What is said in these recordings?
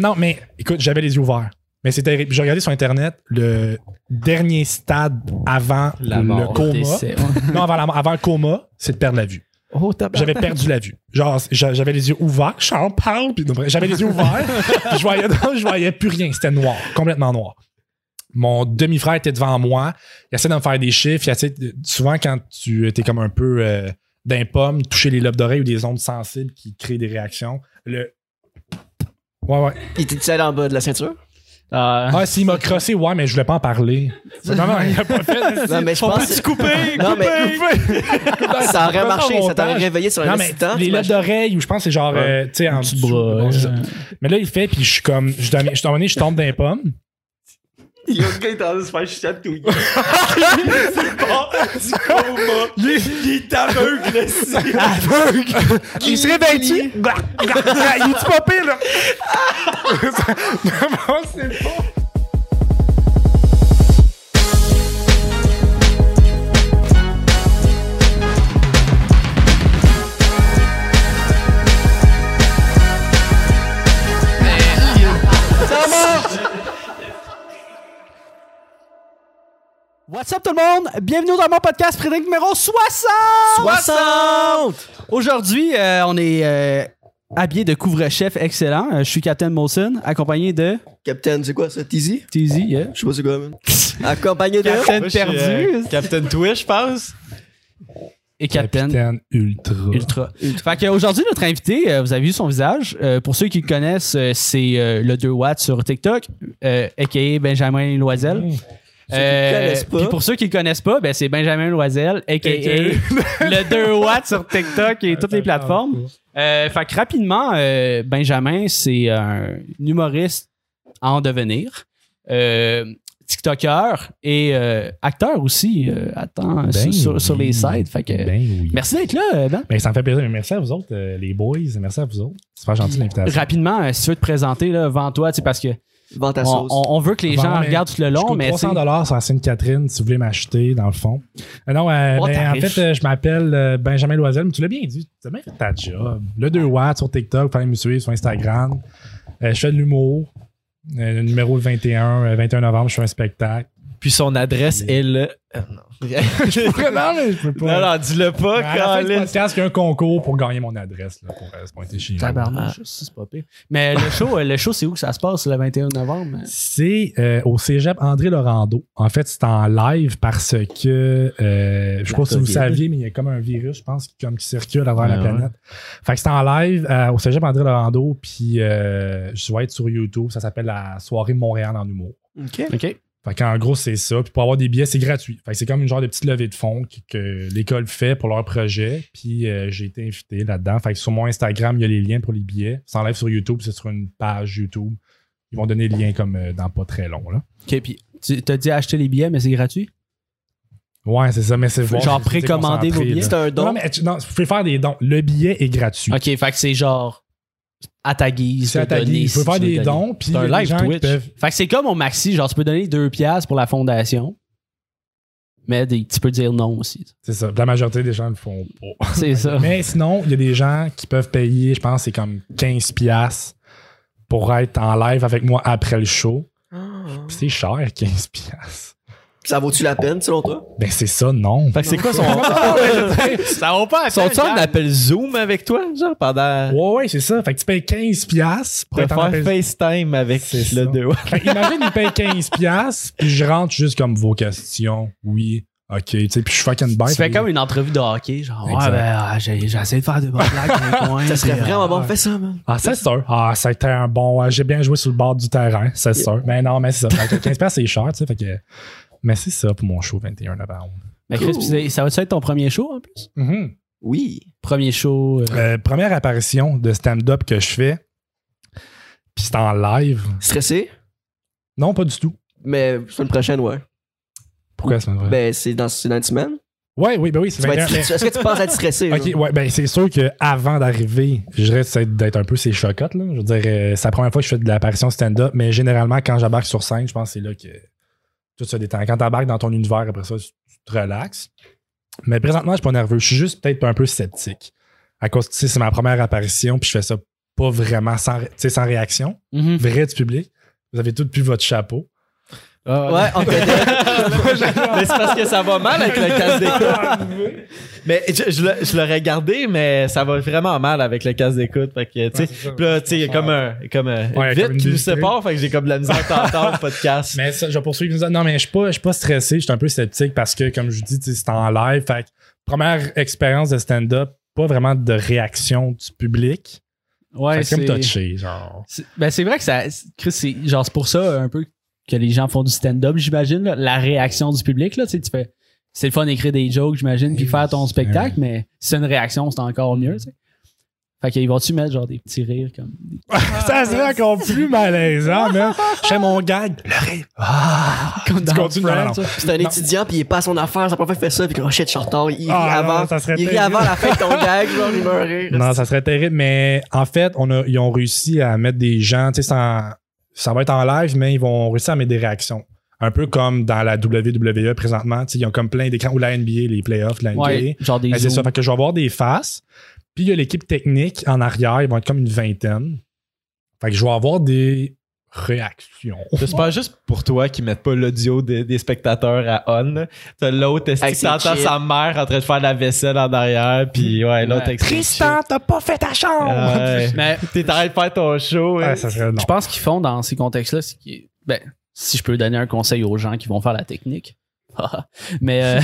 Non, mais écoute, j'avais les yeux ouverts. Mais c'est terrible. J'ai regardé sur Internet le dernier stade avant La le coma. décès. Non, avant, la- avant le coma, c'est de perdre la vue. Oh. J'avais perdu la vue. Genre, j'a- j'avais les yeux ouverts. J'en parle. J'avais les yeux ouverts. puis je voyais, je voyais plus rien. C'était noir. Complètement noir. Mon demi-frère était devant moi. Il essaie de me faire des chiffres. Il essaie de- souvent, quand tu es comme un peu euh, d'un pomme, toucher les lobes d'oreille ou des ondes sensibles qui créent des réactions. Le. Ouais, ouais. Il était allé en bas de la ceinture? Ah, Ah, s'il m'a crossé, ouais, mais je voulais pas en parler. Non, non, il a pas fait. Non, mais je pense. peut-tu couper? Non, mais ça aurait Pas marché. Ça t'aurait réveillé sur un Non, mais instant. les lobes d'oreille, ou je pense que c'est genre, Ouais. euh, tu sais, en dessous. bras, euh. Mais là, il fait, puis je suis comme, je je je tombe dans les pommes. Il y a un gars qui est en train de se faire chatouiller. Il est, il est aveugle, aveugle. Il se réveille-tu? il est-tu pas pire, là? Non, c'est pas. What's up tout le monde? Bienvenue dans mon podcast prédict numéro 60! 60! Aujourd'hui, euh, on est euh, habillé de couvre-chef excellent. Euh, je suis Captain Molson, accompagné de Captain, c'est quoi ça? Teasy? Teasy, yeah. Je sais pas c'est quoi, man. Accompagné de. Captain Moi, je suis, perdu. euh, Captain Twitch, je pense. Et Captain Capitaine Ultra. Ultra. Fait qu'aujourd'hui, notre invité, euh, vous avez vu son visage. Euh, pour ceux qui le connaissent, euh, c'est euh, le 2 watts sur TikTok, euh, a.k.a. Benjamin Loisel. Qui pas. Puis pour ceux qui le connaissent pas, ben c'est Benjamin Loisel, a.k.a. le 2 watts sur TikTok et toutes les plateformes. Euh, fait que rapidement, euh, Benjamin, c'est un humoriste en devenir. Euh, TikToker et euh, acteur aussi. euh, attends, Ben sur, sur- oui. sur les sites. Fait que, Ben oui. Merci d'être là, euh, Ben. Ben, ça me fait plaisir. Merci à vous autres, euh, les boys. Merci à vous autres. C'est pas gentil l'invitation. Rapidement, euh, si tu veux te présenter là, devant toi, tu sais, parce que On, sauce. on- on veut que les gens regardent tout le long, mais 300 c'est- dollars sur la Sainte-Catherine si vous voulez m'acheter, dans le fond. Euh, non, euh, Oh, ben, en fait, euh, je m'appelle euh, Benjamin Loisel, mais tu l'as bien dit. Tu as bien fait ta job. Le 2 watts sur TikTok, fallait me suivre sur Instagram. Euh, je fais de l'humour. Euh, le numéro 21, euh, 21 novembre, je fais un spectacle. Puis son adresse est le. Euh, non. Non, mais je peux pas. non, non, dis-le pas, À la fin du Colin. podcast, il y a un concours pour gagner mon adresse là, pour euh, se pointer chez ça, c'est pas pire. Mais le show, euh, le show, c'est où que ça se passe le 21 novembre? C'est euh, au cégep André Laurando. En fait, c'est en live parce que euh, je sais pas si vous saviez, mais il y a comme un virus, je pense, qui, comme, qui circule à travers la Ouais, planète. Fait que c'est en live euh, au cégep André Laurando, puis euh, je vais être sur YouTube. Ça s'appelle la soirée Montréal en humour. Ok. OK. Fait qu'en gros, c'est ça. Puis pour avoir des billets, c'est gratuit. Fait que c'est comme une genre de petite levée de fonds que, que l'école fait pour leur projet. Puis euh, j'ai été invité là-dedans. Fait que sur mon Instagram, il y a les liens pour les billets. C'est en live sur YouTube, c'est sur une page YouTube. Ils vont donner le lien comme euh, dans pas très long. Là. OK, puis tu t'as dit acheter les billets, mais c'est gratuit? Ouais, c'est ça, mais c'est voir- Genre précommander vos billets? C'est un Non, don. mais tu- non, vous pouvez faire des dons. Le billet est gratuit. OK, fait que c'est genre à ta guise. C'est à ta donner guise. Si pouvez faire tu des dons, puis C'est un live Twitch. peuvent- Fait que c'est comme au maxi, genre tu peux donner 2 piastres pour la fondation, mais des- tu peux dire non aussi. C'est ça. La majorité des gens le font pas. C'est ça. Mais sinon, il y a des gens qui peuvent payer, je pense, c'est comme 15$ piastres pour être en live avec moi après le show. Puis c'est cher, 15$. piastres. Ça vaut-tu la peine, selon toi? Ben c'est ça, non. Fait que c'est quoi son. ça vaut pas Sont-ils en appel Zoom avec toi, genre, pendant. Ouais, ouais, c'est ça. Fait que tu payes 15$ piastres pour être faire appel. FaceTime avec le. 2. Fait que imagine, il paye 15$, piastres, puis je rentre juste comme vos questions. Oui, ok, tu sais, puis je suis fucking bête. Tu fais comme une entrevue de hockey, genre, ouais, ben, ah, j'ai j'ai essayé de faire de bonnes blagues dans les coins. Ça serait vraiment ah, bon. Fais ça, man. Ah, c'est sûr. Ah, ça a été un bon. euh, J'ai bien joué sur le bord du terrain, c'est sûr. Mais non, mais c'est ça. Fait que 15$, piastres, c'est cher, tu sais. Fait que. Mais c'est ça pour mon show 21 novembre. Mais Chris, ça va-tu être ton premier show en plus? Mhm. Oui. Premier show. euh, Euh, première apparition de stand-up que je fais. Puis c'est en live. Stressé? Non, pas du tout. Mais semaine prochaine, ouais. Pourquoi ça me Ben, c'est dans, une semaine. Ouais, oui, ben oui, c'est Tu vas 21. être- mais- Est-ce que tu penses être stressé? Ok, genre? ouais, ben c'est sûr qu'avant d'arriver, je reste d'être un peu ces chocottes, là. Je veux dire, euh, c'est la première fois que je fais de l'apparition stand-up, mais généralement, quand j'embarque sur scène, je pense que c'est là que tout se détend. Quand t'embarques dans ton univers, après ça, tu te relaxes. Mais présentement, je suis pas nerveux. Je suis juste peut-être un peu sceptique. À cause, tu sais, c'est ma première apparition, puis je fais ça pas vraiment sans, sans réaction, Mhm. vrai du public. Vous avez tous pu votre chapeau. Ah, Ouais, en mais c'est parce que ça va mal avec le casque d'écoute. mais je, je l'ai- je l'aurais gardé, mais ça va vraiment mal avec le casque d'écoute. Fait que, tu sais, là, tu sais, il y a comme un, comme un Ouais, vide comme une qui nous sépare, fait que j'ai comme de la misère à t'entendre le podcast. Mais ça, je vais poursuivre. Non, mais je suis pas, je suis pas stressé. Je suis un peu sceptique parce que, comme je vous dis, c'est en live. Fait que, première expérience de stand-up, pas vraiment de réaction du public. Ouais, c'est comme c'est- touché, genre. c'est- Ben, c'est vrai que ça. Chris, c'est genre, c'est pour ça un peu que les gens font du stand-up, j'imagine. là, La réaction du public, là, tu sais, tu fais. C'est le fun d'écrire des jokes, j'imagine, puis faire ton spectacle, mais si c'est une réaction, c'est encore mieux, tu sais. Fait qu'ils vont-tu mettre genre des petits rires comme. ça serait encore plus malaisant. Je fais mon gag. Le rire. Ah! Comme dans continues, non, Friends, non. ça. C'est un étudiant, puis il est pas à son affaire, sa prof fait ça, puis oh shit, retard. Il rit Ah, non, avant. ça serait il rit avant la fin de ton gag, genre, il meurt rire. Non, ça serait terrible, mais en fait, on a, ils ont réussi à mettre des gens, tu sais, sans- ça va être en live, mais ils vont réussir à mettre des réactions. Un peu comme dans la WWE présentement, ils ont comme plein d'écrans, ou la NBA, les playoffs, la NBA. Ouais, genre des. Ben, c'est ça, fait que je vais avoir des faces, puis il y a l'équipe technique en arrière, ils vont être comme une vingtaine. Fait que je vais avoir des réactions. J'espère juste pour toi qu'ils mettent pas l'audio des, des spectateurs à on. là. T'as l'autre, est-ce Avec que ses t'entends chips. sa mère en train de faire la vaisselle en arrière, puis ouais, l'autre Ouais. Tristan, t'as pas fait ta chambre! Ouais. Mais T'es en train de faire ton show. Ouais, hein. ça serait non. je pense qu'ils font dans ces contextes-là, c'est qu'ils. Ben, si je peux donner un conseil aux gens qui vont faire la technique. Mais euh,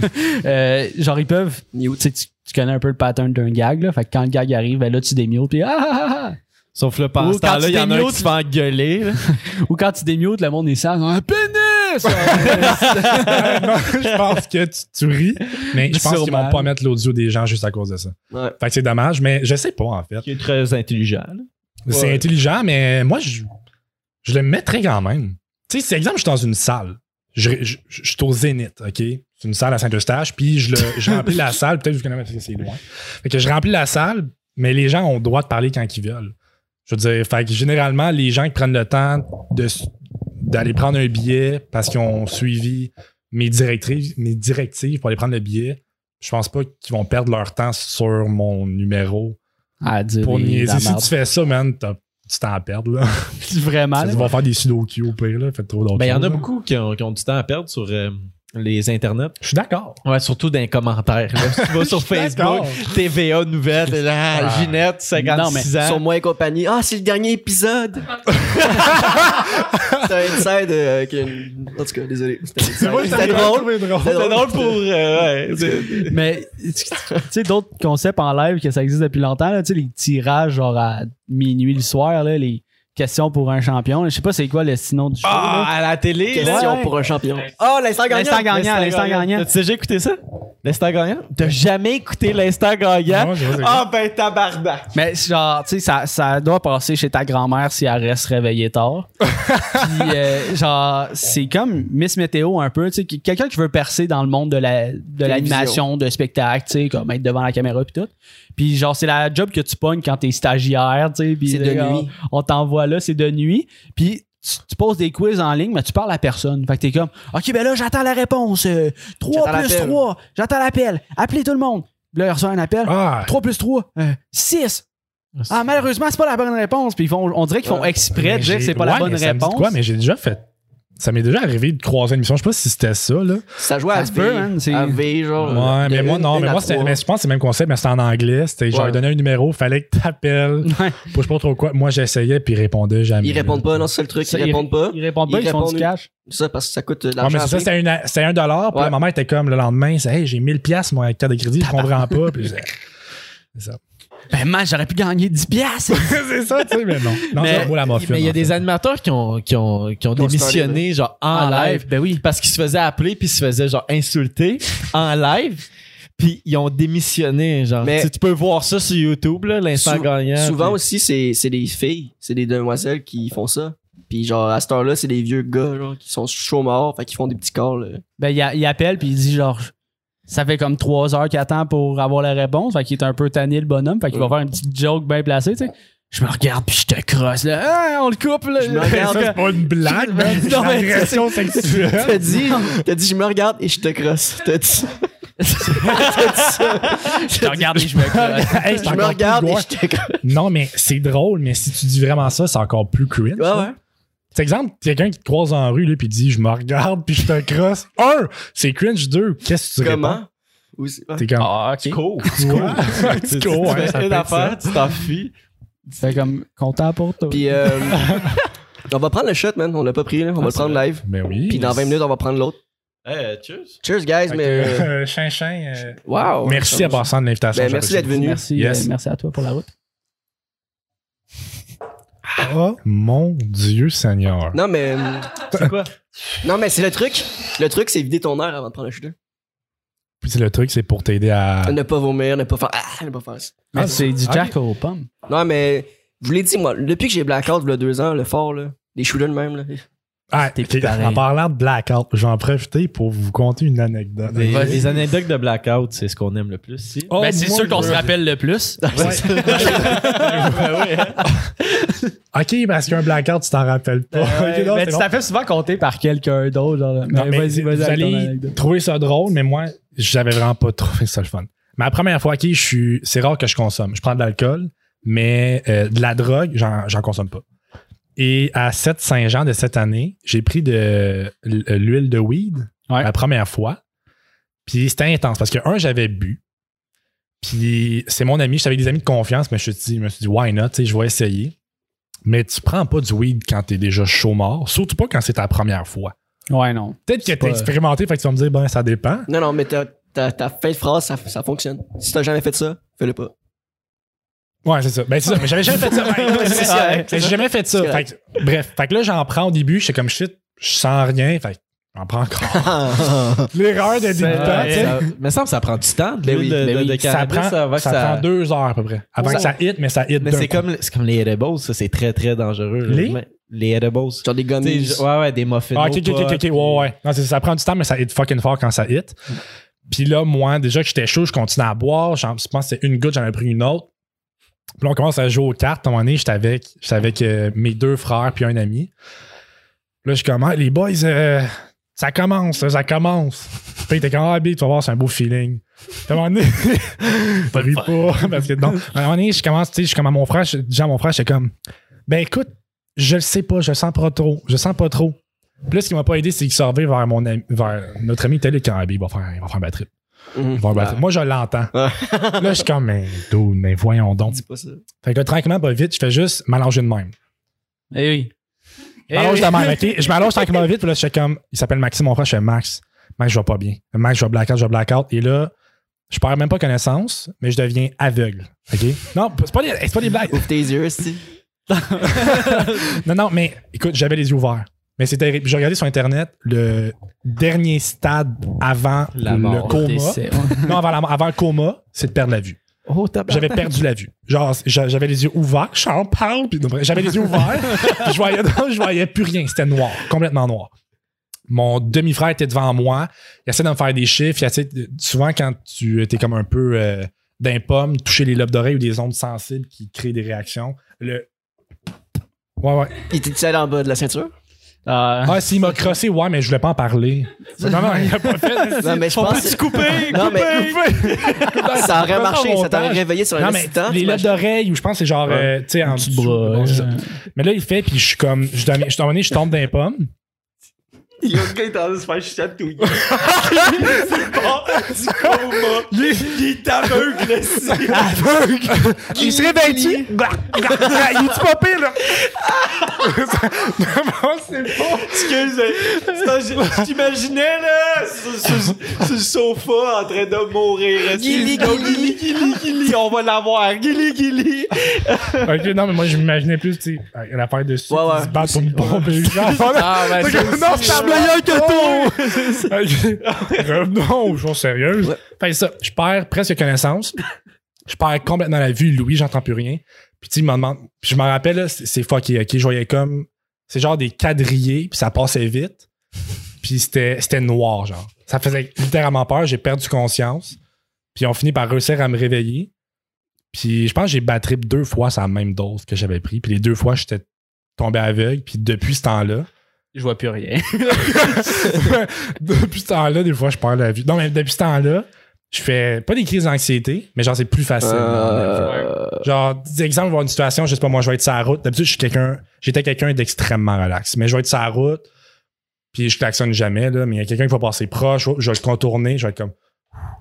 euh, genre ils peuvent tu, sais, tu connais un peu le pattern d'un gag là, fait que quand le gag arrive ben là tu démutes puis ah, ah, ah, Sauf là, pendant Ou ce quand temps-là, tu il y en a un démutes, qui se fait engueuler. là. ou quand tu démutes le monde est sale un pénis non, je pense que tu, tu ris, mais je pense qu'ils Sûrement. vont pas mettre l'audio des gens juste à cause de ça. Ouais. Fait que c'est dommage, mais je sais pas en fait. Qui est très intelligent. là. C'est Ouais. intelligent, mais moi, je, je le mettrais quand même. Tu sais, c'est exemple, je suis dans une salle. Je, je, je suis au Zénith, OK? C'est une salle à Saint-Eustache, puis je, le, je remplis la salle. Peut-être que vous connaissez parce que c'est loin. Fait que je remplis la salle, mais les gens ont le droit de parler quand ils veulent. Je veux dire, fait que généralement, les gens qui prennent le temps de, d'aller prendre un billet parce qu'ils ont suivi mes directives, mes directives pour aller prendre le billet, je pense pas qu'ils vont perdre leur temps sur mon numéro à dire pour niaiser. Si tu fais ça, man, t'as- tu t'en perds, là. vraiment Ils vont faire des sudoku au pire, là. Faites trop d'autres Ben, il y en a là. beaucoup qui ont, qui ont du temps à perdre sur euh, les internets. Je suis d'accord. Ouais, surtout dans les commentaires. là. Si tu vas sur Facebook. TVA Nouvelles, t'es là, Ah. Ginette, 56 Sur ans. moi et compagnie. Ah, c'est le dernier épisode. c'est un inside euh, une. En tout cas, désolé. C'était inside. C'était drôle. drôle. C'est drôle pour. euh, ouais, Mais tu tu sais d'autres concepts en live que ça existe depuis longtemps là, tu sais les tirages genre à minuit le soir là, les questions pour un champion. Je sais pas c'est quoi le sinon du show. Ah, là. à la télé. Question Ouais. pour un champion. Oh, l'instant gagnant. L'instant gagnant, l'instant gagnant. T'as déjà écouté ça? L'instant gagnant? T'as jamais écouté l'instant gagnant? Ah, ben, tabarnak! Mais genre, tu sais, ça, ça doit passer chez ta grand-mère si elle reste réveillée tard. Puis, euh, genre, c'est comme Miss Météo un peu, tu sais, quelqu'un qui veut percer dans le monde de la de l'animation, de spectacle, tu sais, comme être devant la caméra puis tout. Puis genre, c'est la job que tu pognes quand t'es stagiaire, tu sais. puis C'est de là, nuit. On t'envoie là, c'est de nuit. Puis tu, tu poses des quiz en ligne, mais tu parles à personne. Fait que t'es comme, OK, ben là, j'attends la réponse. Euh, 3 J'attends plus l'appel. 3. J'attends l'appel. Appelez tout le monde. Puis là, il reçoit un appel. Ah, 3 plus 3, 6. Ah, malheureusement, c'est pas la bonne réponse. Puis ils font, on dirait qu'ils font Ouais. exprès de dire que c'est pas ouais, la bonne mais ça me dit réponse. Quoi, mais j'ai déjà fait. Ça m'est déjà arrivé de croiser une émission. Je sais pas si c'était ça, là. Ça jouait à V. man, c'est- À V, genre. Ouais, mais moi, une- non, une mais moi, mais je pense que c'est le même concept, mais c'était en anglais. C'était genre, Ouais. il donnait un numéro, fallait que t'appelles. Ouais. Pour je sais pas trop quoi. Moi, j'essayais, puis ils répondaient jamais. Ils répondent pas, non, c'est le truc. Ils répondent pas. Ils répondent pas, Ils ils, font du cash. C'est ça, parce que ça coûte de Ouais, mais l'argent. c'est ça, c'était un dollar. Puis Ouais. la maman était comme le lendemain, c'est Hey, j'ai 1000 pièces moi, avec carte de crédit, je comprends pas. Puis je disais, c'est ça. Ben, man, j'aurais pu gagner 10 piastres. c'est ça, tu sais, mais non. Non, Mais- c'est la il y a en des animateurs qui ont, qui ont, qui ont Qui ont démissionné, genre, en, En live. live, ben oui. Parce qu'ils se faisaient appeler puis ils se faisaient, genre, insulter en live. Puis ils ont démissionné, genre. Mais- Tu sais, tu peux voir ça sur YouTube, là, l'instant Sou- gagnant. Souvent puis- aussi, c'est c'est des filles, c'est des demoiselles qui font ça. Puis genre, à cette heure-là, c'est des vieux gars, genre, qui sont chauds morts, fait qu'ils font des petits calls. là. Ben, il, a- il appelle, puis il dit genre, ça fait comme 3 heures qu'il attend pour avoir la réponse. Fait qu'il est un peu tanné, le bonhomme. Fait qu'il va faire une petite joke bien placée, tu sais. Je me regarde, puis je te crosse, là. Ah, on le coupe, là. Je me Ça, regarde. c'est pas une blague, man. C'est une mais agression sexuelle. T'as dit, t'as dit, je me regarde et je te crosse. T'as dit. Je te regarde et je me. Hey, c'est Je me regarde et je te colle. Non, mais c'est drôle, mais si tu dis vraiment ça, c'est encore plus cringe. Ouais, ouais. C'est exemple, quelqu'un qui te croise en rue, là, puis dit Je me regarde, puis je te crosse. Un, c'est cringe. Deux, qu'est-ce que tu réponds? Comment? Ouais. T'es comme. Ah, ok. Cool. Quoi? Tu cool, ouais, fais une affaire, tu t'enfuis. C'est comme content pour toi. Puis, euh, on va prendre le shot, man. On l'a pas pris, là. On va le prendre live. Mais oui. Puis dans 20 minutes, on va prendre l'autre. Hey, cheers. Cheers, guys, mais. euh, Chin Chin, euh, Wow. merci à passant de l'invitation. Ben, merci d'être venu. Merci, Yes. euh, merci à toi pour la route. Oh mon Dieu Seigneur. Non, mais. euh, C'est quoi? Non, mais c'est le truc. Le truc, c'est vider ton air avant de prendre le shooter. Puis c'est le truc, c'est pour t'aider à. Ne pas vomir, ne pas faire. Ah, ne pas faire ça. Ah, c'est du. Jack aux pommes. Non, mais. Je vous l'ai dit, moi, depuis que j'ai blackout, il y a deux ans, le fort, là. Les shooters de même, là. Ah, en parlant de blackout, j'en en profiter pour vous conter une anecdote. Les, anecdotes de blackout, c'est ce qu'on aime le plus ici. Oh, ben, c'est sûr qu'on se rappelle le plus. Ok, parce qu'un blackout, tu t'en rappelles pas. Ok, non, mais c'est tu t'as fait souvent compter par quelqu'un d'autre. Non, Mais mais vas-y, vas-y. vous allez trouver ça drôle, mais moi, j'avais vraiment pas trouvé ça le fun. La première fois, ok, je suis, c'est rare que je consomme. Je prends de l'alcool, mais euh, de la drogue, j'en, j'en consomme pas. Et à 7 Saint-Jean de cette année, j'ai pris de l'huile de weed Ouais. la première fois. Puis c'était intense parce que, un, j'avais bu. Puis c'est mon ami, j'avais des amis de confiance, mais je, me suis dit- je me suis dit, why not, tu sais, je vais essayer. Mais tu prends pas du weed quand t'es déjà chaud mort, surtout pas quand c'est ta première fois. Ouais, non. Peut-être que t'as pas- expérimenté, fait que tu vas me dire, ben, ça dépend. Non, non, mais ta, ta, ta fin de phrase, ça, ça fonctionne. Si t'as jamais fait ça, fais-le pas. Ouais, c'est ça. Ben, c'est ça. Mais j'avais jamais fait ça. Ben, C'est c'est. J'ai jamais fait ça. C'est Fait que- bref. Fait que là, j'en prends au début. J'étais comme shit. Je sens rien. Fait que j'en prends encore. L'erreur de débutant, tu sais. Ça, me semble que ça prend du temps de, Ben oui, de, ben de- oui. de Ça prend, ça prend deux heures à peu près. Avant Ça- que ça hit, mais ça hit Mais d'un c'est coup. comme, c'est comme les edibles, ça c'est très très dangereux. Les? Mais- Les edibles. Genre des gummies. ouais, ouais, des muffins. Ah, ok, ok, ok, ok. Ouais, ouais. Non, c'est ça. Ça prend du temps, mais ça hit fucking fort quand ça hit. Puis là, moi, déjà que j'étais chaud, je continuais à boire. J'en- Je pense que c'était une goutte, j'en ai pris une autre. Puis là, on commence à jouer aux cartes. À un moment donné, j'étais avec, j'étais avec euh, mes deux frères puis un ami. Là, je commence. Les boys, euh, ça commence, là, ça commence. Puis était comme, ah, Big, tu vas voir, c'est un beau feeling. Puis à un moment donné, pas pas, parce que non. À un moment donné, je commence, tu sais, je suis comme à mon frère, je dis à mon frère, j'étais comme, ben écoute, je le sais pas, je le sens pas trop, je le sens pas trop. Puis là, ce qui m'a pas aidé, c'est qu'il revient vers mon ami, vers notre ami Télé quand il va faire, il va faire un bad Mhm. Ah, trip. Moi, je l'entends. Là, je suis comme, mais dude, mais voyons donc. Dis pas ça. Fait que là, tranquillement, pas vite, je fais juste m'allonger de même. Eh oui. Je m'allonge de même, ok? Je m'allonge tranquillement vite, puis là, je fais comme, il s'appelle Maxime, mon frère, je fais Max. Max, je vais pas bien. Max, je vais blackout, je vais blackout. Et là, je perds même pas connaissance, mais je deviens aveugle. OK? Non, c'est pas des, c'est pas des blagues. Ouvre tes yeux, c'est. Non, non, mais écoute, j'avais les yeux ouverts. Mais c'était terrible. J'ai regardé sur Internet le dernier stade avant La le coma. Non, avant, la- avant le coma, c'est de perdre la vue. Oh. J'avais perdu la vue. Genre, j'a- j'avais les yeux ouverts, j'en parle, j'avais les yeux ouverts, puis je voyais, je voyais plus rien. C'était noir, complètement noir. Mon demi-frère était devant moi. Il essaie de me faire des chiffres. Il essaie souvent, quand tu es comme un peu euh, d'un pomme, toucher les lobes d'oreille ou des ondes sensibles qui créent des réactions. Le. Ouais, ouais. Il était allé en bas de la ceinture? Ah, Ah, s'il m'a crossé, ouais, mais je voulais pas en parler. Non, non, il a pas fait. Non, mais je pense. que- couper? Non, mais ça aurait marché, ça t'aurait réveillé sur un Non, mais excitant. les lobes d'oreille, ou je pense que c'est genre, Ouais. euh, tu sais, en Du dessous. bras. Bon, euh, Mais là, il fait, puis je suis comme, je à un moment donné, je tombe dans les pommes. Le gars est en train de se faire chatouiller. Il est aveugle, Aveugle! Il se réveille-tu? Il est-tu pas pire, là? Non, c'est pas. Excuse, je t'imaginais là, sur, le sofa en train de mourir. Guili, guili. Guili, Guili, on va l'avoir. Guili, Guili. Ok, non, mais moi, je m'imaginais plus, tu sais, l'affaire dessus. Ouais, ouais. Ils se battent pour une pompe. et Ah, ben, c'est- non, c'est meilleur que toi! Revenons, chose sérieuse. Ouais. Fait ça, je perds presque connaissance. Je perds complètement la vue. Louis, j'entends plus rien. Puis tu sais, il me demande. Puis je me rappelle, c'est fucké, ok? Je voyais comme. C'est genre des quadrillés, puis ça passait vite. Puis c'était c'était noir, genre. Ça faisait littéralement peur. J'ai perdu conscience. Puis on finit par réussir à me réveiller. Puis je pense que j'ai battu deux fois sur la même dose que j'avais pris. Puis les deux fois, j'étais tombé aveugle. Puis depuis ce temps-là, Je vois plus rien. depuis ce temps-là, des fois, je perds la vue. Non, mais depuis ce temps-là, je fais pas des crises d'anxiété, mais genre c'est plus facile. Euh, Genre, exemple, je avoir une situation, je sais pas, moi, je vais être sur la route. D'habitude, je suis quelqu'un, j'étais quelqu'un d'extrêmement relax. Mais je vais être sur la route, puis je klaxonne jamais, là, mais il y a quelqu'un qui va passer proche, je vais le contourner, je vais être comme.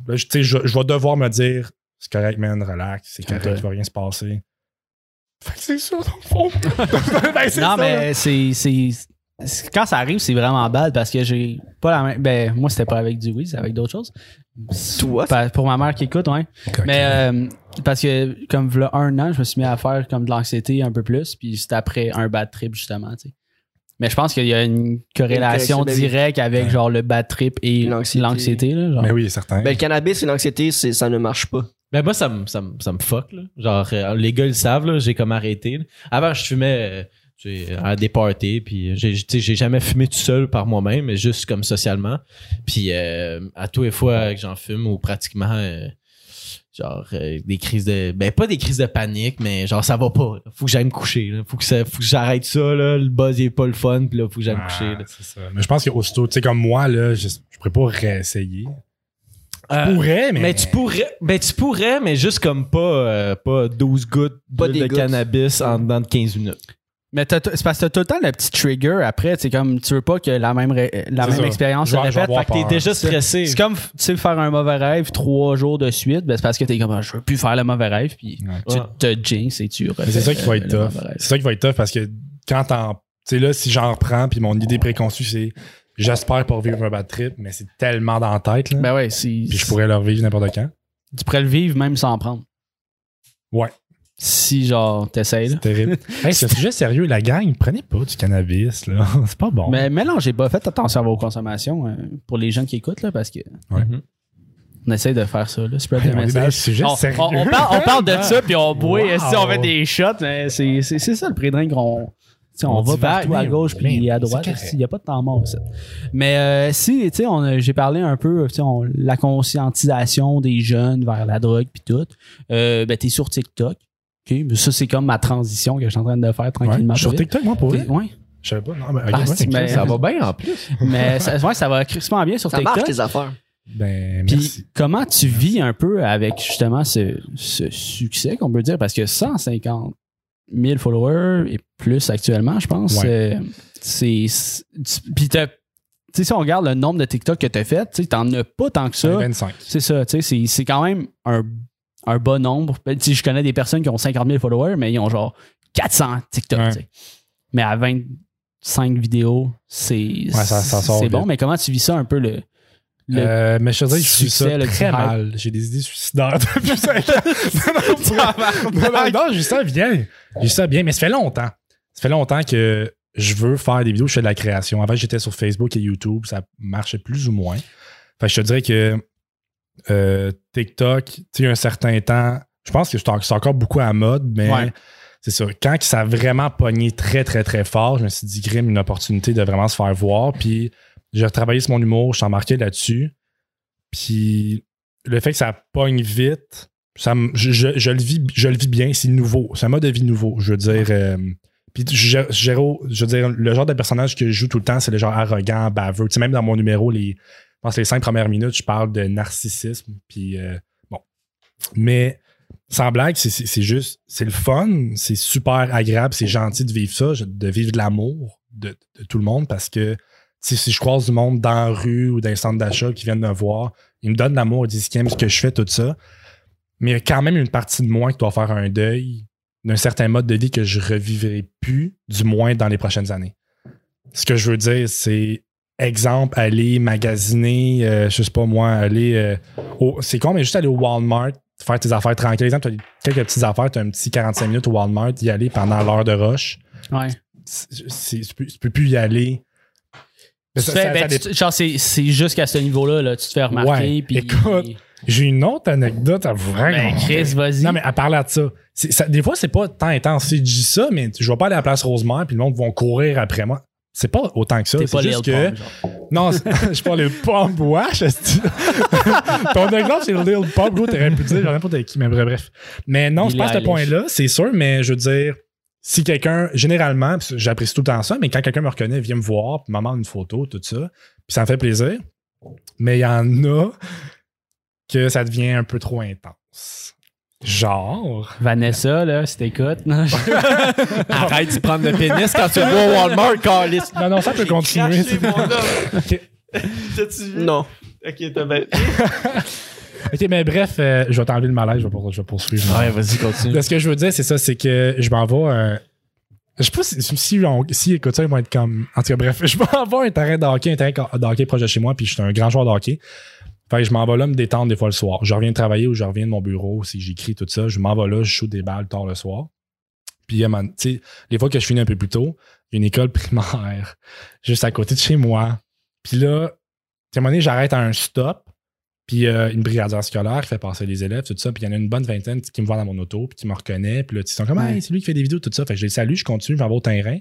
Là, je- tu sais, je, je vais devoir me dire, c'est correct, man, relax, c'est correct, Ok. il va rien se passer. Fait que c'est ça, dans le fond. Ben, c'est Non, ça, mais c'est- Quand ça arrive, c'est vraiment bad parce que j'ai pas la même. Ben, moi, c'était pas avec du oui, c'est avec d'autres choses. Toi? Pour ma mère qui écoute, ouais. Mais euh, parce que, comme v'là un an, je me suis mis à faire comme de l'anxiété un peu plus, puis c'était après un bad trip, justement, tu sais. Mais je pense qu'il y a une corrélation corrélation, ben directe avec Ouais. genre le bad trip et L'anxiété. Mais oui, certain. Ben, le cannabis et l'anxiété, c'est- ça ne marche pas. Ben moi, ça me, ça me, ça me fuck, là. Genre, euh, les gars, ils le savent, là, j'ai comme arrêté. là. Avant, je fumais euh, à des parties, puis j'ai, j'ai jamais fumé tout seul par moi-même, mais juste comme socialement. Puis euh, à tous les fois que j'en fume, ou pratiquement, euh, genre, euh, des crises de... Ben, pas des crises de panique, mais genre, ça va pas. là. Faut que j'aille me coucher. là. Faut, que ça, faut que j'arrête ça, là. Le buzz, il est pas le fun, puis là, faut que j'aille me Ah, coucher. là. c'est ça. Mais je pense qu'aussitôt, tu sais, comme moi, là, je, je pourrais pas réessayer. Euh, pourrais, mais. Mais tu pourrais, ben tu pourrais, mais juste comme pas, euh, pas 12 gouttes Pas de gouttes. cannabis en dedans de 15 minutes. Mais c'est parce que t'as tout le temps le petit trigger après, c'est comme tu veux pas que la même, la même ça. expérience se répète. Fait que T'es déjà stressé. C'est comme, tu sais, faire un mauvais rêve trois jours de suite, ben c'est parce que t'es comme, ah, je veux plus faire le mauvais rêve, puis Ouais. tu Ouais. te jinx et tu Mais c'est ça qui va être tough. C'est ça qui va être tough parce que quand t'en. Tu sais, là, si j'en reprends, puis mon idée préconçue, c'est j'espère pas vivre un bad trip, mais c'est tellement dans la tête, là. Ben ouais, si, puis je pourrais le revivre n'importe quand. tu pourrais le vivre même sans en prendre. Ouais. Si, genre, t'essayes, là. C'est terrible. hey, c'est un sujet sérieux. La gang, prenez pas du cannabis, là. C'est pas bon. Mais mélangez pas, faites attention à vos consommations euh, pour les gens qui écoutent, là, parce que Mhm. on essaie de faire ça, là. Spread Hey, the message. sujet On, sérieux. on- on parle, on parle de ça, puis on boit, Wow. si on fait des shots, mais c'est ça le pré-drink qu'on. tu sais, on, On va partout à gauche puis à droite. Il n'y a pas de temps mort. ça. Mais euh, si, tu sais, on a- j'ai parlé un peu, tu sais, on- la conscientisation des jeunes vers la drogue puis tout. Euh, ben, t'es sur TikTok. OK? Mais ça, c'est comme ma transition que je suis en train de faire Ouais, tranquillement. sur. TikTok, moi, pour vrai. Ouais. Je savais pas. Non, mais, ok, Ah, ouais, mais- Ça va bien en plus. Mais ça, ouais, ça va crispement bien sur Ça marche, TikTok. tes affaires. Ben, Puis merci. comment tu vis un peu avec justement ce, ce succès qu'on peut dire? Parce que 150 000 followers et plus actuellement, je pense. Ouais. euh, c'est puis t'as- tu sais si on regarde le nombre de TikTok que tu as fait, tu t'en as pas tant que ça. 25. C'est ça, tu sais, c'est- c'est quand même un, un bon nombre. Ben, sais, je connais des personnes qui ont 50 000 followers, mais ils ont genre 400 TikTok. Ouais. Mais à 25 vidéos, c'est ça- ça sort c'est bon. Mais comment tu vis ça un peu le, le Euh, mais je te dis, je suis ça très mal. J'ai des idées suicidaires depuis 5 ans. non, non, non, non, non, j'ai ça bien. J'ai ça bien, mais ça fait longtemps. Ça fait longtemps que je veux faire des vidéos, je fais de la création. Avant, j'étais sur Facebook et YouTube, ça marchait plus ou moins. Fait que je te dirais que euh, TikTok, tu sais, un certain temps, je pense que c'est en- c'est encore beaucoup à mode, mais Ouais. c'est ça. Quand ça a vraiment pogné très, très, très fort, je me suis dit, Grim, une opportunité de vraiment se faire voir. Puis j'ai retravaillé sur mon humour, je suis embarqué là-dessus. Puis le fait que ça pogne vite, ça, je, je- je le vis, je le vis bien, c'est nouveau. C'est un mode de vie nouveau. Je veux dire. euh, puis je veux dire, le genre de personnage que je joue tout le temps, c'est le genre arrogant, baveux. Tu sais, même dans mon numéro, les, je pense que les cinq premières minutes, je parle de narcissisme. Puis euh, bon. Mais sans blague, c'est- juste, c'est le fun, c'est super agréable, c'est gentil de vivre ça, de vivre de l'amour de, tout le monde parce que si je croise du monde dans la rue ou dans les centres d'achat qui viennent me voir, ils me donnent de l'amour, ils disent qu'ils aiment ce que je fais, tout ça. Mais il y a quand même une partie de moi qui doit faire un deuil d'un certain mode de vie que je revivrai plus, du moins dans les prochaines années. Ce que je veux dire, c'est exemple, aller magasiner, euh, je sais pas moi, aller euh, au- c'est con, mais juste aller au Walmart, faire tes affaires tranquilles. Exemple, tu as quelques petites affaires, tu as un petit 45 minutes au Walmart, y aller pendant l'heure de rush. Ouais. Tu, peux, tu peux plus y aller. Ben, c'est, c'est jusqu'à ce niveau-là, là, tu te fais remarquer. Ouais, écoute, J'ai une autre anecdote à vous Ben. Chris, vas-y. Non, mais à parler de ça, des fois, c'est pas tant intense. Si je dis ça, mais je vais pas aller à la place Rosemère, puis le monde va courir après moi. C'est pas autant que ça. C'est pas juste que. Pump, genre. Non, je parle de Pump Wash. Ton exemple, c'est Lil Pump, gros, t'aurais pu dire, j'en ai pas de qui, mais bref, bref. Mais non, Billie pas à ce point-là, c'est sûr, mais je veux dire, si quelqu'un, généralement, j'apprécie tout le temps ça, mais quand quelqu'un me reconnaît, vient me voir, puis me demande une photo, tout ça, puis ça me fait plaisir. Mais il y en a. que ça devient un peu trop intense. Genre. Vanessa, là, si t'écoutes. non, je- Arrête de prendre le pénis quand tu vas au Walmart, Carlis. Non, non, ça peut continuer. Non. Ok, t'as bien. Ok, mais bref, euh, je vais t'enlever le malaise, je vais, pour- je vais poursuivre. Ouais, vas-y, continue. Là, ce que je veux dire, c'est ça, c'est que je m'en vais. euh, je sais pas si, si, on- si écoute ça, ils vont être comme. En tout cas, bref, je m'en vais à un terrain de hockey, un terrain de hockey proche de chez moi, puis je suis un grand joueur de hockey. Fait que je m'en vais là me détendre des fois le soir. Je reviens de travailler ou je reviens de mon bureau, si j'écris tout ça, je m'en vais là, je shoot des balles tard le soir. Puis, les fois que je finis un peu plus tôt, il y a une école primaire juste à côté de chez moi. Puis là, à un moment donné, j'arrête à un stop. Puis euh, une brigadière scolaire qui fait passer les élèves, tout ça. Puis il y en a une bonne vingtaine qui me voit dans mon auto, puis qui me reconnaît. Puis là, ils sont comme, hey, c'est lui qui fait des vidéos, tout ça. Fait que je les salue, je continue, je m'en vais au terrain.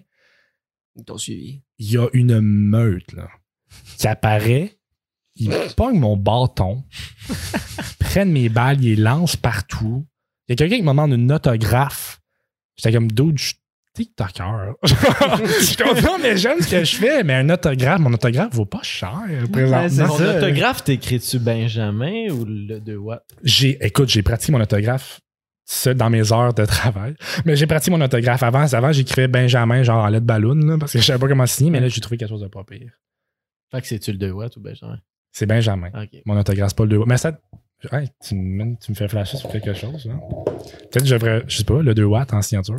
Ils t'ont suivi. Il y a une meute, là, qui apparaît. Ils pognent mon bâton, prennent mes balles, ils les lancent partout. Il y a quelqu'un qui me demande une autographe. J'étais comme, dude, je suis TikToker. Je non, mais j'aime ce que je fais, mais un autographe, mon autographe vaut pas cher, présentement. Mon autographe, t'écris-tu Benjamin ou le 2 watts? j'ai écoute, j'ai pratiqué mon autographe ça dans mes heures de travail. Mais j'ai pratiqué mon autographe avant. Avant, j'écrivais Benjamin, genre en lettre ballon, là, parce que je savais pas comment signer, mais là, j'ai trouvé quelque chose de pas pire. Fait que c'est-tu le 2 watts ou Benjamin? C'est Benjamin. Ok. Mon autographe, c'est pas le 2 Mais ça. tu, me- tu me fais flasher sur quelque chose, là. Peut-être que je devrais, je sais pas, le 2 watts en signature.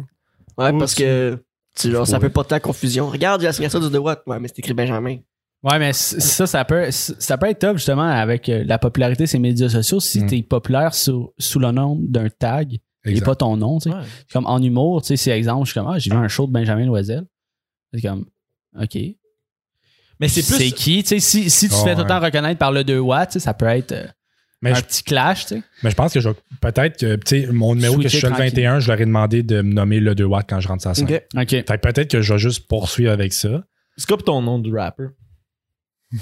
Ouais, Ou parce tu- que tu, genre, ça peut pas ta confusion. Regarde, j'ai la signature du 2 watts. Ouais, mais c'est écrit Benjamin. Ouais, mais ça, ça peut, ça peut être top justement avec euh, la popularité de ces médias sociaux. Si Mm. t'es populaire sous, sous le nom d'un tag et Exact. pas ton nom, tu sais. Ouais. Comme en humour, tu sais, c'est exemple, je suis comme, ah, j'ai vu un show de Benjamin Loisel. C'est comme, OK. Mais c'est C'est plus. qui? Tu sais, si, si tu te Oh, fais tout le ouais. temps reconnaître par le 2 watts, ça peut être euh, Mais un je, petit clash, tu sais. mais je pense que je vais- peut-être que, tu sais, mon numéro que je Switcher suis le tranquille. 21, je leur ai demandé de me nommer le 2 watts quand je rentre sur la scène. Ok. OK. Fait que peut-être que je vais juste poursuivre avec ça. Scope ton nom de rapper.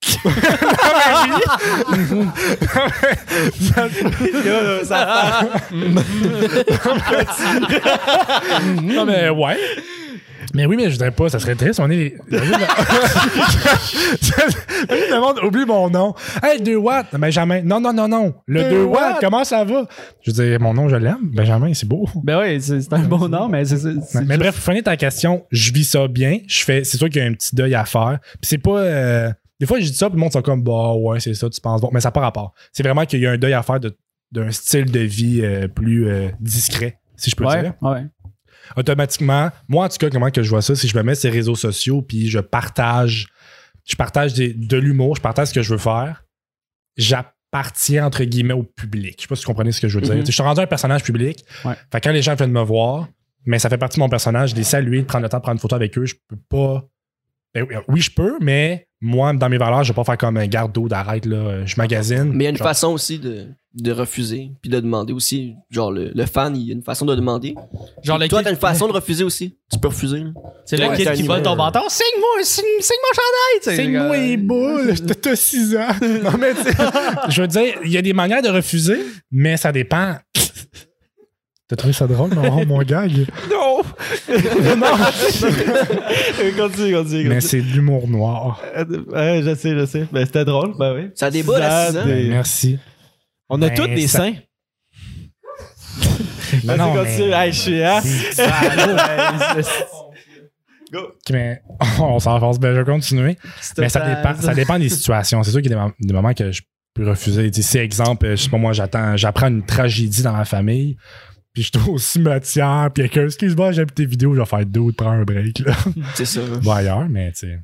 non, mais ouais. Mais oui, mais je voudrais pas, ça serait triste. On est les. Imagine le monde oublie mon nom. Hey, 2 watts, Benjamin. Non, non, non, non. Le 2 watts, comment ça va? Je veux dire, mon nom, je l'aime. Benjamin, c'est beau. Ben oui, c'est un bon nom, mais c'est c'est Mais bref, pour finir ta question, je vis ça bien. Je fais, c'est sûr qu'il y a un petit deuil à faire. Puis c'est pas. euh, des fois, je dis ça, puis le monde sont comme, bah ouais, c'est ça, tu penses bon. Mais ça n'a pas rapport. C'est vraiment qu'il y a un deuil à faire de- d'un style de vie euh, plus euh, discret, si je peux Ouais, dire. ouais. Automatiquement, moi en tout cas, comment que je vois ça, si je me mets sur les réseaux sociaux puis je partage, je partage des- de l'humour, je partage ce que je veux faire, j'appartiens entre guillemets au public. Je sais pas si vous comprenez ce que je veux dire. Mhm. Je suis rendu un personnage public. Ouais. Fait que quand les gens viennent me voir, mais ça fait partie de mon personnage, les saluer, de prendre le temps de prendre une photo avec eux, je peux pas. Ben oui, je peux, mais moi, dans mes valeurs, je vais pas faire comme un garde d'eau d'arrête, là. Je magasine. Mais il y a une Genre, façon aussi de, de refuser, puis de demander aussi. Genre, le, le fan, il y a une façon de demander. Genre le Toi, kid, t'as une façon de refuser aussi. Tu peux refuser. c'est Ouais, le kid qui vole ton bâton. Signe-moi, signe, signe mon chandail, tu sais. C'est moi les boules, t'as 6 ans. Non, mais tu sais, je veux dire, il y a des manières de refuser, mais ça dépend. T'as trouvé ça drôle, mon, mon gag? Non! non! continue, continue. Mais c'est de l'humour noir. Ouais, je sais, je sais. Mais c'était drôle, ben oui. Ça débat, Ça ans. dé- Merci. On a Ben, tous des ça- seins. Non, non, continue. mais- Hey, je suis, hein? Go. mais on s'enfonce, ben, je vais continuer. Mais ça dépend, ça dépend des situations. C'est sûr qu'il y a des, mom- des moments que je peux refuser. Tu si, exemple, euh, je sais pas moi, j'attends, j'apprends une tragédie dans ma famille, puis je suis au cimetière, puis quelqu'un, excuse-moi, j'aime tes vidéos, je vais faire d'autres, prends un break, là. C'est ça. Je vais ailleurs, mais tu sais.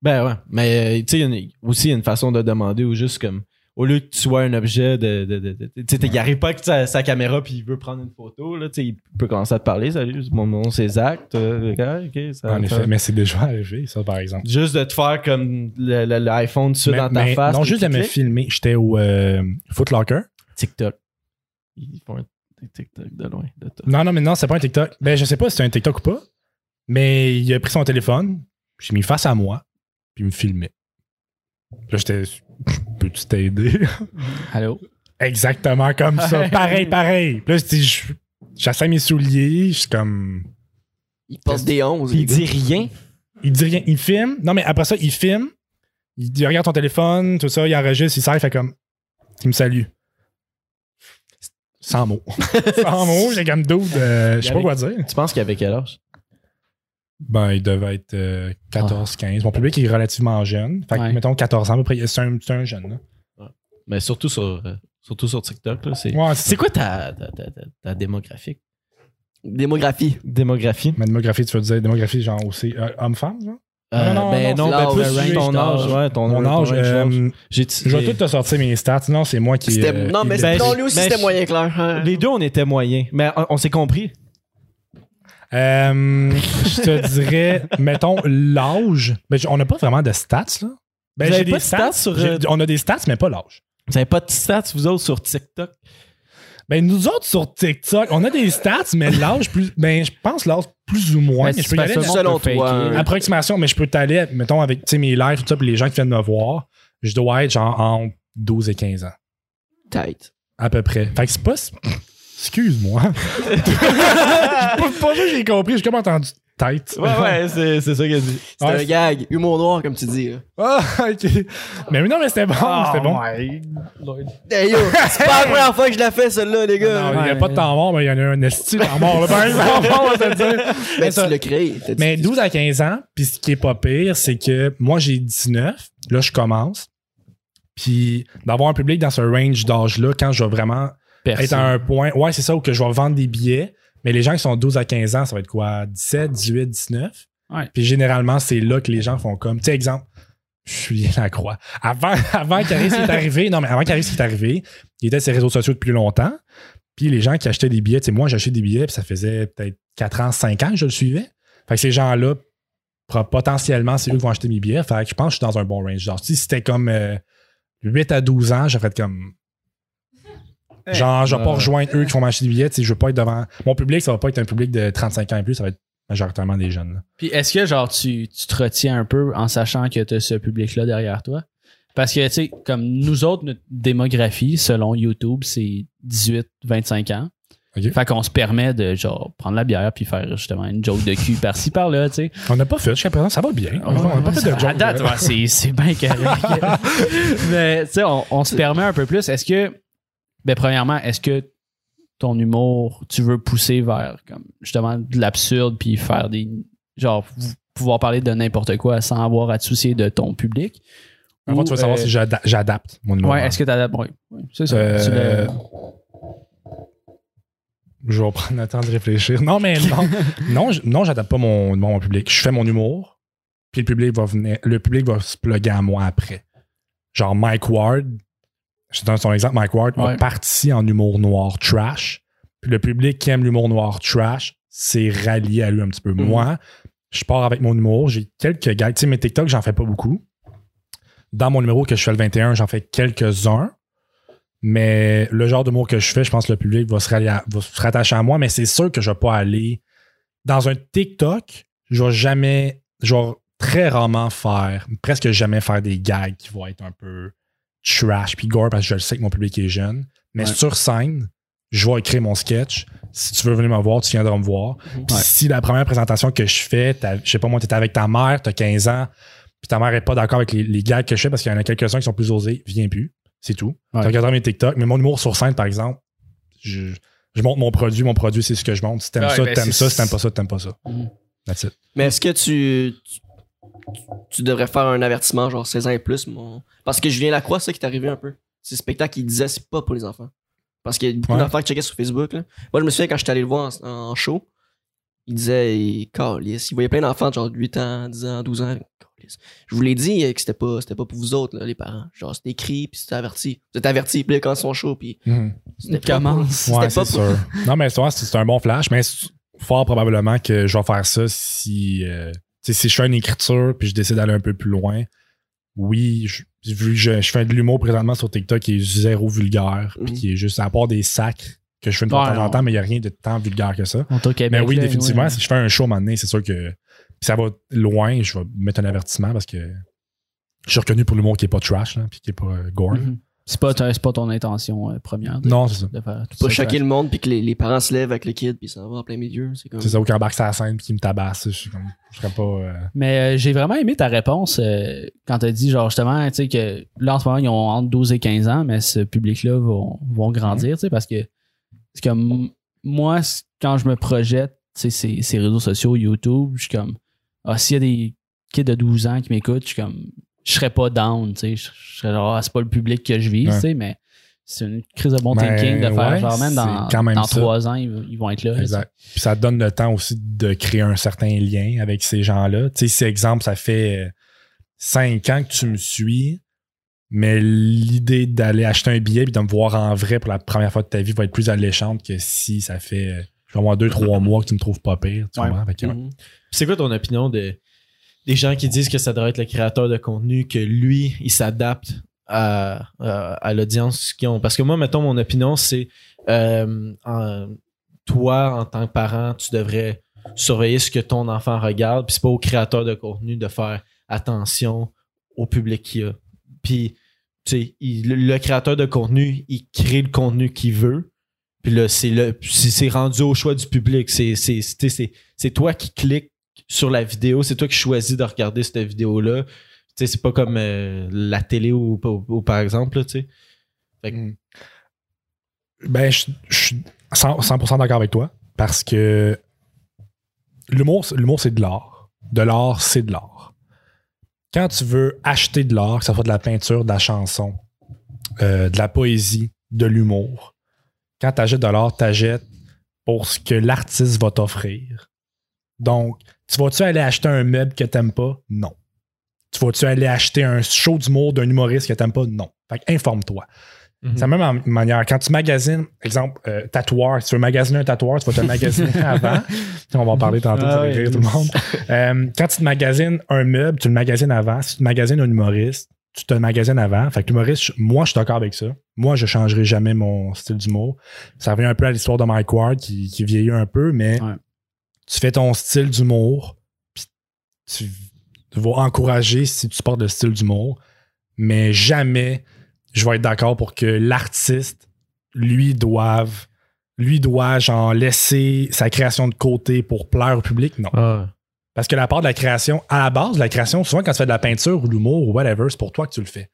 Ben ouais. Mais euh, tu sais, il y a une- aussi il y a une façon de demander ou juste comme. Au lieu que tu sois un objet de. de, de, de- tu sais, arrive pas avec sa, sa caméra puis il veut prendre une photo, là, tu sais, il peut commencer à te parler. Salut, mon nom c'est Zach. euh, ça- En ça- effet, mais c'est déjà arrivé, ça, par exemple. Juste de te faire comme l'iPhone dessus Mais- dans ta mais face. non, juste de me filmer. J'étais au euh, Footlocker. TikTok. Ils font un TikTok de loin de toi. Non, non, mais non, c'est pas un TikTok. Ben, je sais pas si c'est un TikTok ou pas, mais il a pris son téléphone, j'ai mis face à moi, puis il me filmait. Là, j'étais. Peux-tu t'aider? Allô? Exactement comme ça. Pareil, pareil. Puis là, je dis, je- j'essaie mes souliers, je suis comme. Il passe des 11. Puis les il dit rien. Il dit rien. Il filme. Non, mais après ça, il filme. Il dit, regarde ton téléphone, tout ça, il enregistre, il sert, il fait comme. qui me salue. Sans mots. Sans mots, j'ai comme doute. euh, je sais pas quoi dire. Tu penses qu'il avait quel âge? Ben, il devait être euh, 14, 15. Mon public est relativement jeune. Fait que, Ouais. mettons 14 ans à peu près. C'est un, jeune. Là. Mais surtout sur, euh, surtout sur TikTok. Là, c'est, Ouais, c'est quoi ta, ta, ta, ta- ta démographie? Démographie. Démographie? Ma démographie, tu veux dire démographie, genre aussi euh, homme-femme, genre? Euh, non, ben non, non, ben plus le ton âge, ouais, ton, Mon ton âge, range euh, J'ai je vais tout te sortir mes stats. Non, c'est moi qui. Euh, non, mais ben, non, lui aussi, ben, c'était moyen clair. hein. Les deux, on était moyens. Mais on, on s'est compris. Euh, je te dirais, mettons, l'âge. Mais on n'a pas vraiment de stats, là. Ben, j'ai des stats sur, On a des stats, mais pas l'âge. Vous avez pas de stats, vous autres, sur TikTok? Ben, nous autres, sur TikTok, on a des stats, mais l'âge plus. Ben, je pense l'âge plus ou moins. Ben, mais je peux y aller Selon toi, hein. approximation, mais je peux t'aller, mettons, avec tu sais, mes lives, tout ça, puis les gens qui viennent me voir, je dois être genre entre 12 et 15 ans. Tight. À peu près. Fait que c'est pas. Excuse-moi. pas, pas ça que j'ai compris, j'ai comme entendu tête. Ouais, ouais, c'est, c'est ça qu'elle dit. C'était Ouais, un gag. Humour noir, comme tu dis. là. Ah, ok. Mais oui, non, mais c'était bon, c'était bon. Hey yo, c'est pas la première fois que je la fais, celle-là, les Non, gars. il n'y a pas de temps mort, mais il y en a un esti de temps mort, là, par exemple, on va te le dire. Ben, Mais ça- tu l'as créé. T'as dit- Mais 12 à 15 ans, puis ce qui est pas pire, c'est que moi j'ai 19, là je commence. Puis d'avoir un public dans ce range d'âge-là, quand je vais vraiment être à un point, ouais, c'est ça, où que je vais vendre des billets, mais les gens qui sont 12 à 15 ans, ça va être quoi, 17, 18, 19. Ouais. Puis généralement, c'est là que les gens font comme, tu sais, exemple, je suis la croix. Avant, avant qu'Aris est arrivé, non, mais avant qu'Aris est arrivé, il était sur les réseaux sociaux depuis longtemps. Puis les gens qui achetaient des billets, tu sais, moi, j'achetais des billets, puis ça faisait peut-être 4 ans, 5 ans que je le suivais. Fait que ces gens-là, potentiellement, c'est eux qui vont acheter mes billets. Fait que je pense que je suis dans un bon range. Genre, si c'était comme euh, 8 à 12 ans, j'aurais fait Genre, je vais pas Ouais. rejoindre eux qui font m'acheter des billets. Je veux pas être devant. Mon public, ça va pas être un public de 35 ans et plus, ça va être majoritairement des jeunes. là. Puis est-ce que genre tu, tu te retiens un peu en sachant que tu as ce public-là derrière toi? Parce que, tu sais, comme nous autres, notre démographie, selon YouTube, c'est 18-25 ans. Ok. Fait qu'on se permet de, genre, prendre la bière puis faire justement une joke de cul par-ci, par-là, tu sais. On n'a pas fait jusqu'à présent, ça va bien. on n'a pas fait de À joke. date, ouais, c'est, c'est bien correct. Mais, tu sais, on, on se permet un peu plus. Est-ce que, ben, premièrement, est-ce que ton humour, tu veux pousser vers, comme, justement, de l'absurde puis faire des, genre, pouvoir parler de n'importe quoi sans avoir à te soucier de ton public? Avant, tu vas savoir euh, si j'ada- j'adapte mon numéro. Ouais, est-ce que t'adaptes? Oui, oui, c'est ça. Euh, Tu Je vais prendre le temps de réfléchir. Non, mais non. non, non, j'adapte pas mon, mon public. Je fais mon humour, puis le public va venir, le public va se plugger à moi après. Genre Mike Ward, je te donne son exemple, Mike Ward Ouais. a parti en humour noir trash. Puis le public qui aime l'humour noir trash, c'est rallié à lui un petit peu. Mhm. Moi, je pars avec mon humour, j'ai quelques gags. Tu sais, mes TikTok, j'en fais pas beaucoup. Dans mon numéro que je fais le 21, j'en fais quelques-uns. Mais le genre d'humour que je fais, je pense que le public va se, rallier à- va se rattacher à moi, mais c'est sûr que je vais pas aller dans un TikTok. Je vais jamais, je vais très rarement faire, presque jamais faire des gags qui vont être un peu trash puis gore parce que je le sais que mon public est jeune. Mais Ouais. sur scène, je vais écrire mon sketch. Si tu veux venir me voir, tu viendras me voir. Puis Ouais. si la première présentation que je fais, je sais pas moi, t'es avec ta mère, t'as 15 ans, puis ta mère est pas d'accord avec les, les gags que je fais parce qu'il y en a quelques-uns qui sont plus osés, viens plus. C'est tout. Ouais. Tu regarderas mes TikTok, mais mon humour sur scène, par exemple, je, je montre mon produit, mon produit, c'est ce que je montre. Si t'aimes Ouais, ça, ben, t'aimes ça. Si t'aimes pas ça, t'aimes pas ça. Mhm. That's it. Mais est-ce que tu, tu, tu devrais faire un avertissement, genre 16 ans et plus, mon... Parce que Julien Lacroix, c'est ça qui est arrivé un peu. C'est le spectacle qui disait c'est pas pour les enfants. Parce qu'il y a beaucoup Ouais. d'enfants qui checkaient sur Facebook. Là. Moi, je me souviens quand j'étais allé le voir en, en show, il disait, il, calisse, il voyait plein d'enfants de genre 8 ans, 10 ans, 12 ans. Je vous l'ai dit euh, que c'était pas, c'était pas pour vous autres, là, les parents. Genre, c'était écrit, puis c'était averti. Vous êtes averti, puis quand ils sont chauds, puis Mhm. c'était commence. C'était Ouais, pas c'est pour- sûr. non, mais c'est c'est un bon flash, mais fort probablement que je vais faire ça si, euh, si je fais une écriture puis je décide d'aller un peu plus loin. Oui, je- vu que je, je fais de l'humour présentement sur TikTok qui est zéro vulgaire, puis qui est juste à part des sacs que je fais de Ouais, temps en temps, mais il n'y a rien de tant vulgaire que ça. Québec, Mais oui, définitivement, ouais. si je fais un show donné, c'est sûr que ça va loin, je vais mettre un avertissement parce que je suis reconnu pour l'humour qui est pas trash, là, puis qui est pas euh, gore. Mhm. C'est pas, c'est pas ton intention euh, première de, Non, c'est ça. de faire tout Pas ça. choquer le monde puis que les, les parents se lèvent avec le kid puis ça va en plein milieu. C'est comme. C'est ça, ou qu'il embarque sur la scène puis qu'il me tabasse. Je suis comme, je serais pas. euh, Mais euh, j'ai vraiment aimé ta réponse euh, quand t'as dit, genre, justement, tu sais, que là, en ce moment, ils ont entre 12 et 15 ans, mais ce public-là vont, vont grandir, tu sais, parce que, que m- moi, quand je me projette, tu sais, ces, ces réseaux sociaux, YouTube, je suis comme, ah, s'il y a des kids de 12 ans qui m'écoutent, je suis comme, je serais pas down, tu sais, je serais genre, ah, c'est pas le public que je vise, Ouais. tu sais, mais c'est une crise de bon Ben, thinking de faire, ouais, genre, même dans, quand même dans. 3 ans, ils, ils vont être là. Exact. Puis ça donne le temps aussi de créer un certain lien avec ces gens-là. Tu sais, si exemple, ça fait euh, cinq ans que tu me suis, mais l'idée d'aller acheter un billet et de me voir en vrai pour la première fois de ta vie va être plus alléchante que si ça fait euh, je vais avoir deux, trois mois que tu me trouves pas pire. Tu comprends? Ouais. Mhm. C'est quoi ton opinion de des gens qui disent que ça devrait être le créateur de contenu, que lui, il s'adapte à, à, l'audience qu'ils ont? Parce que moi, mettons, mon opinion, c'est euh, toi, en tant que parent, tu devrais surveiller ce que ton enfant regarde, puis c'est pas au créateur de contenu de faire attention au public qu'il a. Puis, tu sais, le, créateur de contenu, il crée le contenu qu'il veut. Puis là, c'est rendu au choix du public. C'est toi qui cliques sur la vidéo, c'est toi qui choisis de regarder cette vidéo-là. Tu sais, c'est pas comme euh, la télé ou, par exemple, tu sais. Que- Ben, je suis 100%, 100% d'accord avec toi parce que l'humour, c'est- l'humour, c'est de l'art. De l'art, c'est de l'art. Quand tu veux acheter de l'art, que ce soit de la peinture, de la chanson, euh, de la poésie, de l'humour, quand tu achètes de l'art, tu achètes pour ce que l'artiste va t'offrir. Donc, tu vas-tu aller acheter un meuble que t'aimes pas? Non. Tu vas-tu aller acheter un show d'humour d'un humoriste que t'aimes pas? Non. Fait informe-toi. Mhm. C'est la même manière. Quand tu magasines, exemple, euh, tatoueur, si tu veux magasiner un tatoueur, tu vas te le magasiner avant. On va en parler tantôt, ça Ah va rire tout le monde. Euh, quand tu te magasines un meuble, tu le magasines avant. Si tu te magasines un humoriste, tu te le magasines avant. Fait que l'humoriste, moi, je suis d'accord avec ça. Moi, je changerai jamais mon style d'humour. Ça revient un peu à l'histoire de Mike Ward qui, qui vieillit un peu, mais Ouais. Tu fais ton style d'humour, puis tu, vas encourager si tu portes le style d'humour, mais jamais je vais être d'accord pour que l'artiste, lui, doive, lui doit genre laisser sa création de côté pour plaire au public. Non. Ah. Parce que la part de la création, à la base de la création, souvent quand tu fais de la peinture ou de l'humour ou whatever, c'est pour toi que tu le fais.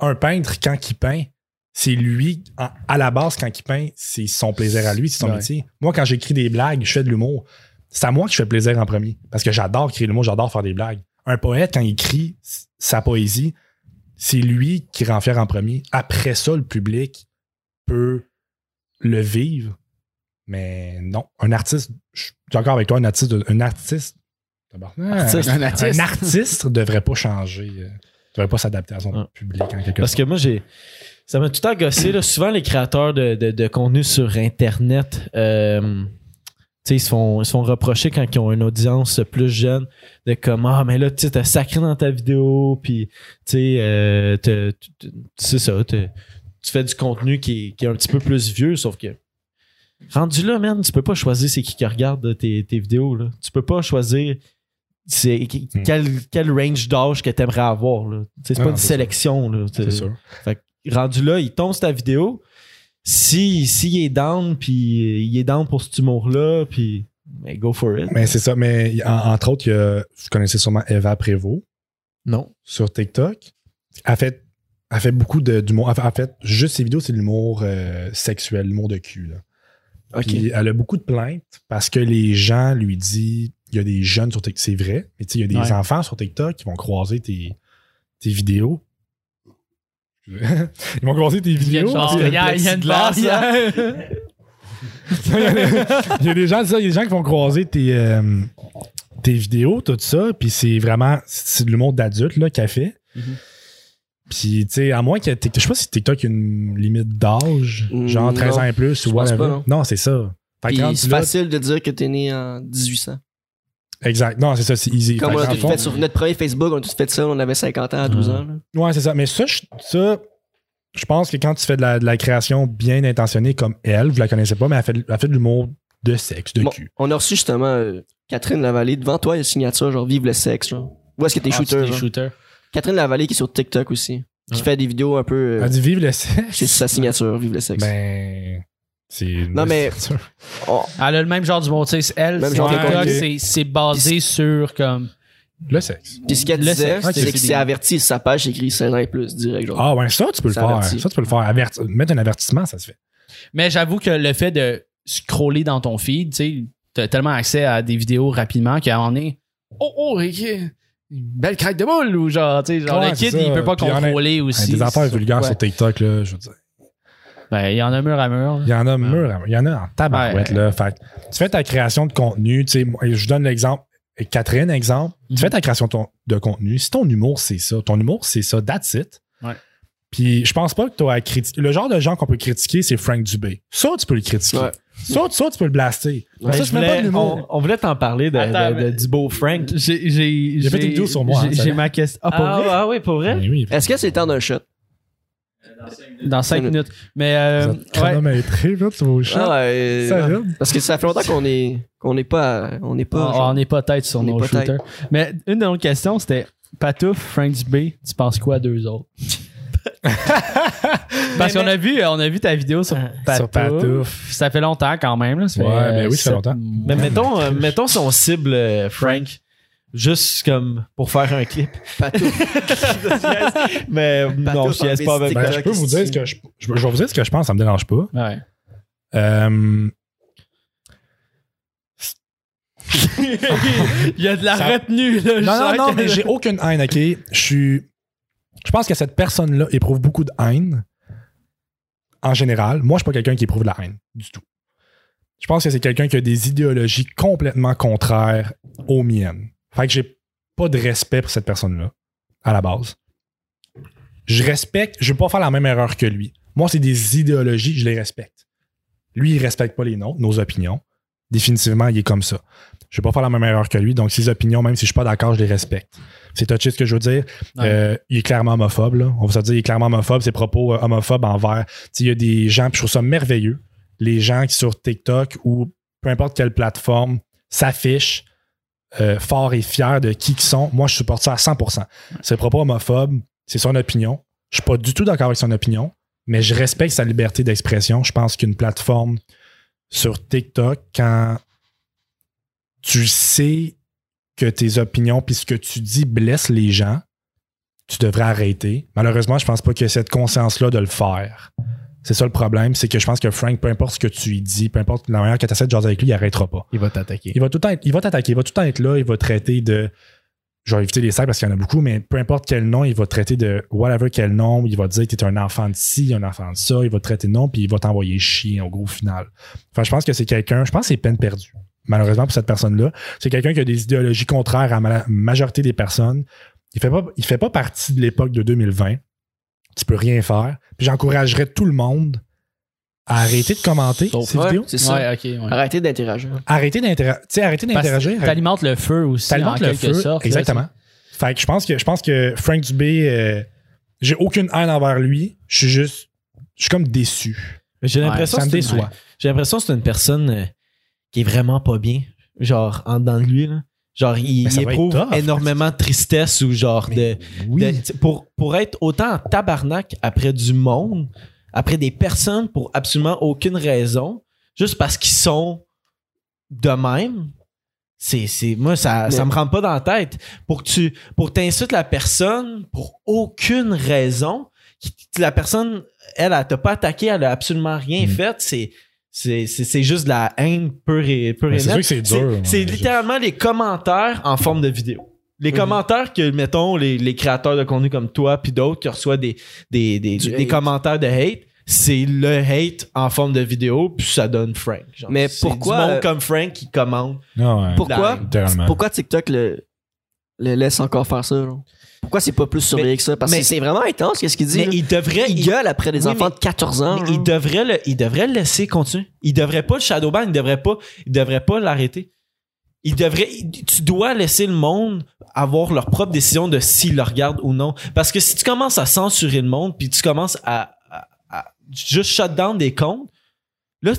Un peintre, quand il peint, c'est lui, à la base, quand il peint, c'est son plaisir à lui, c'est son Ouais. métier. Moi, quand j'écris des blagues, je fais de l'humour, c'est à moi que je fais plaisir en premier. Parce que j'adore créer l'humour, j'adore faire des blagues. Un poète, quand il écrit sa poésie, c'est lui qui rend fier en premier. Après ça, le public peut le vivre. Mais non, un artiste, je suis d'accord avec toi, un artiste, un artiste, Artiste. un, Un artiste. un artiste devrait pas changer, euh, devrait pas s'adapter à son Ouais. public en quelque Parce sorte. que moi, j'ai. Ça m'a tout le temps gossé. Là. Souvent, les créateurs de, de, de contenu sur Internet, euh, tu sais, ils se, font, ils se font reprocher quand ils ont une audience plus jeune de comme Ah, mais là, tu t'as sacré dans ta vidéo, puis tu sais, euh, ça, tu fais du contenu qui est, qui est un petit peu plus vieux, sauf que. Rendu là, man, tu peux pas choisir c'est qui qui regarde tes, tes vidéos. Là. Tu peux pas choisir c'est Hmm. quel, quel range d'âge que t'aimerais avoir. là. C'est Ah, pas une sélection. Là. C'est sûr. Rendu là, il tombe sur ta vidéo. Si, s'il est down, puis il est down pour cet humour-là, puis ben, go for it. Mais c'est ça. Mais en- entre autres, il y a- vous connaissez sûrement Eva Prévost Non. sur TikTok. Elle fait, elle fait beaucoup de- d'humour. En fait- En fait, juste ses vidéos, c'est de l'humour euh, sexuel, l'humour de cul. Là. Ok. Puis elle a beaucoup de plaintes parce que les gens lui disent il y a des jeunes sur TikTok. C'est vrai, mais tu sais, il y a des Ouais. enfants sur TikTok qui vont croiser tes, tes vidéos. Ils vont croiser tes vidéos. il y a- une il y a- il y a des gens, ça, il y a des gens qui vont croiser tes, euh, tes vidéos, tout ça, puis c'est vraiment c'est de l'humour d'adulte là qu'elle fait. Mhm. Puis tu sais, à moins que TikTok, je sais pas si TikTok a une limite d'âge, Mm, genre 13 non. ans et plus ou whatever. pas, non. non, c'est ça. C'est là- facile de dire que t'es né en 1800. Exact. Non, c'est ça, c'est easy. Comme on a tout fait sur notre premier Facebook, on a tout fait ça, on avait 50 ans à 12 ans. là. Ouais, c'est ça. Mais ça, je, ça, je pense que quand tu fais de la, de la création bien intentionnée comme elle, vous la connaissez pas, mais elle fait, elle fait de l'humour de sexe, de Bon, cul. on a reçu justement euh, Catherine Lavallée. Devant toi, il y a une signature, genre Vive le sexe. Genre. Où est-ce que t'es Ah, shooter? genre? shooters. Catherine Lavallée qui est sur TikTok aussi. Qui fait des vidéos un peu. euh, Elle dit vive le sexe. c'est sa signature, vive le sexe. Ben. C'est. une Non, mais-. Oh, Elle a le même genre du bon. Tu sais, elle, c'est- basé sur comme. Le sexe. Puis ce qu'elle Le disait, sexe, c'est que c'est averti sa page, c'est écrit 16 ans et plus, direct. Genre. Ah, ouais, ça, tu peux le faire. Ça, tu peux le faire. Averti- Mettre un avertissement, ça se fait. Mais j'avoue que le fait de scroller dans ton feed, tu sais, t'as tellement accès à des vidéos rapidement qu'à un moment donné, oh, oh, ok, une belle craque de boule, ou genre, tu sais, genre Ouais, le kid, c'est ça. il peut pas Puis il y en a- contrôler aussi. des affaires vulgaires sur TikTok, là, je veux dire. Ben, il y en a mur à mur. Il y en a mur, à- il y en a en tabarouette, Ouais. là. Fait tu fais ta création de contenu, tu sais, moi, je donne l'exemple. Catherine, exemple, Mhm. tu fais ta création de, ton- de contenu. Si ton humour, c'est ça, ton humour, c'est ça, that's it. Ouais. Puis je pense pas que tu as à critiquer. Le genre de gens qu'on peut critiquer, c'est Frank Dubé. Ça, tu peux le critiquer. Ouais. Ça, ça, tu peux le blaster. Ouais, ça, je pas on, on voulait t'en parler de, Attends, de- de- mais- du beau Frank. J'ai, j'ai, J'ai fait une vidéo sur moi, hein, J'ai, ma question. Ah, vrai? ah oui, pour vrai? Ben oui, Est-ce que c'est le temps d'un shot? Dans 5 minutes. Mais, euh, chronométré, là, tu vas au chat. Ah, ouais, Ça euh, va? Parce que ça fait longtemps qu'on est qu'on n'est pas on n'est pas On- genre- on n'est pas tête sur nos shooters. Mais une de nos questions, c'était Patouf, Frank Dubé, tu penses quoi d'eux autres? Parce qu'on a vu, on a vu ta vidéo sur Patouf. Sur Patouf. Ça fait longtemps quand même. Là. Ça fait, Ouais, ben oui, ça fait longtemps. Mais mettons, euh, mettons son cible, euh, Frank, juste comme pour faire un clip. Patou. Mais non, Patou je niaise pas avec Ben, je peux vous dire ce que je, je, je vais vous dire ce que je pense, ça me dérange pas. Ouais. Euh, Il y a de la Ça- retenue. Là, non, non, non, mais j'ai aucune haine, ok? Je suis. Je pense que cette personne-là éprouve beaucoup de haine. En général. Moi, je suis pas quelqu'un qui éprouve de la haine. Du tout. Je pense que c'est quelqu'un qui a des idéologies complètement contraires aux miennes. Fait que j'ai pas de respect pour cette personne-là, à la base. Je respecte, je vais pas faire la même erreur que lui. Moi, c'est des idéologies, je les respecte. Lui, il respecte pas les nôtres, nos opinions. Définitivement, il est comme ça. Je vais pas faire la même erreur que lui, donc ses opinions, même si je suis pas d'accord, je les respecte. C'est touché ce que je veux dire. Euh, il est clairement homophobe, là. On va se dire, il est clairement homophobe, ses propos euh, homophobes envers. Il y a des gens, puis je trouve ça merveilleux, les gens qui sur TikTok ou peu importe quelle plateforme s'affichent euh, forts et fiers de qui ils sont. Moi, je supporte ça à 100%. Ses propos homophobes, c'est son opinion. Je suis pas du tout d'accord avec son opinion, mais je respecte sa liberté d'expression. Je pense qu'une plateforme sur TikTok, quand tu sais que tes opinions puis ce que tu dis blesse les gens, tu devrais arrêter. Malheureusement, je pense pas qu'il y ait cette conscience-là de le faire. C'est ça le problème, c'est que je pense que Frank, peu importe ce que tu lui dis, peu importe la manière que tu essaies de jaser avec lui, il arrêtera pas. Il va t'attaquer. Il va tout le temps être- il va t'attaquer, il va tout le temps être là, il va traiter de. Je vais éviter les sacs parce qu'il y en a beaucoup, mais peu importe quel nom, il va te traiter de whatever quel nom, il va te dire que t'es un enfant de ci, un enfant de ça, il va te traiter de nom, puis il va t'envoyer chier au gros final. Enfin, je pense que c'est quelqu'un, je pense que c'est peine perdue. Malheureusement pour cette personne-là, c'est quelqu'un qui a des idéologies contraires à la majorité des personnes. Il fait pas, il fait pas partie de l'époque de 2020. Tu peux rien faire. Puis j'encouragerais tout le monde à arrêter de commenter Sauf- ces Ouais, vidéos. c'est ça. Ouais, ok. ouais. Arrêtez d'interagir. Arrêtez d'interagir. Que d'interagir. T'alimentes le feu aussi. T'alimentes en le quelque feu. sorte, là, exactement. Fait que je pense que je pense que Frank Dubé, euh, j'ai aucune haine envers lui. Je suis juste, je suis comme déçu. J'ai l'impression ça me déçoit. J'ai l'impression que c'est une personne euh, qui est vraiment pas bien. Genre, en dedans de lui, là. Genre, il, éprouve tough. énormément de tristesse ou genre de. Oui. de- pour, pour être autant en tabarnak après du monde, après des personnes pour absolument aucune raison, juste parce qu'ils sont de même, c'est, c'est, moi, ça, Mais- ça me rentre pas dans la tête. Pour que tu, pour t'insultes la personne pour aucune raison, la personne, elle, elle t'a pas attaqué, elle a absolument rien Mm. fait, c'est, c'est, c'est, c'est juste de la haine pure et, pure et c'est sûr nette. que c'est dur, C'est ouais. littéralement les commentaires en forme de vidéo. Les commentaires que, mettons, les, les créateurs de contenu comme toi puis d'autres qui reçoivent des, des, des, commentaires de hate, c'est le hate en forme de vidéo, puis ça donne Frank. Genre, Mais pourquoi, Du monde euh, comme Frank qui commente. Ouais. Pourquoi, pourquoi TikTok le, le laisse encore faire ça? là? Pourquoi c'est pas plus surveillé que ça? Parce mais- que c'est vraiment intense, qu'est-ce qu'il dit? Mais là. il devrait. il gueule après des Oui, enfants de 14 ans. mais là. il devrait le, il devrait le laisser continuer. Il devrait pas le shadowban, il devrait pas, il devrait pas l'arrêter. Il devrait, tu dois laisser le monde avoir leur propre décision de s'il le regarde ou non. Parce que si tu commences à censurer le monde, puis tu commences à, à- à juste shut down des comptes, Là,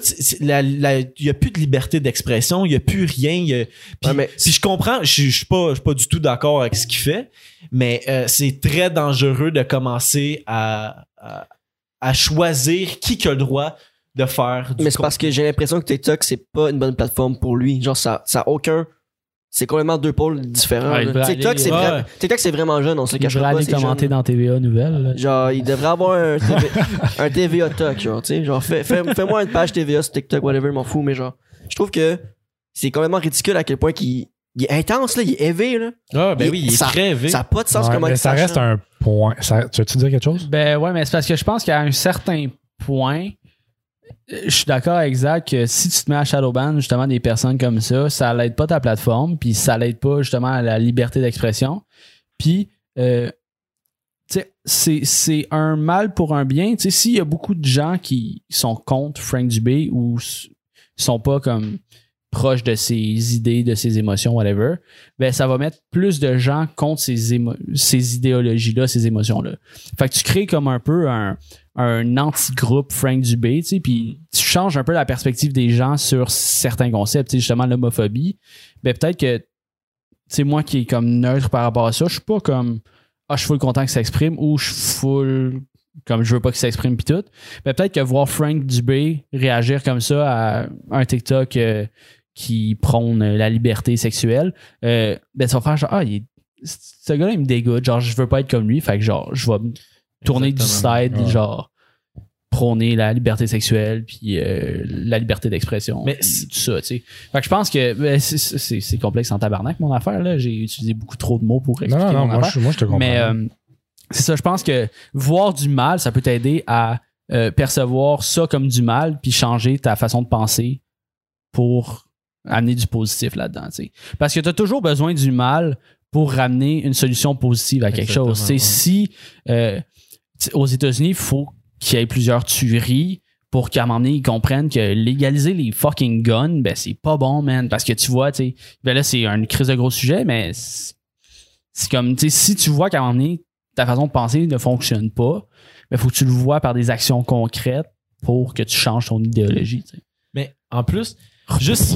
il n'y a plus de liberté d'expression, il n'y a plus rien. il y a- Puis, Ouais, mais- puis je comprends, je je suis pas, du tout d'accord avec ce qu'il fait, mais euh, c'est très dangereux de commencer à, à, à choisir qui a le droit de faire du Mais c'est parce que j'ai l'impression que TikTok, c'est pas une bonne plateforme pour lui. Genre, ça, ça a aucun. C'est complètement deux pôles différents. Ouais, il là. TikTok, c'est ouais. vraiment, TikTok, c'est vraiment jeune, on se Il devrait pas. aller c'est commenter jeune. dans TVA Nouvelles. là. Genre, il devrait avoir un, TV, un TVA talk, genre, tu sais. Genre, fais, fais, fais-moi une page TVA sur TikTok, whatever, je m'en fous, mais genre, je trouve que c'est complètement ridicule à quel point qu'il il est intense, là, il est élevé, là. Ah, ben Il- oui, il est ça- très élevé. Ça n'a pas de sens Ouais, comment mais il ça reste un point. Ça- tu veux-tu dire quelque chose? Ben ouais, mais c'est parce que je pense qu'à un certain point, je suis d'accord avec Zach que si tu te mets à Shadowban, justement, des personnes comme ça, ça l'aide pas ta plateforme, puis ça l'aide pas justement à la liberté d'expression. Puis, euh, c'est, un mal pour un bien. S'il y a beaucoup de gens qui sont contre Frank Dubé ou sont pas comme proches de ses idées, de ses émotions, whatever, ben ça va mettre plus de gens contre ces, idéologies-là, ces émotions-là. Fait que tu crées comme un peu un, un anti-groupe Frank Dubé, tu sais, puis tu changes un peu la perspective des gens sur certains concepts, tu sais, justement l'homophobie. Ben peut-être que, tu sais, moi qui est comme neutre par rapport à ça, je suis pas comme, ah, je suis full content qu'il s'exprime ou je suis full comme je veux pas qu'il s'exprime pis tout. Ben peut-être que voir Frank Dubé réagir comme ça à un TikTok euh, qui prône la liberté sexuelle, euh, ben ça va faire genre, ah, il est- ce gars-là, il me dégoûte. Genre, je veux pas être comme lui. Fait que, genre, je vais me tourner Exactement. du side, Ouais. genre, prôner la liberté sexuelle, puis euh, la liberté d'expression. Mais tout ça, tu sais. Fait que je pense que ben, c'est- complexe en tabarnak, mon affaire, là. J'ai utilisé beaucoup trop de mots pour expliquer non, non, mon moi, affaire. je, moi, je te comprends. Mais euh, c'est ça, je pense que voir du mal, ça peut t'aider à euh, percevoir ça comme du mal, puis changer ta façon de penser pour amener du positif là-dedans. tu sais. Parce que tu as toujours besoin du mal pour ramener une solution positive à quelque Exactement, chose. Ouais. Si euh, aux États-Unis, il faut qu'il y ait plusieurs tueries pour qu'à un moment donné, ils comprennent que légaliser les fucking guns, ben c'est pas bon, man. Parce que tu vois, tu ben là, c'est une crise de gros sujet, mais c'est c'est comme, tu sais, si tu vois qu'à un moment donné, ta façon de penser ne fonctionne pas, il faut que tu le vois par des actions concrètes pour que tu changes ton idéologie. Mais en plus, juste,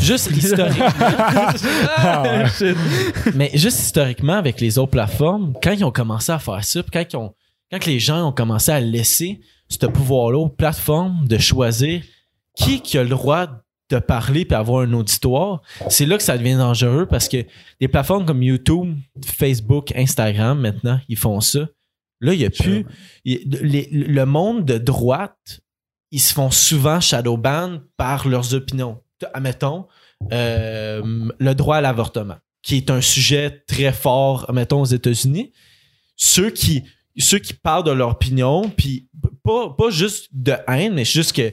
juste historiquement. Ah ouais. Shit. Mais juste historiquement, avec les autres plateformes, quand ils ont commencé à faire ça, quand, ils ont, quand les gens ont commencé à laisser ce pouvoir-là aux plateformes de choisir qui, qui a le droit de parler puis avoir un auditoire, c'est là que ça devient dangereux parce que des plateformes comme YouTube, Facebook, Instagram, maintenant, ils font ça. Là, il n'y a plus. il- les- le monde de droite, ils se font souvent shadowban par leurs opinions. Admettons, euh, le droit à l'avortement, qui est un sujet très fort, mettons, aux États-Unis. Ceux qui, ceux qui parlent de leur opinion, puis pas, pas juste de haine, mais juste que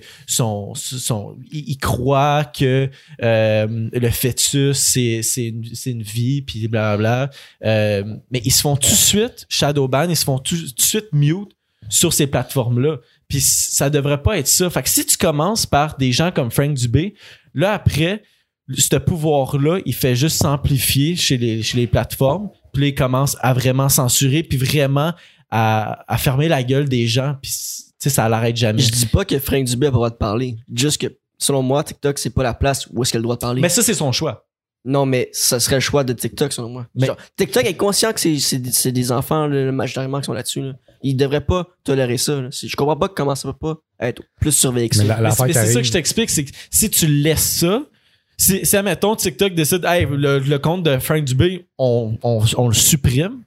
ils, croient que euh, le fœtus, c'est, une, vie, puis blablabla. Euh, mais ils se font tout de suite shadowban, ils se font tout de suite mute sur ces plateformes-là. Puis ça devrait pas être ça. Fait que si tu commences par des gens comme Frank Dubé, là après, ce pouvoir-là, il fait juste s'amplifier chez les, chez les plateformes. Puis là, il commence à vraiment censurer, puis vraiment à, à fermer la gueule des gens. Puis tu sais, ça l'arrête jamais. Je dis pas que Frank Dubé a pas le droit de parler. Juste que, selon moi, TikTok, c'est pas la place où est-ce qu'elle doit parler. Mais ça, c'est son choix. Non, mais ça serait le choix de TikTok, selon moi. Mais- Genre, TikTok est conscient que c'est, c'est, des- enfants, là, majoritairement, qui sont là-dessus. Là. Ils devraient pas tolérer ça. là. Je comprends pas comment ça peut pas être plus surveillé que ça. C'est ça que je t'explique, c'est que si tu laisses ça, si, si admettons, TikTok décide, hey, le, le compte de Frank Dubé, on, on, on le supprime.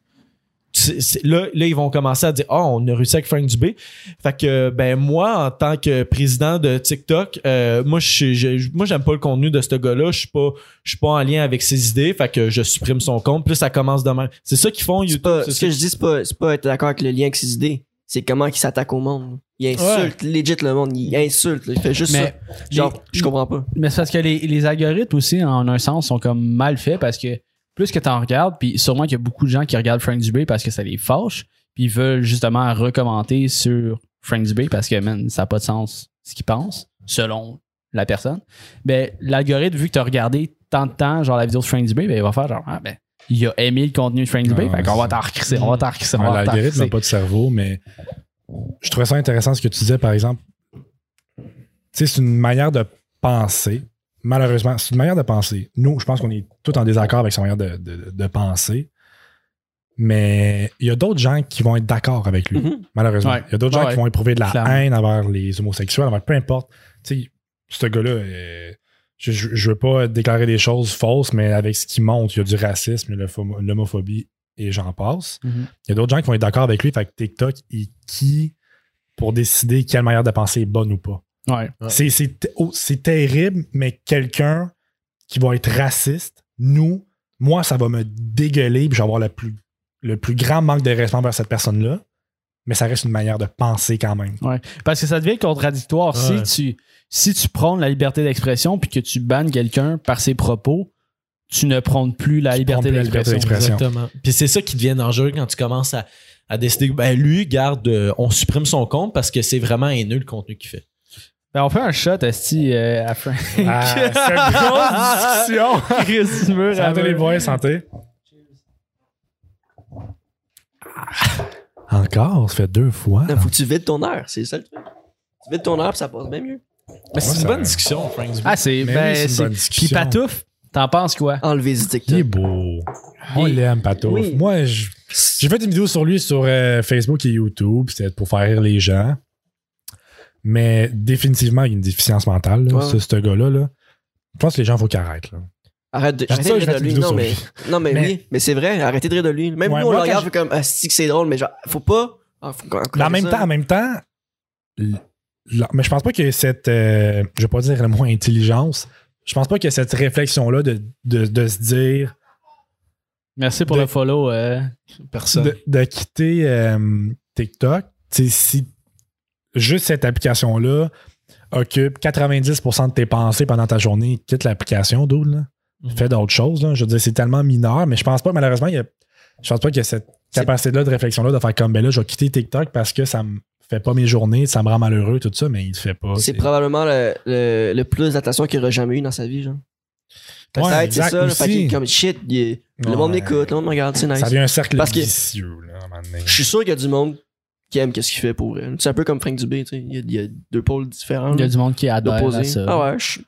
Là, là, ils vont commencer à dire Ah, on a réussi avec Frank Dubé. Fait que, ben, moi, en tant que président de TikTok, euh, moi, je suis- je- moi, j'aime pas le contenu de ce gars-là. Je suis pas, je suis pas en lien avec ses idées. Fait que je supprime son compte. Puis ça commence demain. C'est ça qu'ils font, C'est YouTube. pas, ce que je dis, c'est pas, c'est pas être d'accord avec le lien avec ses idées. C'est comment il s'attaque au monde. Il insulte legit le monde. Il insulte. là. Il fait juste Mais ça. Genre, les- je comprends pas. Mais c'est parce que les, les algorithmes aussi, en un sens, sont comme mal faits parce que plus que tu en regardes, puis sûrement qu'il y a beaucoup de gens qui regardent Frank Dubé parce que ça les fâche, puis ils veulent justement recommenter sur Frank Dubé parce que, man, ça n'a pas de sens ce qu'ils pensent, selon la personne. Ben, l'algorithme, vu que tu as regardé tant de temps, genre la vidéo de Frank Dubé, ben, il va faire genre, ah, ben, il a aimé le contenu de Frank Dubé, Ah, fait qu'on va t'en recrisser, on va t'en recrisser, Ouais, t'en L'algorithme n'a pas de cerveau, mais je trouvais ça intéressant ce que tu disais, par exemple. sais, c'est une manière de penser. Malheureusement, c'est une manière de penser. Nous, je pense qu'on est tous en désaccord avec sa manière de, de- de penser. Mais il y a d'autres gens qui vont être d'accord avec lui, Mhm. malheureusement. Ouais. Il y a d'autres gens qui vont éprouver de la Clairement. haine envers les homosexuels, envers peu importe. Tu sais, ce gars-là, euh, je, je, veux pas déclarer des choses fausses, mais avec ce qu'il montre, il y a du racisme, il l'homophobie et j'en passe. Mhm. Il y a d'autres gens qui vont être d'accord avec lui. Fait que TikTok est qui pour décider quelle manière de penser est bonne ou pas. Ouais. Ouais. C'est- C'est t- oh, c'est terrible, mais quelqu'un qui va être raciste, nous, moi, ça va me dégueuler puis je vais avoir le plus, le plus grand manque de respect envers cette personne-là. Mais ça reste une manière de penser quand même. Ouais. Parce que ça devient contradictoire. Ouais. Si tu si tu prônes la liberté d'expression puis que tu bannes quelqu'un par ses propos, tu ne prônes plus la Tu liberté prônes plus la liberté d'expression. d'expression. Exactement. Puis c'est ça qui devient dangereux quand tu commences à, à décider, ben lui, garde, euh, on supprime son compte parce que c'est vraiment haineux le contenu qu'il fait. Ben, on fait un shot, Esti, euh, à Frank. Ah, cette grosse discussion! Chris Mur, Santé les boys, santé. Encore, ça fait deux fois. Non, faut que tu vides ton heure, c'est ça le truc. Tu vides ton heure, puis ça passe bien mieux. Mais c'est une bonne discussion, Frank. Ah, c'est. Ben, oui, c'est une c'est- bonne Puis discussion. Patouf, t'en penses quoi? Enlever du Il est TikTok. beau. On Il- l'aime, Pato. Oui. Moi, je- j'ai fait une vidéo sur lui sur euh, Facebook et YouTube. C'était pour faire rire les gens. Mais définitivement, il y a une déficience mentale, là, Ouais. ce, ce gars-là. Là. Je pense que les gens, il faut qu'ils arrêtent. là. Arrête de, Je arrêtez ça, de rire de lui. Non, mais, lui. non, mais, Mais- oui, mais c'est vrai, arrêtez de rire de lui. Même Ouais, nous, on le regarde, fait comme, ah, c'est que c'est drôle, mais genre, faut pas. Ah, faut qu'on Mais en même temps, en même temps, mais je pense pas que cette, euh, je vais pas dire le mot intelligence, je pense pas que cette réflexion-là de, de, de se dire, Merci pour De- le follow. euh. Personne. de, de quitter euh, TikTok, si juste cette application-là occupe 90% de tes pensées pendant ta journée, quitte l'application, d'où là. Mhm. Fais d'autres choses. là. Je veux dire, c'est tellement mineur, mais je pense pas, malheureusement, il y a, je pense pas qu'il y a cette capacité-là de réflexion-là de faire comme, ben là, je vais quitter TikTok parce que ça me fait pas mes journées, ça me rend malheureux, tout ça, mais il le fait pas. C'est probablement le, le, le plus d'attention qu'il aura jamais eu dans sa vie, genre. Ouais, c'est ça, là. Fait comme shit, il le monde m'écoute, le monde me regarde, c'est nice. Ça devient un cercle Parce vicieux, là, à un moment donné. Je suis sûr qu'il y a du monde qui aime qu'est-ce qu'il fait pour elle. C'est un peu comme Frank Dubé, tu sais. Il y a, il y a deux pôles différents. Il y a du monde qui adore ça. Ah ouais, je...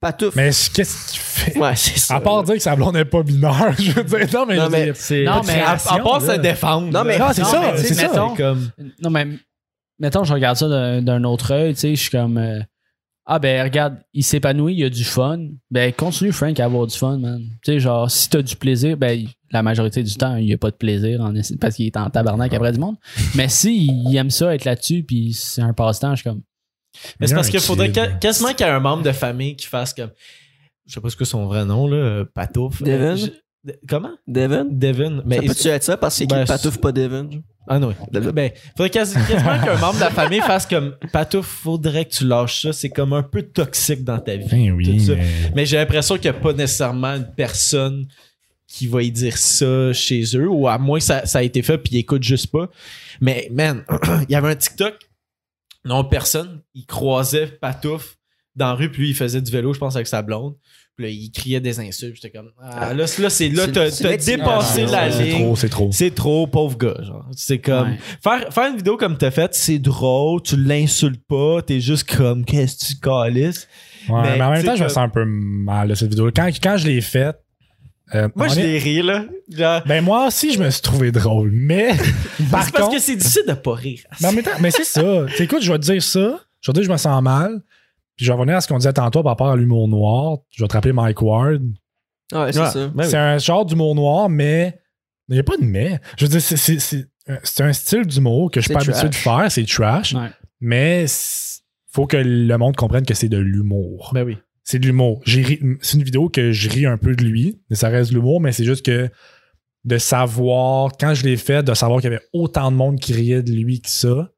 pas tout. Mais qu'est-ce qu'il fait? Ouais, c'est ça. À part dire que sa blonde n'est pas binaire, je veux dire, non, mais, Non, mais C'est- Non, mais- à, à part se défendre. Non, mais-. Non, c'est ça, c'est ça. mettons- comme. Non, mais mettons, je regarde ça d'un d'un autre œil, tu sais, je suis comme. euh, ah, ben, regarde, il s'épanouit, il y a du fun. Ben, continue, Frank, à avoir du fun, man. Tu sais, genre, si t'as du plaisir, ben, la majorité du temps, il y a pas de plaisir en parce qu'il est en tabarnak après du monde. Mais si il aime ça, être là-dessus, puis c'est un passe-temps, je suis comme. Mais c'est parce qu'il faudrait ca- quasiment qu'il y ait un membre de famille qui fasse comme. Je sais pas ce que son vrai nom, là. Patouf. Devin? je- Comment? Devin? Devin. Mais ça peut-tu être ça parce qu'il Ben, écrit Patouf, pas Devin? Ah non, oui. Ben, faudrait quasi- quasiment qu'un membre de la famille fasse comme Patouf, faudrait que tu lâches ça. C'est comme un peu toxique dans ta vie. Ben oui, Tout ça. mais- Mais j'ai l'impression qu'il n'y a pas nécessairement une personne qui va y dire ça chez eux, ou à moins que ça, ça a été fait puis ils écoutent juste pas. Mais man, il y avait un TikTok, non personne, il croisait Patouf dans la rue, puis lui il faisait du vélo, je pense, avec sa blonde. Puis là, il criait des insultes. J'étais comme, ah, là, là c'est là, C'est- t'as c'est dépassé la c'est ligne. trop, c'est trop. C'est trop, pauvre gars. Genre. C'est comme. Ouais. Faire, faire une vidéo comme t'as faite, c'est drôle, tu l'insultes pas, t'es juste comme, qu'est-ce que tu calisses? Ouais, Mais, mais, en même temps, je me sens un peu mal cette vidéo. Quand, quand je l'ai faite, euh, Moi, je est- l'ai ri, là. Genre, ben moi aussi, je me suis trouvé drôle. Mais par c'est parce contre, que c'est difficile de pas rire. mais en même temps, mais c'est ça. Tu sais, écoute, je vais te dire ça. Je vais te dire que je me sens mal. Puis je vais revenir à ce qu'on disait tantôt par rapport à l'humour noir. Je vais te rappeler Mike Ward. Ouais, c'est Ouais. ça. Ben oui. c'est un genre d'humour noir, mais il n'y a pas de mais. Je veux dire, c'est- c'est un style d'humour que je suis pas habitué de faire. C'est trash. Ouais. Mais faut que le monde comprenne que c'est de l'humour. Ben oui. c'est de l'humour. J'ai ri- C'est une vidéo que je ris un peu de lui, mais ça reste de l'humour, mais c'est juste que de savoir, quand je l'ai fait, de savoir qu'il y avait autant de monde qui riait de lui que ça,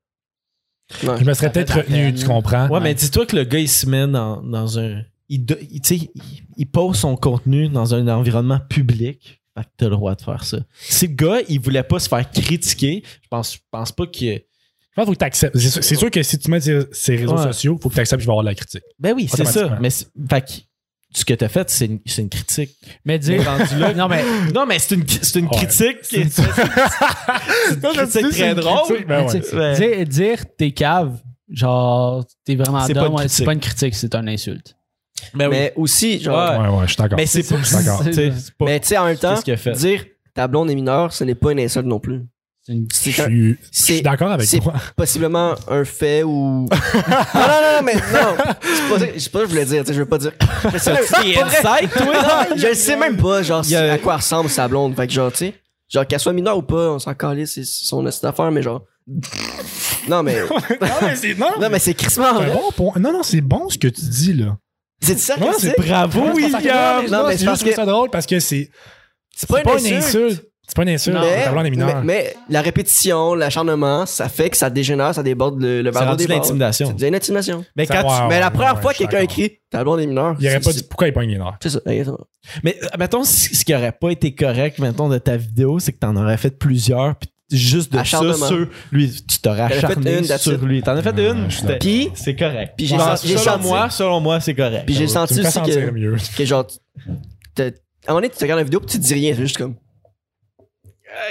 Ouais. je me serais peut-être retenu, tu comprends? Ouais, mais dis-toi que le gars, il se met dans, dans un. Il, il- tu sais, il, il pose son contenu dans un environnement public. Fait que t'as le droit de faire ça. Si le gars, il voulait pas se faire critiquer, je pense, je pense pas que. Je pense qu'il faut que t'acceptes. C'est sûr, c'est sûr que si tu mets ses, ses réseaux Ouais. sociaux, il faut que tu acceptes qu'il va y avoir de la critique. Ben oui, c'est ça. Mais fait que ce que t'as fait, c'est une, c'est une critique. Mais dire. rendu là. non, mais. Non, mais c'est une, c'est une critique. C'est une- critique très drôle. Ben dire, dire t'es cave, Genre, t'es vraiment C'est dumb, pas une ouais, c'est critique. pas une critique, c'est une insulte. Ben oui. Mais aussi, genre. Ouais. Ouais, je suis d'accord. Mais c'est pas. Mais tu sais, en même temps, dire ta blonde est mineure, ce n'est pas une insulte non plus. C'est une- Je C'est un- suis, je c'est- suis d'accord avec c'est toi. possiblement un fait ou. non, non, non, mais non. C'est pas, ça- c'est pas ça que je voulais dire. tu sais, Je veux pas dire. Je sais même- T'es inside, toi? Non, je le sais même pas, genre, a- à quoi ressemble sa blonde. Fait que, genre, tu sais, genre, qu'elle soit mineure ou pas, on s'en calisse, c'est son petite affaire, mais genre. Non, mais. non, mais c'est, non, Non, mais c'est crissement c'est un bon point. Non, non, c'est bon ce que tu dis, là. C'est ça que Non, c'est. bravo, William. c'est. Non, mais c'est c'est juste que- ça drôle parce que c'est, C'est c'est pas une insulte. C'est pas une insulte. Mais, mais, mais la répétition, l'acharnement, ça fait que ça dégénère, ça déborde le, le rendu déborde. l'intimidation. C'est une intimidation. Mais Ça, quand tu- mais la première ouais, fois suis quelqu'un écrit ta blonde est mineure. Il aurait pas dit pourquoi il pogne les nerfs? C'est ça, exactement. Mais mettons, ce qui aurait pas été correct, mettons, de ta vidéo, c'est que t'en aurais fait plusieurs, puis juste de ça sur lui, tu t'aurais acharné une, sur lui. T'en as fait une, Puis, c'est correct. Puis j'ai senti- selon senti- moi, selon moi, c'est correct. puis j'ai senti aussi que, mieux. que genre, à un moment donné, tu regardes la vidéo puis tu te dis rien, c'est juste comme.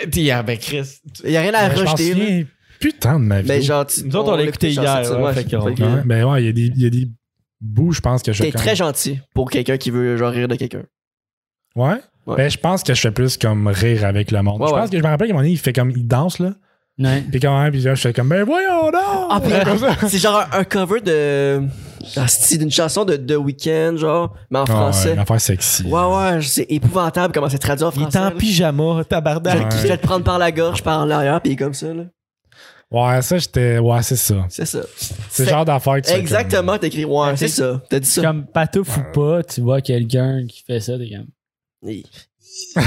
Euh, puis, ah, ben Chris, Il y a rien à Mais rejeter. là. putain de ma vie. Mais genre, tu- Nous autres, on l'a écouté l'écoutait, hier, genre, ouais, ouais, fait ben ouais, il y a des, il y a des bouts, je pense que je T'es quand- très gentil pour quelqu'un qui veut genre rire de quelqu'un. Ouais? Ouais. Ben, je pense que je fais plus comme rire avec le monde. Ouais, je ouais. pense que je me rappelle qu'à un moment donné, il fait comme, il danse, là. Ouais. Puis quand même, puis là, je fais comme, ben voyons donc! Ah, puis- Comme ça. C'est genre un, un cover de. Ah, c'est d'une chanson de The Weeknd, genre, mais en Ah, ouais, français. une affaire sexy. Ouais, ouais, c'est épouvantable comment c'est traduit en il est français. en là. pyjama, tabarnak. Ouais. Je vais te prendre par la gorge, par l'arrière, pis il est comme ça, là. Ouais, ça, j'étais. Ouais, c'est ça. C'est ça. C'est le genre d'affaire que tu fais Exactement, t'as écrit, ouais, Ouais, c'est ça. T'as dit ça. Comme patouf ou pas, tu vois quelqu'un qui fait ça, t'es comme.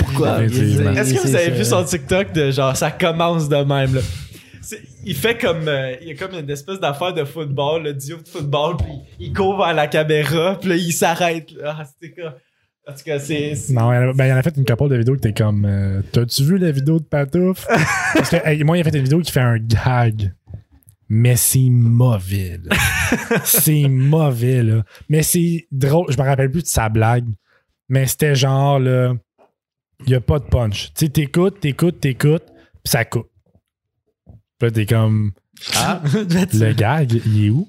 Pourquoi? Est-ce que vous avez vu son TikTok de genre ça commence de même là? Il fait comme euh, il y a comme une espèce d'affaire de football, le duo de football, puis il court vers la caméra, puis là il s'arrête. là. Ah, c'était quoi? En tout cas, c'est. Non, il a- ben, il en a fait une couple de vidéos que t'es comme. euh, T'as-tu vu la vidéo de Patouf? Parce que, hey, moi, il a fait une vidéo qui fait un gag. Mais c'est mauvais, c'est mauvais, là. Mais c'est drôle. Je me rappelle plus de sa blague. Mais c'était genre, là. Il y a pas de punch. Tu sais, t'écoutes, t'écoutes, t'écoutes, puis ça coupe. Puis là, t'es comme. Ah, Le gag, il est où?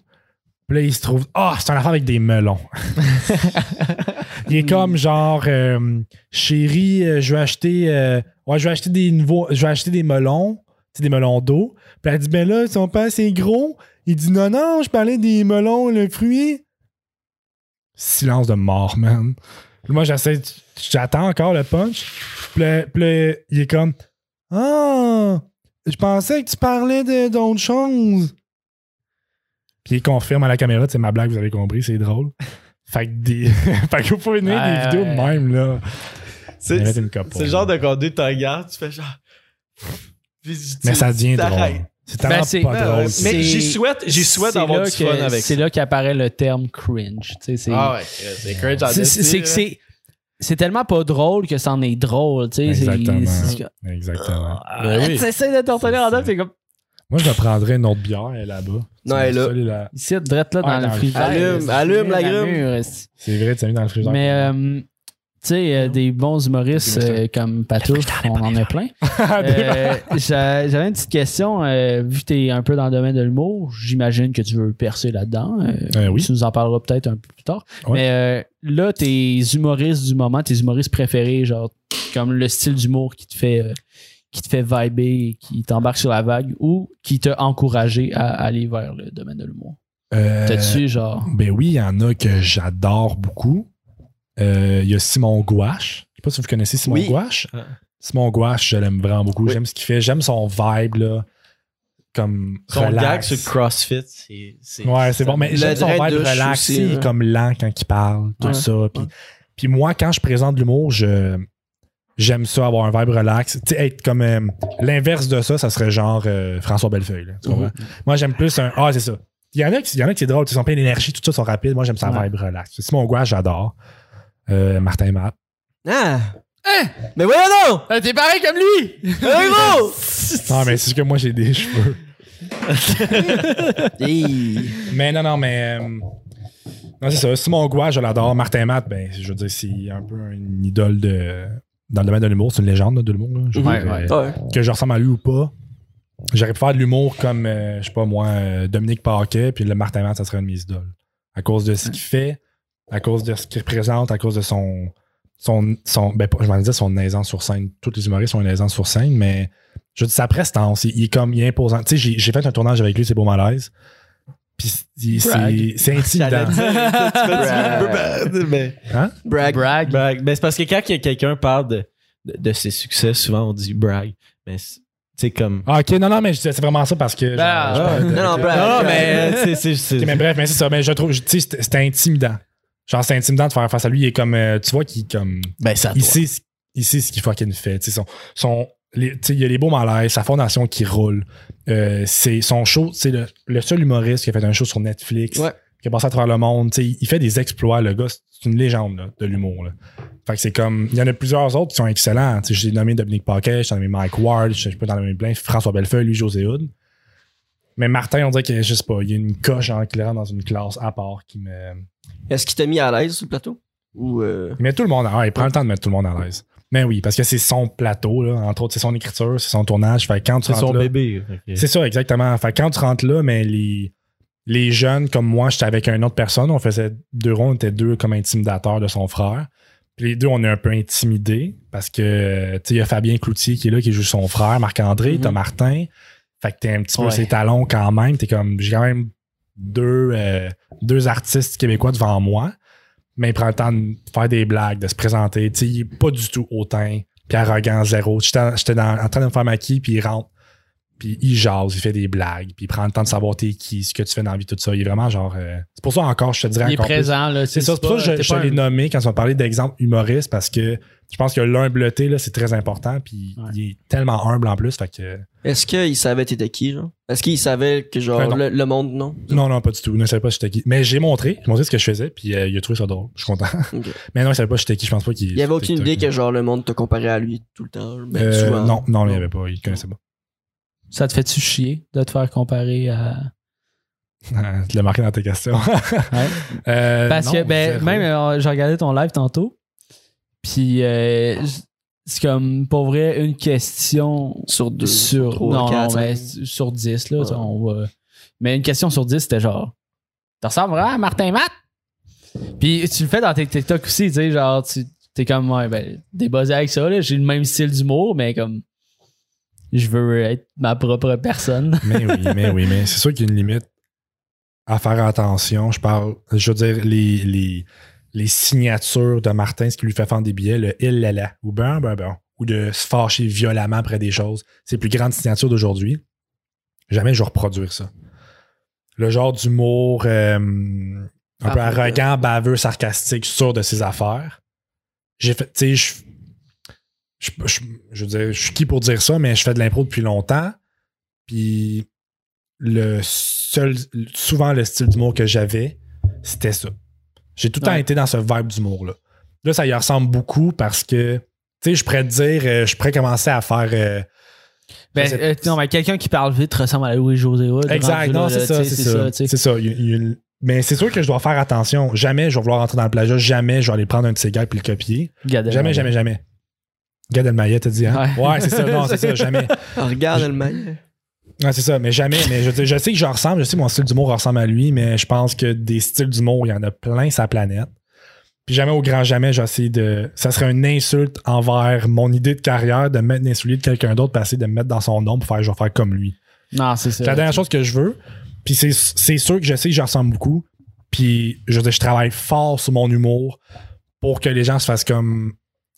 Puis là, il se trouve. Ah, c'est un affaire avec des melons. il est comme genre euh, Chérie, euh, je vais acheter. euh, ouais, je vais acheter des nouveaux. Je vais acheter des melons. Tu sais, des melons d'eau. Puis elle dit Ben là, ils sont pas assez gros. Il dit Non, non, je parlais des melons, le fruit. Silence de mort, man. Puis moi, j'essaie. J'attends encore le punch. Puis là, puis là, il est comme Ah! Je pensais que tu parlais de- d'autres choses. Puis il confirme à la caméra, c'est ma blague, vous avez compris, c'est drôle. Fait que des. fait que vous pouvez venir des vidéos de ouais. même, là. c'est c'est le genre de contenu que tu regardes, tu fais genre. Puis tu- Mais ça devient drôle. C'est tellement Ben, c'est- pas drôle. Mais C'est- j'y souhaite, j'y souhaite c'est d'avoir là du fun avec C'est ça. là qu'apparaît le terme cringe. Tu sais, c'est Ah ouais, c'est cringe en c'est- c'est- tellement pas drôle que c'en est drôle, tu sais. c'est- Exactement. c'est- Exactement. Ben oui. Tu essaies de t'en tenir en comme. Moi, je me prendrais une autre bière, elle est là-bas. Non, elle est là. Ici, drette là dans le dans le frigidaire. Allume, allume la grume. C'est vrai, tu as mis dans le frigidaire. Mais, euh, tu sais, euh, des bons humoristes euh, comme Patouf, on en a plein. Euh, j'a- J'avais une petite question. vu que tu es un peu dans le domaine de l'humour, j'imagine que tu veux percer là-dedans. oui. Tu nous en parleras peut-être un peu plus tard. Ouais. Mais là, tes humoristes du moment, tes humoristes préférés, genre comme le style d'humour qui te fait qui te fait vibrer, qui t'embarque sur la vague ou qui t'a encouragé à aller vers le domaine de l'humour? T'as-tu genre? Ben oui, il y en a que j'adore beaucoup. Euh, Il y a Simon Gouache. Je sais pas si vous connaissez Simon Oui. Gouache. Ouais. Simon Gouache, je l'aime vraiment beaucoup. Oui. J'aime ce qu'il fait. J'aime son vibe, là. Comme. Son relax. gag sur CrossFit, c'est. c'est- Ouais, c'est bon. Mais j'aime son vibe relax. il est comme lent quand il parle, tout Ouais. ça. Puis, Ouais. puis moi, quand je présente de l'humour, je. J'aime ça, avoir un vibe relax. Tu sais, être comme. euh, L'inverse de ça, ça serait genre euh, François Bellefeuille. là. Tu comprends? Moi, j'aime plus un. Ah, c'est ça. Il y en a qui, il y en a qui c'est drôle, ils sont plein d'énergie, tout ça sont rapides. Moi, j'aime ça Ouais. vibe relax. Simon Gouache, j'adore. Euh, Martin Matt. Ah! Mais voyons donc! T'es pareil comme lui! Hey, gros! Non, mais c'est juste que moi, j'ai des cheveux. Mais non, non, mais. euh, non, c'est ça. Simon Gouache, je l'adore. Martin Matt, ben, je veux dire, c'est un peu une idole de. Dans le domaine de l'humour, c'est une légende là, de l'humour. là. Je veux Ouais, dire, ouais. euh, Ouais. Que je ressemble à lui ou pas, j'aurais pu faire de l'humour comme, euh, je sais pas moi, euh, Dominique Paquet, puis le Martin Matt, ça serait une de mes idoles. À cause de ce qu'il fait, à cause de ce qu'il représente, à cause de son. son, son ben, je m'en disais son aisance sur scène. Tous les humoristes ont une aisance sur scène, mais je dis sa prestance. Il, il est comme, il est imposant. Tu sais, j'ai, fait un tournage avec lui, c'est beau malaise. Puis c'est, intimidant. mais, Brag. Brag. brag. Ben, c'est parce que quand quelqu'un parle de, de, de ses succès, souvent on dit brag. Mais c'est comme. Ah, ok, non, non, mais c'est vraiment ça parce que. genre, je parle de- non, non, brag. Non, mais c'est- c'est. c'est- Ok, mais bref, mais c'est ça. Mais je trouve, tu sais, c'était intimidant. Genre, c'est intimidant de faire face à lui. Il est comme, euh, tu vois, qu'il comme. Ben, ça il sait, ce- il sait ce qu'il fucking fait. Tu sais, son, son, les- tu sais, il y a les beaux malaises, sa fondation qui roule. Euh, c'est son show, c'est le, le seul humoriste qui a fait un show sur Netflix, Ouais. qui a passé à travers le monde. Il fait des exploits, le gars. C'est une légende là, de l'humour. Fait que c'est comme. Il y en a plusieurs autres qui sont excellents. J'ai nommé Dominique Paquet, j'ai nommé Mike Ward, je je peux t'en nommer plein. François Bellefeuille, lui, José Hood. Mais Martin, on dirait qu'il y a, je sais pas, il y a une coche en clair dans une classe à part qui me. Est-ce qu'il t'a mis à l'aise sur le plateau? Ou euh, Il met tout le monde à l'aise. Il prend le temps de mettre tout le monde à l'aise. Mais oui, parce que c'est son plateau, là. Entre autres, c'est son écriture, c'est son tournage. Fait quand tu C'est rentres son là- bébé. C'est ça, exactement. Fait quand tu rentres là, mais les, les jeunes, comme moi, j'étais avec une autre personne. On faisait deux ronds, on était deux comme intimidateurs de son frère. Puis les deux, on est un peu intimidés parce que, tu sais, il y a Fabien Cloutier qui est là, qui joue son frère, Marc-André, Mhm. t'as Martin. Fait que t'es un petit peu Ouais. ses talons quand même. T'es comme, j'ai quand même deux, euh, deux artistes québécois devant moi. Mais il prend le temps de faire des blagues, de se présenter. Tu sais, il est pas du tout hautain, puis arrogant, zéro. J'étais en train de me faire maquiller, puis il rentre. Puis il jase, il fait des blagues, puis il prend le temps de savoir t'es qui, ce que tu fais dans la vie, tout ça. Il est vraiment genre. euh, c'est pour ça encore, je te dirais Il est encore plus. présent, là. C'est ça, c'est pour ça que je, je pas l'ai un- nommé quand on parlait d'exemple humoriste parce que je pense que l'humbleté, là, c'est très important. Puis Ouais. il est tellement humble en plus. Fait que. est-ce qu'il savait t'étais qui, genre? Est-ce qu'il savait que, genre, non. le, le monde, non? Non, non, pas du tout. Il ne savait pas j'étais qui. Mais j'ai montré. J'ai montré ce que je faisais. Puis euh, il a trouvé ça drôle. Je suis content. Mais non, il savait pas j'étais qui. Je pense pas qu'il. Il y avait aucune idée que, genre, le monde te comparait à lui tout le temps. Ben, Euh, souvent. non, non, il n'y avait pas. Il connaissait pas. Ça te fait-tu chier de te faire comparer à. tu l'as marqué dans tes questions. Euh, Parce non, que, ben, même, euh, j'ai regardé ton live tantôt. Puis, euh, c'est comme, pour vrai, une question Sur deux. sur. trois, non, quatre, non, mais sur 10, là. Ouais. on va- mais une question sur 10, c'était genre. Tu ressembles vraiment à Martin Matt? Puis, tu le fais dans tes TikTok aussi, tu sais, genre, tu t'es comme, ouais, ben, débuzzé avec ça, là. J'ai le même style d'humour, mais comme. Je veux être ma propre personne. Mais oui, mais oui, mais c'est sûr qu'il y a une limite à faire attention. Je parle, je veux dire, les, les, les signatures de Martin, ce qui lui fait faire des billets, le il là là, ou ben, ben, ben, ou de se fâcher violemment après des choses. C'est les plus grandes signatures d'aujourd'hui. Jamais je vais reproduire ça. Le genre d'humour euh, un peu Arrogant. arrogant, baveux, sarcastique, sûr de ses affaires. J'ai fait, tu sais, je, je, je, je veux dire, je suis qui pour dire ça, mais je fais de l'impro depuis longtemps. Puis le seul, souvent le style d'humour que j'avais, c'était ça. J'ai tout le temps été dans ce vibe d'humour-là. Là, ça y ressemble beaucoup parce que, tu sais, je pourrais te dire, euh, je pourrais commencer à faire. euh, Ben, euh, non, mais quelqu'un qui parle vite ressemble à Louis-José. Exact, non, c'est ça, c'est ça. C'est ça. il il Mais c'est sûr que je dois faire attention. Jamais je vais vouloir rentrer dans le plagiat. Jamais je vais aller prendre un de ces gars et le copier. Jamais, jamais, jamais. Gad Elmaleh, t'as dit, hein? Ouais. Ouais, c'est ça. Non, c'est ça. Jamais. Regarde le mail. Ouais, c'est ça, mais jamais. Mais je, je sais que j'en ressemble, je sais que mon style d'humour ressemble à lui, mais je pense que des styles d'humour, il y en a plein sa planète. Puis jamais au grand jamais, j'essaie de. Ça serait une insulte envers mon idée de carrière de mettre l'insulte de quelqu'un d'autre, passer de me mettre dans son nom pour faire je vais faire comme lui. Non, c'est ça. C'est la dernière chose que je veux. Puis c'est, c'est sûr que je sais que j'en ressemble beaucoup. Puis je veux dire, je travaille fort sur mon humour pour que les gens se fassent comme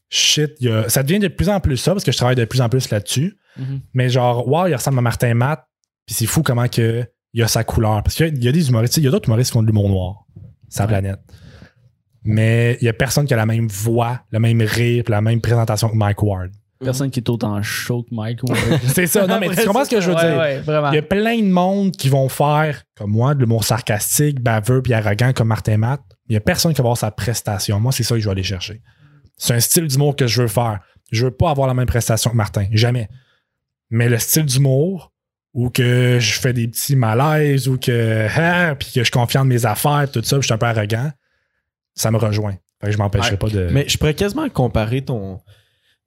shit. il y a- ça devient de plus en plus ça parce que je travaille de plus en plus là-dessus. Mhm. Mais genre, wow, il ressemble à Martin Matt. Puis c'est fou comment que il a sa couleur. Parce qu'il y a- il y a des humoristes, il y a d'autres humoristes qui font de l'humour noir. Sa Ouais. planète. Mais il y a personne qui a la même voix, le même rire, la même présentation que Mike Ward. Personne qui est autant chaud que Mike. Ward. C'est ça. Non, mais tu comprends ce que je veux Ouais, dire? Ouais. Il y a plein de monde qui vont faire, comme moi, de l'humour sarcastique, baveux puis arrogant comme Martin Matt. Il y a personne qui va avoir sa prestation. Moi, c'est ça que je vais aller chercher. C'est un style d'humour que je veux faire. Je veux pas avoir la même prestation que Martin. Jamais. Mais le style d'humour où que je fais des petits malaises ou que ah, puis que je confie en mes affaires, tout ça, puis je suis un peu arrogant, ça me rejoint. Fait que je m'empêcherai Ouais. pas de. Mais je pourrais quasiment comparer ton,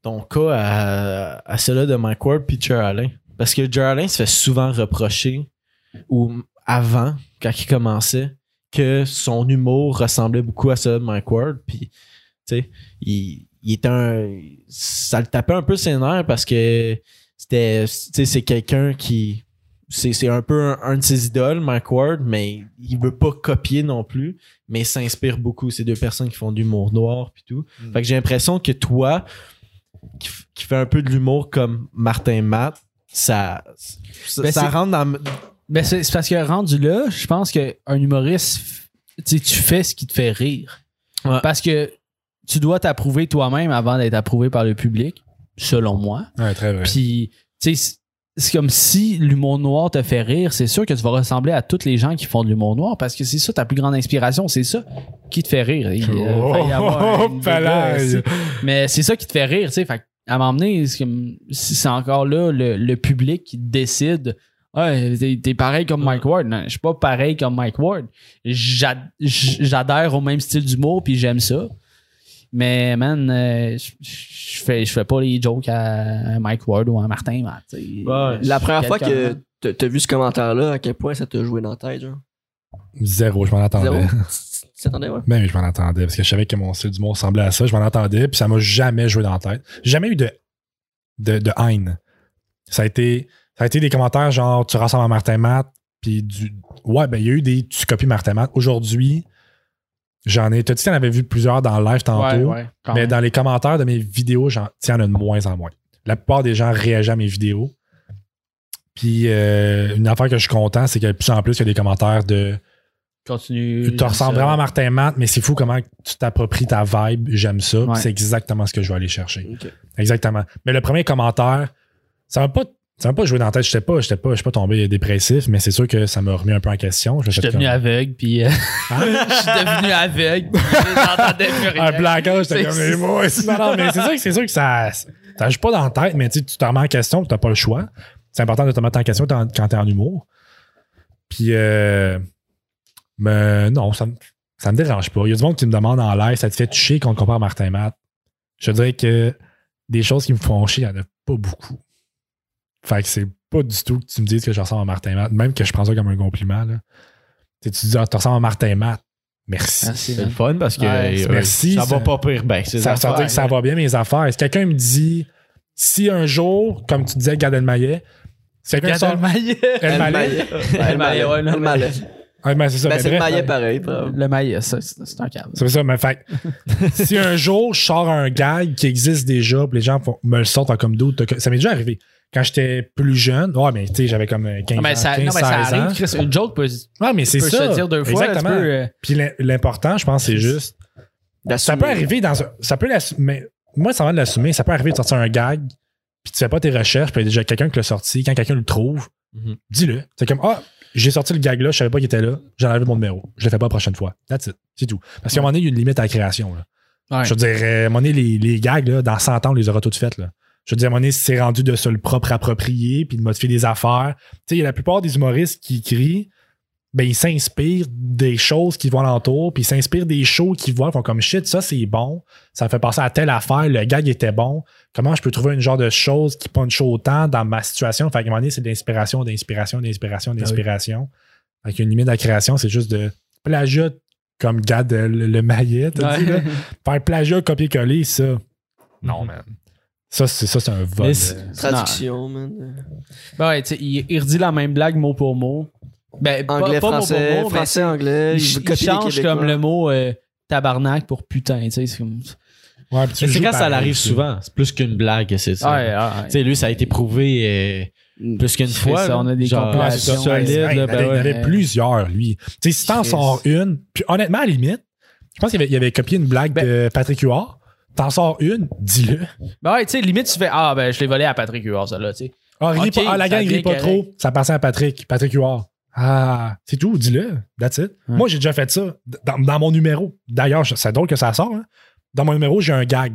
ton cas à, à celui de Mike Ward puis Alain. Parce que Geraldine se fait souvent reprocher, ou avant, quand il commençait, que son humour ressemblait beaucoup à ça de Mike Ward. Puis, il, il était un. Ça le tapait un peu ses nerfs parce que c'était. Tu sais, c'est quelqu'un qui. C'est un peu un, un de ses idoles, Mike Ward, mais il veut pas copier non plus, mais il s'inspire beaucoup. C'est deux personnes qui font de l'humour noir puis tout. Mm. Fait que j'ai l'impression que toi, qui, qui fait un peu de l'humour comme Martin Matt, ça, ça, Ben, ça rentre dans. Ben, c'est parce que rendu là, je pense qu'un humoriste, tu fais ce qui te fait rire. Ouais. Parce que tu dois t'approuver toi-même avant d'être approuvé par le public, selon moi. Ouais, très vrai. Puis, tu sais, c'est- comme si l'humour noir te fait rire, c'est sûr que tu vas ressembler à tous les gens qui font de l'humour noir parce que c'est ça ta plus grande inspiration, c'est ça qui te fait rire. Il, euh, y avoir Oh, dégueu, mais c'est ça qui te fait rire, tu sais. Fait à m'emmener, c'est comme si c'est encore là le, le public qui décide. Ouais, t'es, t'es pareil comme Mike Ward. Non, je suis pas pareil comme Mike Ward. J'ad- J'adhère au même style d'humour puis j'aime ça. Mais man, euh, je fais, je fais pas les jokes à Mike Ward ou à Martin. Sais. Ouais. La première fois que t'as- vu ce commentaire-là, à quel point ça t'a joué dans la tête, genre? Zéro, je m'en attendais. Zéro? Tu t'attendais, ouais? Ben oui, je m'en attendais parce que je savais que mon style d'humour ressemblait à ça. Je m'en attendais, puis ça m'a jamais joué dans la tête. J'ai jamais eu de, de, de haine. Ça a, été, ça a été des commentaires genre tu ressembles à Martin Matt, puis du. Ouais, ben il y a eu des tu copies Martin Matt. Aujourd'hui, j'en ai. T'as dit que t'en avais vu plusieurs dans le live tantôt? Ouais, ouais, quand Mais même. dans les commentaires de mes vidéos, j'en tiens de moins en moins. La plupart des gens réagissent à mes vidéos. Puis euh, une affaire que je suis content, c'est que de plus en plus, il y a des commentaires de Continue. tu te ressembles vraiment à Martin Matt, mais c'est fou comment tu t'appropries ta vibe. J'aime ça. Ouais. C'est exactement ce que je vais aller chercher. Exactement. Mais le premier commentaire, ça m'a pas. Ça m'a pas joué dans la tête. Je pas, j'étais pas, je suis pas tombé dépressif, mais c'est sûr que ça m'a remis un peu en question. Je suis devenu aveugle, puis euh, je suis devenu aveugle, puis j'entendais plus rien. un blackout, j'étais comme les mots. Non, non, mais c'est sûr que c'est sûr que ça. Ça joue pas dans la tête, mais tu te remets en question, tu t'as pas le choix. C'est important de te mettre en question quand quand t'es en humour. Puis euh, mais non, ça, ça me dérange pas. Il y a du monde qui me demande en live, ça te fait toucher qu'on te compare Martin Matt. Je dirais que des choses qui me font chier, il n'y en a pas beaucoup. Fait que c'est pas du tout que tu me dises que je ressemble à Martin Matt, même que je prends ça comme un compliment. Là. Tu sais, tu dis, ah, tu ressembles à Martin Matt. Merci. Merci, C'est le fun parce que Ouais, euh, merci, ça, ça- va pas pire ben. c'est ça, que ça va bien mes affaires. Si quelqu'un me dit, si un jour, comme tu disais, Gad Elmaleh, si quelqu'un sort. maillet. Elmaleh? El Malais. ouais, ben, c'est ça. Ben, mais c'est le maillet pareil. Le maillet, ça, c'est c'est un câble. C'est ça, mais fait que, si un jour je sors un gag qui existe déjà, puis les gens font- me le sortent en comme d'autres, ça m'est déjà arrivé. Quand j'étais plus jeune, ouais, mais tu sais, j'avais comme 15 Non, mais ans, ça, 15, non, mais ça 16 ans. arrive, Chris. Une joke peut, Ouais, mais c'est ça. se dire deux fois. Exactement. Peux, euh, Puis l'im- l'important, je pense, c'est juste. Ça peut arriver dans un. Ça peut l'assu- mais moi, ça va de l'assumer. Ça peut arriver de sortir un gag, puis tu fais pas tes recherches, puis il y a déjà quelqu'un qui l'a sorti. Quand quelqu'un le trouve, Mhm. dis-le. C'est comme, ah, j'ai sorti le gag là, je savais pas qu'il était là, j'ai enlevé mon numéro. Je le fais pas la prochaine fois. That's it. C'est tout. Parce qu'à un moment donné, il y a une limite à la création. Là. ouais. Je veux dire, euh, à un moment donné, les, les gags, là, dans 100 ans, on les aura toutes faites. Là. Je veux dire, à un moment donné, c'est rendu de se le propre approprier, puis de modifier des affaires. Tu sais, il y a la plupart des humoristes qui écrivent, ben, ils s'inspirent des choses qui vont alentour, puis ils s'inspirent des shows qu'ils voient, ils font comme shit, ça c'est bon, ça me fait penser à telle affaire, le gag était bon. Comment je peux trouver une genre de chose qui punch autant dans ma situation? Fait qu'à un moment donné, c'est de l'inspiration, d'inspiration, d'inspiration, d'inspiration. Avec une limite de la création, c'est juste de plagiat comme Gad euh, le, le maillet, dit, là. Faire plagiat, copier-coller, ça. Non, Mhm. man. Ça, c'est ça, c'est un vol. Mais Traduction, man. Ben ouais, tu sais, il, il redit la même blague mot pour mot. Ben, pas- Anglais, pas, français, mot pour mot, mais français, anglais. il, change comme le mot euh, tabarnak pour putain, tu sais. C'est comme... Ouais, c'est quand ça arrive souvent. C'est plus qu'une blague, c'est ça. Ouais, ouais, ouais. Tu sais, lui, ça a été prouvé euh, plus qu'une fois. ça, on a des compilations. Ouais, solide, c'est- hey, là, il y en ben avait- il y en avait plusieurs, lui. Tu sais, si t'en sors une, puis honnêtement, à la limite, je pense qu'il avait, il avait copié une blague Ben- de Patrick Huard. T'en sors une, dis-le. Ben ouais, tu sais, limite, tu fais Ah, ben, je l'ai volé à Patrick Huard, ça là, tu sais. Ah, ris Ok, pas- ah, la gang rit pas correct. trop. Ça passait à Patrick. Patrick Huard. Ah, c'est tout, dis-le. That's it. Moi, j'ai déjà fait ça dans, dans mon numéro. D'ailleurs, c'est drôle que ça sort. hein. Dans mon numéro, j'ai un gag.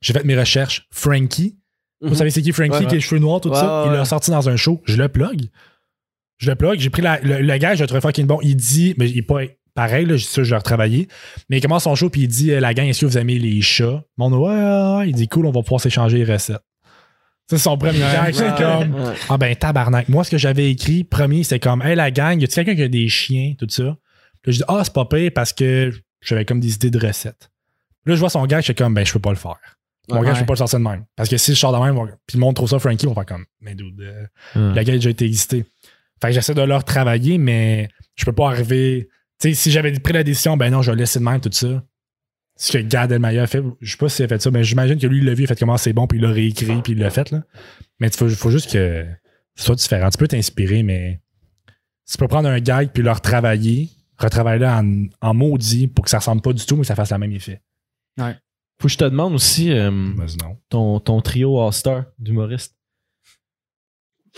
J'ai fait mes recherches. Frankie. Vous Mhm. savez c'est qui Frankie Ouais, qui a les cheveux noirs, tout Ouais, ça? Il l'a sorti dans un show. Je le plug. Je le plug. J'ai pris la- le, le gars, je le trouvais fucking bon. Il dit, mais il est pas pareil, là, je l'ai retravaillé. Mais il commence son show, puis il dit, euh, la gang, est-ce que vous aimez les chats? Mon ouais, ouais, ouais. Il dit, cool, on va pouvoir s'échanger les recettes. C'est son premier gag. C'est comme, ah ben tabarnak. Moi, ce que j'avais écrit, premier, c'est comme, hey la gang, y a-tu quelqu'un qui a des chiens, tout ça? Puis là, je dis, ah, c'est pas pire parce que j'avais comme des idées de recettes. Puis là, je vois son gag, je suis comme, ben, je peux pas le faire. Mon gars, je peux pas le sortir de même. Parce que si je sors de même, puis le monde trouve ça Frankie, on va faire comme, mais dude, euh, la gag a déjà été existé. Fait que j'essaie de leur travailler, mais je peux pas arriver. Si j'avais pris la décision, ben non, je vais laisser de même tout ça. Ce que Gad Elmaleh a fait, je sais pas s'il a fait ça, mais j'imagine que lui, il l'a vu, il a fait comment c'est bon, puis il l'a réécrit, puis il l'a fait, là. Mais il faut, faut juste que ce soit différent. Tu peux t'inspirer, mais tu peux prendre un gag puis le retravailler, retravailler en, en maudit pour que ça ressemble pas du tout, mais que ça fasse le même effet. Faut que je te demande aussi euh, ton, ton trio All-Star d'humoristes.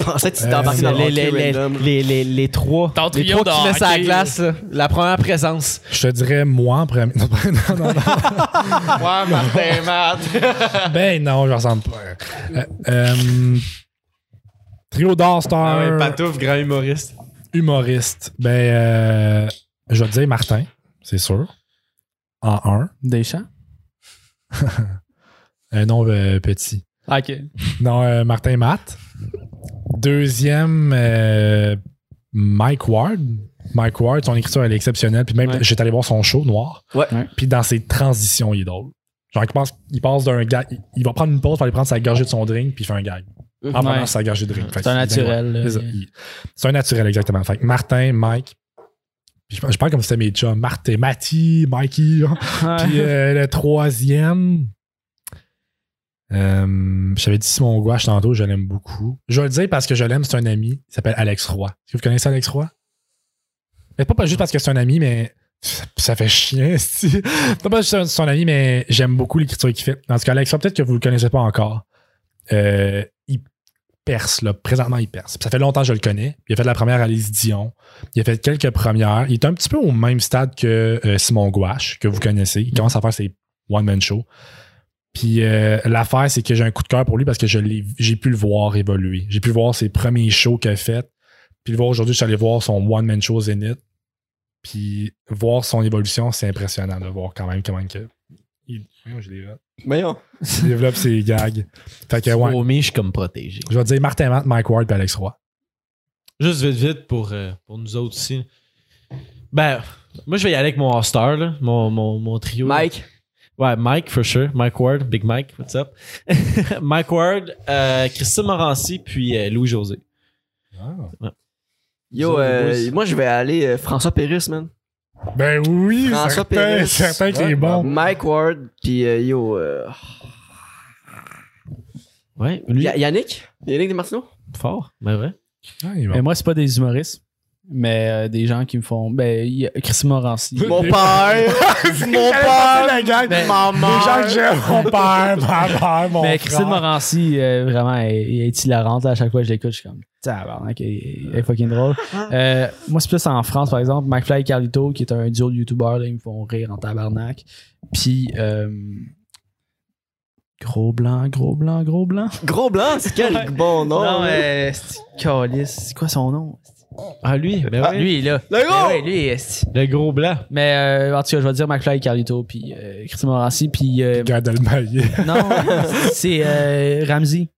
Pensais que tu Euh, t'es embarqué dans le les, les, les, les, les, les trois. Ton les trio trois qui de laissent à la hockey, glace. là. La première présence. Je te dirais moi en premier. Non, non, non. Ouais, Martin Matt. ben non, je ressemble pas. Euh, euh, trio d'All-Star. Ah ouais, Patouf, grand humoriste. humoriste. Ben, euh, je vais te dire Martin, c'est sûr. En un. Deschamps? Un nom euh, petit. Ah, Ok. Non, euh, Martin Matt. Deuxième, euh, Mike Ward. Mike Ward, son écriture, elle est exceptionnelle. Puis même, Ouais. j'étais allé voir son show noir. Ouais. Puis dans ses transitions, il est drôle. Genre, il, pense, il passe d'un gag. Il, il va prendre une pause pour aller prendre sa gorgée de son drink, puis il fait un gag. En prenant sa gorgée de drink. C'est un naturel. C'est un naturel, exactement. Fait que Martin, Mike. Puis je, je parle comme si c'était mes chums. Martin, Matty, Mikey. Ouais. Puis euh, le troisième, euh, j'avais dit Simon Gouache tantôt, je l'aime beaucoup. Je vais le dire parce que je l'aime, c'est un ami. Il s'appelle Alex Roy. Est-ce que vous connaissez Alex Roy? Mais pas, pas juste parce que c'est un ami, mais ça, fait chien, esti. Pas parce que c'est un ami, mais j'aime beaucoup l'écriture qu'il fait. En tout cas, Alex Roy, peut-être que vous le connaissez pas encore. Euh, il perce, là. Présentement, il perce. Ça fait longtemps que je le connais. Il a fait la première Alice Dion. Il a fait quelques premières. Il est un petit peu au même stade que euh, Simon Gouache, que vous connaissez. Il commence à faire ses one-man shows. Puis euh, l'affaire, c'est que j'ai un coup de cœur pour lui parce que je l'ai- j'ai pu le voir évoluer. J'ai pu voir ses premiers shows qu'il a fait. Puis le voir aujourd'hui, je suis allé voir son one-man show Zénith. Puis voir son évolution, c'est impressionnant de voir quand même comment que. Il, je. Voyons. Développe ses gags. Fait que, ouais. Je suis comme protégé. Je vais te dire Martin Matt, Mike Ward et Alex Roy. Juste vite, vite pour, euh, pour nous autres aussi. Ben, moi, je vais y aller avec mon All-Star, mon, mon, mon trio. Mike? Ouais, Mike, for sure. Mike Ward, Big Mike, what's up? Mike Ward, euh, Christine Morancy, puis euh, Louis-José. Yo, Ça, euh, moi je vais aller euh, François Pérusse, man. Ben oui, François certain, certain qu'il Ouais, est bon. Mike Ward, puis euh, yo, euh, Ouais, lui, Ya- Yannick? Yannick Desmartino. fort, ben vrai. Ah, bon. Mais moi, c'est pas des humoristes, mais euh, des gens qui me font. Ben, il y a Chris Morancy. Mon père. mon père. la gang. Ben, Maman. Les gens que j'aime, mon père, ma mère, mon mais frère. Christine Morancy, euh, vraiment, elle, elle est hilarante. À chaque fois que je l'écoute, je suis comme, tabarnak, elle, elle est fucking drôle. Euh, moi, c'est plus en France, par exemple, McFly et Carlito, qui est un duo de youtubeurs, là, ils me font rire en tabarnak. Puis, euh, gros blanc, gros blanc, gros blanc. Gros blanc, c'est quel bon nom. non, là. mais c'est quoi son nom? Ah, lui, ben Ah, oui. lui, il est là. Le gros. Ben ouais, lui, est- Le gros blanc. Mais euh, en tout cas, je vais dire McFly et Carlito, puis euh, Christine Morancy, puis euh, Gad Elmaleh. non, c'est euh, Ramsey.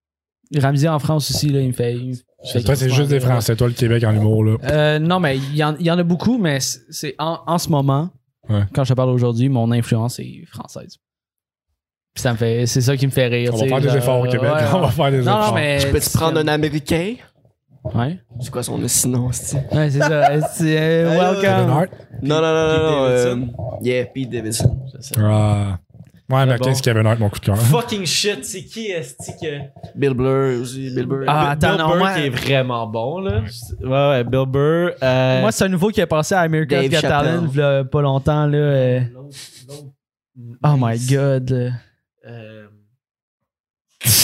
Ramsey en France aussi, là, il me fait. il me fait Toi, c'est juste des Français. Toi, le Québec en humour, là. Euh, non, mais il y, en, il y en a beaucoup, mais c'est en, en ce moment, Ouais. quand je te parle aujourd'hui, mon influence est française. Puis ça me fait, c'est ça qui me fait rire. On tu va faire des efforts au Québec. ouais, On va faire des Non, efforts. non, mais. Je peux-tu prendre un Américain? Ouais, C'est quoi son sinon, c'est ouais c'est ça. C'est, euh, welcome. Hart? Non, non, non, Pete non, non. euh, Davidson. yeah, Pete Davidson. Ah. Ouais, mais bon. qu'est-ce Kevin Hart, mon coup de cœur? Fucking shit, c'est qui est-ce que. Bill Blur aussi, Bill Blur. Ah, Bill attends, non, Burr moi- qui est vraiment bon, là. Ouais, ouais, Bill Burr. Euh, Moi, c'est un nouveau qui est passé à America's Dave Got Chappelle. Talent, v'là pas longtemps, là. euh, Oh my god. là. Euh,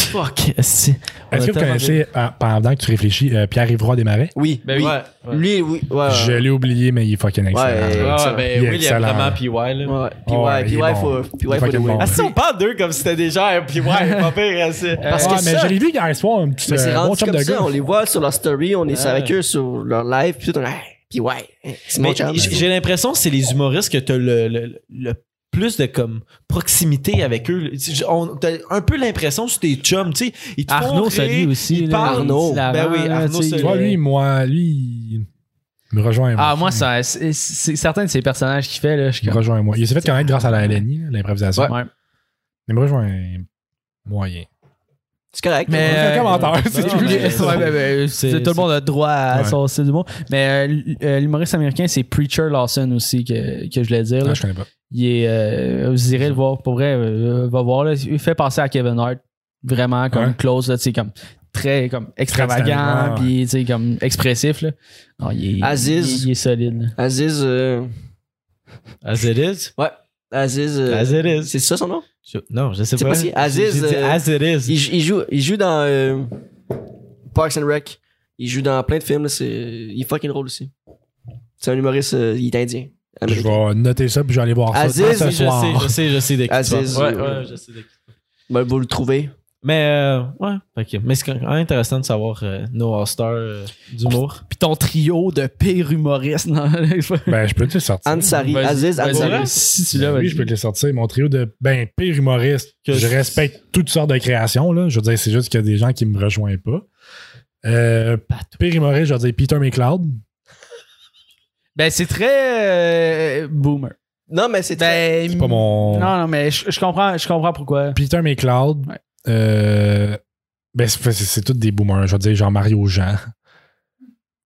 Fuck, est-ce Est-ce que vous connaissez, euh, pendant que tu réfléchis, euh, Pierre-Yves Desmarais? Oui. Ben oui. Ouais, ouais. Lui, oui. Ouais. Je l'ai oublié, mais il est fucking excellent. Ouais, Ouais, ben Il est oui, il y a vraiment PY, là. Ouais. Ouais, ouais, ouais, bon. faut, ouais, faut. Ah, si on parle d'eux comme si c'était déjà un PY, pas pire, hein, Parce Ouais, que mais je l'ai vu hier soir, un petit Mais c'est euh, rendu bon chum de gars. on les voit sur leur story, on est Ouais. avec eux sur leur live, puis tout, on puis ouais, hey, c'est mon j- J'ai l'impression que c'est les humoristes que t'as le, le, le plus de comme proximité avec eux. On t'as un peu l'impression sur tes chums, tu sais, ils te font Arnaud, rire, aussi. ils là, parlent. Arnaud. Ben oui, Arnaud, tu vois, lui, moi, lui, il me rejoint. moi. Ah, moi, ça, c'est c'est certains de ces personnages qu'il fait, là, je Il me rejoint, moi. Il s'est fait connaître grâce à la LNI, l'improvisation. Ouais. Il me rejoint moyen. C'est correct. Mais, euh, commentaire, c'est tout. ben, ben, C'est- tout le monde a droit à Ouais. son style d'humour. Mais euh, euh, l'humoriste américain, c'est Preacher Lawson aussi que, que je voulais dire. là. Ah, je connais pas. Il est, euh, vous irez le voir. Pour vrai, euh, va voir. Là. Il fait penser à Kevin Hart. Vraiment comme Ouais. close, là, comme très comme extravagant, ouais, puis tu sais, comme expressif. Là. Non, il est, Aziz. Il, il est solide. là. Aziz. euh, As it is. Aziz. euh, As it is. c'est ça son nom? Je- Non, je sais C'est pas. pas si- Aziz, euh, is. Il, il joue, il joue dans euh, Parks and Rec. Il joue dans plein de films. là, c'est- Il est fucking drôle aussi. C'est un humoriste, euh, il est indien. Je vais noter ça puis je vais aller voir ça. Aziz, ce Oui, je soir. sais, je sais, je sais de qui tu Aziz. Ouais, ouais, je sais de qui. Ben, vous le trouvez. Mais, euh, ouais, ok. Mais c'est quand même intéressant de savoir euh, nos All-Stars euh, d'humour. Puis ton trio de pire humoristes. non, Ben, je peux te les sortir. Ansari. Aziz. Ansari. Si tu l'as, oui, vas-y. je peux te les sortir. Mon trio de ben, pire humoriste. Que je je- respecte toutes sortes de créations. Là. Je veux dire, c'est juste qu'il y a des gens qui me rejoignent pas. Euh, pire humoriste, je vais dire Peter McLeod. Ben, c'est très euh, boomer. Non, mais c'est très- Ben, C'est pas mon. Non, non, mais je, je comprends, je comprends pourquoi. Peter McLeod. Ouais. euh, ben, c'est, tous des boomers. Je veux dire, genre Mario Jean.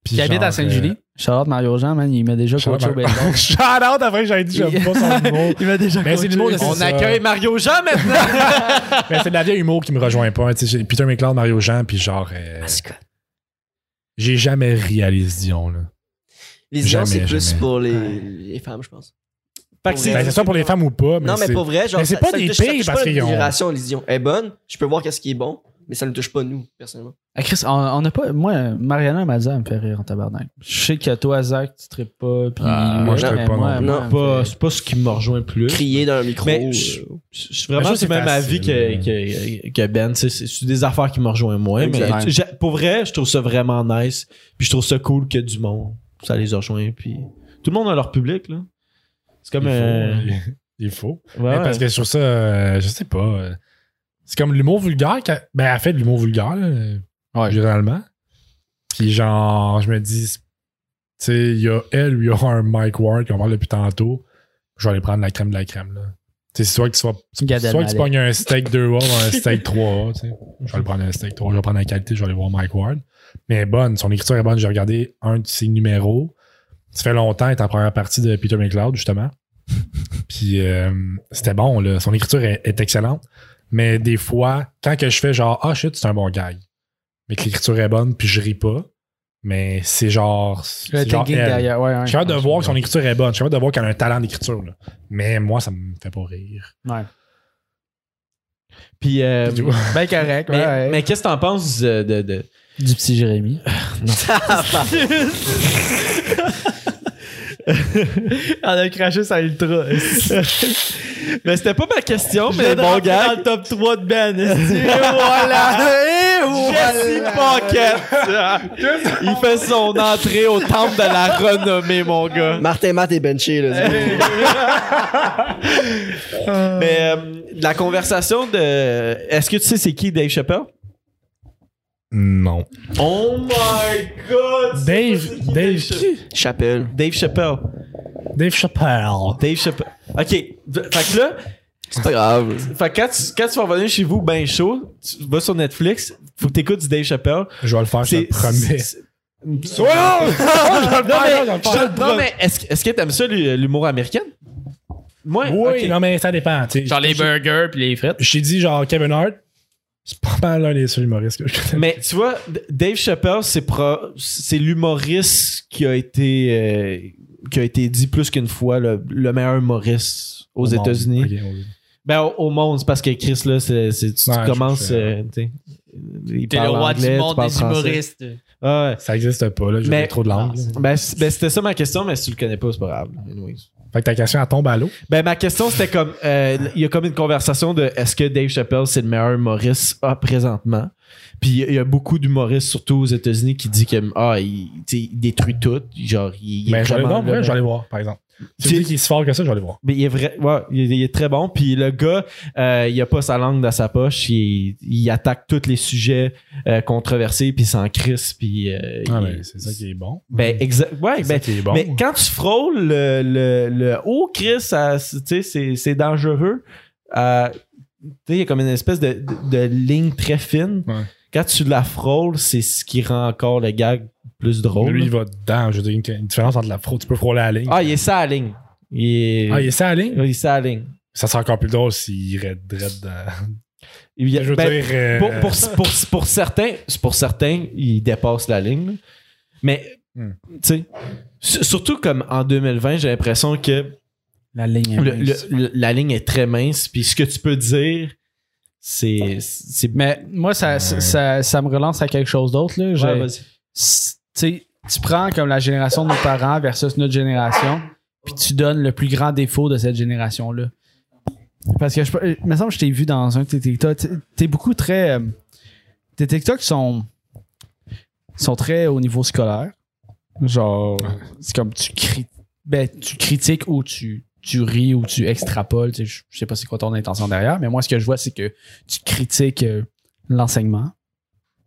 Puis Qui habite à Sainte-Julie. Charlotte Mario Jean, man, il m'a déjà euh, coaché au baseball. Shout out après, j'avais dit, j'aime pas son humour. il m'a déjà Mais c'est coaché. On ça. accueille Mario Jean maintenant! Mais c'est de la vieille humour qui me rejoint pas. hein. Tu sais, j'ai Peter McLeod, Mario Jean, puis genre. euh, j'ai jamais les Dion, là. Les c'est plus jamais. pour les, les femmes, je pense. Fait que c'est- Ben, c'est ça pour les femmes ou pas. Mais non, mais c'est- pour vrai, genre, mais c'est ça- pas ça des ne touche- ça pires touche parce pas qu'ils notre ont- génération, les Dion. Elle est bonne, je peux voir qu'est-ce qui est bon, mais ça ne touche pas nous, personnellement. Ah, Chris, on, on a pas. Moi, Mariana m'a dit, elle me fait rire en tabarnak. Je sais que toi, Zach, tu traites pas. Puis Ah, moi, je trippe pas moi, non plus. elle me pas- c'est pas ce qui me rejoint plus. Crier dans un micro. Mais je- euh, Je suis vraiment Mais ça, du c'est même avis facile, que, que, que Ben. tu sais, C'est c'est des affaires qui me rejoignent moins. Mais Exact. tu- j'ai- pour vrai, je trouve ça vraiment nice. Puis je trouve ça cool que du monde, ça les a rejoints. Puis tout le monde a leur public. là. C'est comme. il, euh, faut, il- il faut. ouais, Mais ouais. parce que sur ça, euh, je sais pas. euh, c'est comme l'humour vulgaire. Ben, elle fait de l'humour vulgaire, là, Ouais. généralement. Puis genre, je me dis, tu sais, il y a elle ou il y aura un Mike Ward qu'on parle depuis tantôt. Je vais aller prendre la crème de la crème, là. Tu sais, c'est soit que tu sois, soit que tu pognes un steak 2A ou un steak 3A, tu sais. Je vais aller prendre un steak 3 je vais prendre la qualité, je vais aller voir Mike Ward. Mais elle est bonne, son écriture est bonne. J'ai regardé un de ses numéros. Ça fait longtemps, elle est en première partie de Peter McLeod, justement. Puis euh, c'était bon, là. Son écriture est, est excellente. Mais des fois, quand que je fais genre, ah shit, c'est un bon gag. Mais que l'écriture est bonne, puis je ris pas. Mais c'est genre. Le c'est genre thinking elle. derrière, ouais, ouais. Je suis capable de voir que son écriture est bonne. Je suis capable de voir qu'elle a un talent d'écriture. là. Mais moi, ça me fait pas rire. Ouais. Puis, euh. Ben correct, ouais, mais, ouais. mais qu'est-ce que t'en penses de. de, de- Du petit Jérémy. On a craché sa ultra. mais c'était pas ma question, mais bon gars. dans le top 3 de Ben. Et voilà! Jesse Pocket! Il fait son entrée au temple de la renommée, mon gars. Martin Matt est benché, là. Mais euh, la conversation de. Est-ce que tu sais c'est qui Dave Chappelle? Non. Oh my god! Dave, Dave, qui? Chapelle. Dave Chappelle. Dave Chappelle. Dave Chappelle. Ok. Fait que là, C'est pas grave. fait que quand tu, quand tu vas revenir chez vous ben chaud, tu vas sur Netflix, faut que t'écoutes du Dave Chappelle. Je vais le faire, je te le promets. non, mais, non, mais est-ce, est-ce que t'aimes ça, l'humour américain? Moi, Oui, non, mais ça dépend. Genre les burgers puis les frites. Je t'ai dit, genre, Kevin Hart, c'est pas mal l'un des seuls humoristes que je connais. Mais tu vois, Dave Chappelle, c'est, pro- c'est l'humoriste qui a été euh, qui a été dit plus qu'une fois le, le meilleur humoriste aux Au. États-Unis. Oui. Ben au, au monde, c'est parce que Chris là, c'est, c'est- tu, Ouais, commences, sais. euh, il T'es le parle roi anglais, du monde des français. humoristes. Ah ouais. Ça existe pas, là. J'ai Mais- trop de langues. là. Ben, ben, c'était ça ma question, mais si tu le connais pas, c'est pas grave. Anyways. Fait que ta question, elle tombe à l'eau. Ben ma question c'était comme euh, il y a comme une conversation de est-ce que Dave Chappelle c'est le meilleur humoriste ah, présentement? Puis il y a beaucoup d'humoristes surtout aux États-Unis qui disent que ah il, détruit tout, genre il, est j'allais voir, par exemple. Tu dis qu'il est si fort que ça, je vais aller voir. Mais il est vrai, ouais, il est, il est très bon. Puis le gars, euh, il a pas sa langue dans sa poche. Il, il attaque tous les sujets euh, controversés, puis il s'en crisse, puis. euh, Ah, ben, c'est ça qui est bon. ben, exa- ouais, C'est ça ben, qui est bon. mais quand tu frôles le, le, le haut Chris, ça, c'est- tu sais, c'est, c'est dangereux. Tu sais, il y a comme une espèce de, de, de ligne très fine. Ouais. Quand tu la frôles, c'est ce qui rend encore le gag plus drôle. Lui, il va dedans. Je veux dire, une, une différence entre la fraude. Tu peux frôler la ligne. ah, il est ça à la ligne. Il est, Ah, il est ça à la ligne? il est ça à la ligne. Ça serait encore plus drôle s'il irait dread dans. Il y a- Je veux ben, dire. euh, pour, pour, pour, pour certains, pour certains, il dépasse la ligne. Mais, Hmm. tu sais, surtout comme en 2020, j'ai l'impression que La ligne est le- mince. le- le- la ligne est très mince. Puis ce que tu peux dire, c'est. c'est Mais moi, ça, ça, ça, ça me relance à quelque chose d'autre. là. J'ai- Ouais, vas-y. Tu sais, tu prends comme la génération de nos parents versus notre génération, puis tu donnes le plus grand défaut de cette génération-là. Parce que je il me semble que je t'ai vu dans un de tes TikTok. T'es- T'es beaucoup très. euh, tes TikTok sont. sont très au niveau scolaire. Genre, c'est comme tu cri- ben, tu critiques ou tu, tu ris ou tu extrapoles. tu sais, Je je sais pas c'est quoi ton intention derrière, mais moi, ce que je vois, c'est que tu critiques euh, l'enseignement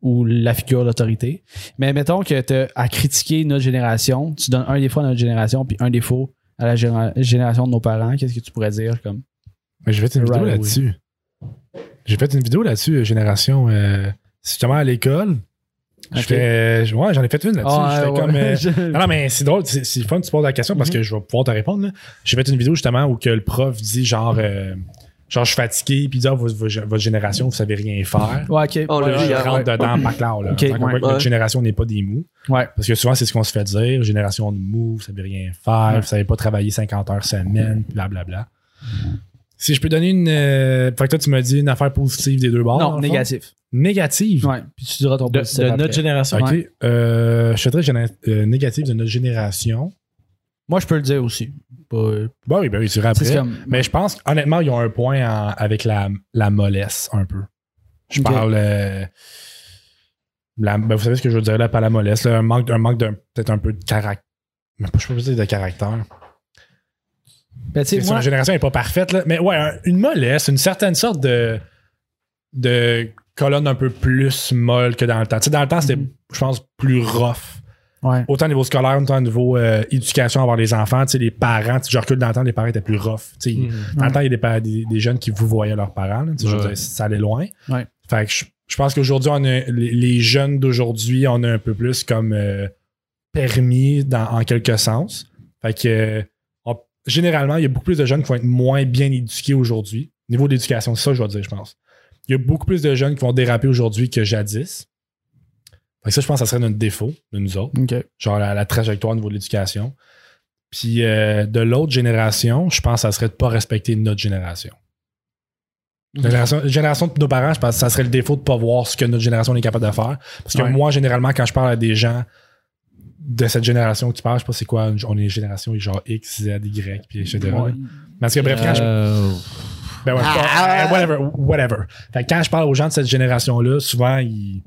ou la figure d'autorité. Mais mettons que tu à critiquer notre génération, tu donnes un défaut à notre génération puis un défaut à la généra- génération de nos parents. Qu'est-ce que tu pourrais dire comme Mais j'ai fait une vidéo là-dessus. J'ai fait une vidéo là-dessus, euh, Génération. Euh, justement à l'école. Je Ok. fais. je- Ouais, j'en ai fait une là-dessus. Ah, ouais. comme. euh, Je- Non, non, mais c'est drôle, c'est fun que tu poses la question parce Mhm. que je vais pouvoir te répondre. J'ai fait une vidéo justement où que le prof dit genre, euh, genre je suis fatigué, puis ah, votre, votre génération, vous savez rien faire. Ouais, ok. On Ouais, Je rentre ouais. dedans, pas clair. Là. Ok, Fait qu'on ouais. voit que notre génération n'est pas des mous. Ouais. Parce que souvent, c'est ce qu'on se fait dire. Génération de mous, vous savez rien faire, Ouais. vous savez pas travailler 50 heures semaine, blablabla. Si je peux donner une. euh, fait que toi, tu m'as dit une affaire positive des deux bords. Non, négatif. Négative. Ouais. Puis tu diras ton De, positif de après. notre génération. Ok. Ouais. Euh, je géné- euh, négative de notre génération. Moi, je peux le dire aussi. Pas- Bah oui, ben oui, tu après. comme. Mais je pense, honnêtement, ils ont un point en- avec la, la mollesse, un peu. Je parle. euh, la- ben, vous savez ce que je veux dire là, pas la mollesse, là, un manque, un manque d'un peut-être un peu de caractère. Mais pas, je peux pas dire de caractère. Ben, C'est moi, génération n'est pas parfaite, là. Mais ouais, un- une mollesse, une certaine sorte de, de colonne un peu plus molle que dans le temps. Tu sais, dans le temps, c'était, Mhm. je pense, plus rough. Ouais. Autant au niveau scolaire, autant au niveau euh, éducation envers les enfants. Tu sais, les parents, tu sais, je recule dans le temps, les parents étaient plus rough. Tu sais, Mhm. Dans le temps, il y a des, pa- des, des jeunes qui vous voyaient leurs parents. là. Tu sais, je veux dire, ça allait loin. Ouais. Fait que je, je pense qu'aujourd'hui, on a, les, les jeunes d'aujourd'hui, on a un peu plus comme euh, permis dans- en quelque sens. Fait que euh, on- généralement, il y a beaucoup plus de jeunes qui vont être moins bien éduqués aujourd'hui. Niveau d'éducation, c'est ça que je vais dire, je pense. Il y a beaucoup plus de jeunes qui vont déraper aujourd'hui que jadis. Fait que ça, je pense que ça serait notre défaut de nous autres genre la, la trajectoire au niveau de l'éducation. Puis euh, de l'autre génération, je pense que ça serait de pas respecter notre génération. La génération, la génération de nos parents, je pense que ça serait le défaut de pas voir ce que notre génération est capable de faire. Parce que Ouais. moi, généralement, quand je parle à des gens de cette génération que tu parles, je sais pas c'est quoi, on est génération genre X, Z, Y, puis etc. Ouais. Parce que bref, quand je, Euh, ben ouais, euh, whatever, whatever. Fait que quand je parle aux gens de cette génération-là, souvent, ils-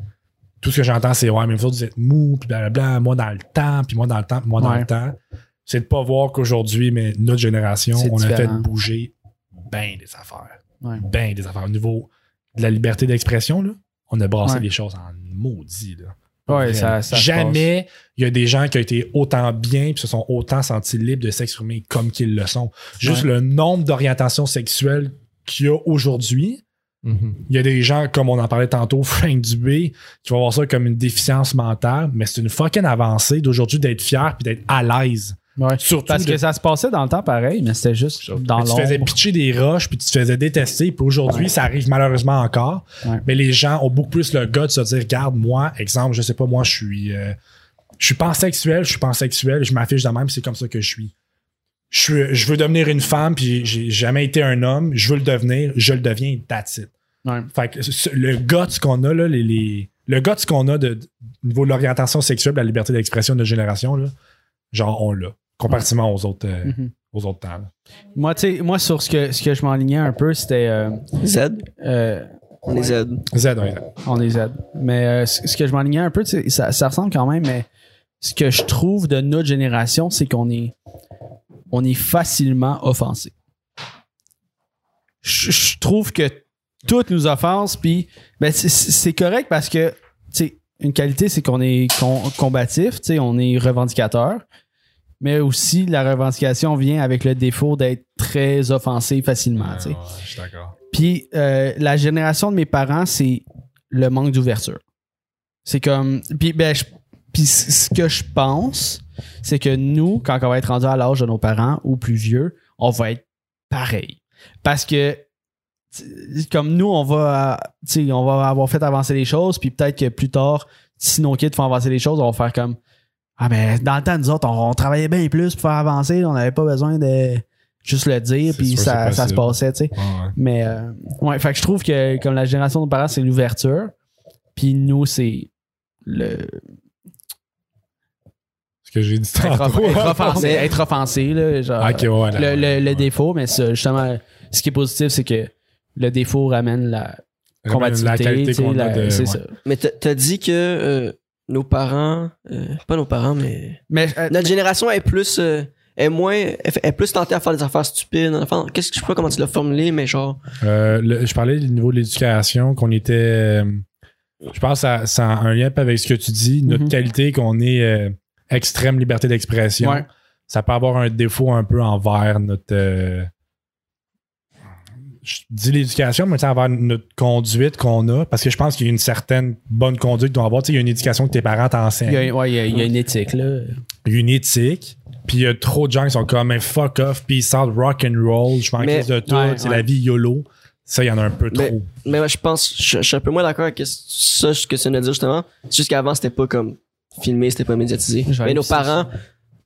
tout ce que j'entends, c'est Ouais, mais vous autres, vous êtes mous, puis blablabla, moi dans le temps, puis moi dans le temps, puis moi dans Ouais. le temps. C'est de pas voir qu'aujourd'hui, mais notre génération, on a fait bouger ben des affaires. Ouais. Ben des affaires. Au niveau de la liberté d'expression, là, on a brassé les choses en maudit. Là. Ouais, ça, ça Jamais il y a des gens qui ont été autant bien puis se sont autant sentis libres de s'exprimer comme qu'ils le sont. Juste Ouais. le nombre d'orientations sexuelles qu'il y a aujourd'hui. Il y a des gens, comme on en parlait tantôt, Frank Dubé, qui vont voir ça comme une déficience mentale, mais c'est une fucking avancée d'aujourd'hui d'être fier puis d'être à l'aise. Ouais. Surtout Parce de- que ça se passait dans le temps pareil, mais c'était juste dans tu te faisais l'ombre. pitcher des roches puis tu te faisais détester puis aujourd'hui ça arrive malheureusement encore Ouais. mais les gens ont beaucoup plus le gars de se dire regarde moi exemple je sais pas moi je suis euh, je suis pansexuel je suis pansexuel je m'affiche de même c'est comme ça que je suis je suis je veux devenir une femme puis j'ai jamais été un homme je veux le devenir je le deviens that's it Ouais. fait que le guts qu'on a là les, les- le guts qu'on a de, de- au niveau de l'orientation sexuelle de la liberté d'expression de notre génération là genre on l'a comparativement aux autres euh, Mhm. aux autres temps là. Moi, tu sais, moi, sur ce que, ce que je m'enlignais un peu, c'était. euh, Z. euh, On est Z. Z, ouais. on est Z. Mais euh, ce que je m'enlignais un peu, ça, ça ressemble quand même, mais ce que je trouve de notre génération, c'est qu'on est. on est facilement offensé. Je, je trouve que toutes nous offensent, puis ben, c'est- correct parce que, tu sais, une qualité, c'est qu'on est combatif, tu sais, on est revendicateur, mais aussi la revendication vient avec le défaut d'être très offensé facilement, tu sais. Ouais, je suis d'accord. Puis euh, la génération de mes parents, c'est le manque d'ouverture. C'est comme. Puis, ben, je- puis ce que je pense, c'est que nous, quand on va être rendu à l'âge de nos parents ou plus vieux, on va être pareil. Parce que comme nous, on va, on va avoir fait avancer les choses, puis peut-être que plus tard, si nos kids font avancer les choses, on va faire comme Ah ben dans le temps, nous autres, on, on travaillait bien plus pour faire avancer, on n'avait pas besoin de juste le dire, puis ça, ça se passait, tu sais. Ouais, ouais. Mais euh, ouais, fait que je trouve que comme la génération de parents, c'est l'ouverture. Puis nous, c'est le Ce que j'ai dit être, tantôt. off- être offensé, être offensé, là, genre, Ok, ouais, là, le, le- défaut, mais ça, justement, ce qui est positif, c'est que le défaut ramène la combativité. Ouais. ça. Mais t'as dit que euh, nos parents, euh, pas nos parents, mais Mais euh, notre génération est plus, euh, est moins, est, plus tentée à faire des affaires stupides. Enfin, qu'est-ce que je sais pas comment tu l'as formulé, mais genre, Euh, le- je parlais du niveau de l'éducation, qu'on était. euh, je pense que ça, ça a un lien avec ce que tu dis. Notre Mhm. qualité, qu'on est euh, extrême liberté d'expression. Ouais. Ça peut avoir un défaut un peu envers notre. euh, je dis l'éducation, mais tu sais, envers notre conduite qu'on a. Parce que je pense qu'il y a une certaine bonne conduite qu'on doit avoir. Tu sais, il y a une éducation que tes parents t'enseignent. il ouais, il y a- il y a une éthique, là. Il y a une éthique. Puis il y a trop de gens qui sont comme un fuck off, peace out, rock and roll. Je m'en Mais- crise de tout. Ouais, c'est ouais. la vie YOLO. Ça, il y en a un peu Mais- trop. mais moi, je pense, je, je suis un peu moins d'accord avec ça, ce que ça veut dire justement. C'est juste qu'avant, c'était pas comme filmé, c'était pas médiatisé. Mais nos parents,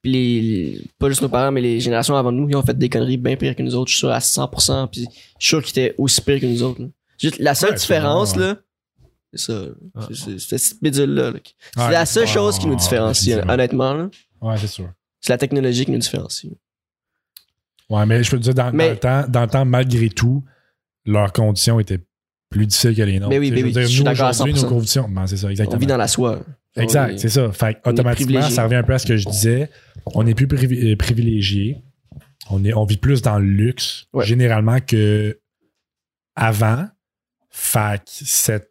les, les- pas juste nos parents, mais les générations avant nous, ils ont fait des conneries bien pires que nous autres, je suis sûr, à 100%, puis je suis sûr qu'ils étaient aussi pires que nous autres. là. Juste, la seule Ouais, différence, là, c'est ça. C'est- C'est c'est cette bidule-là. là. C'est Ouais, la seule ouais, chose qui nous ouais, différencie, définitivement. honnêtement. là. Ouais, c'est sûr. C'est la technologie qui nous différencie. Ouais, mais je peux te dire, dans, Mais- dans le temps, dans le temps, malgré tout, leurs conditions étaient plus difficiles que les nôtres. Mais oui, mais oui, dire, je suis nous, aujourd'hui, 100%. nos conditions. Ben, c'est ça, On exactement. vit dans la soie. Exact, On est- c'est ça. Fait que, automatiquement, ça revient un peu à ce que je disais. On est plus privi- euh, privilégié. On, est, on vit plus dans le luxe, Ouais. généralement, que avant. Fait que cette-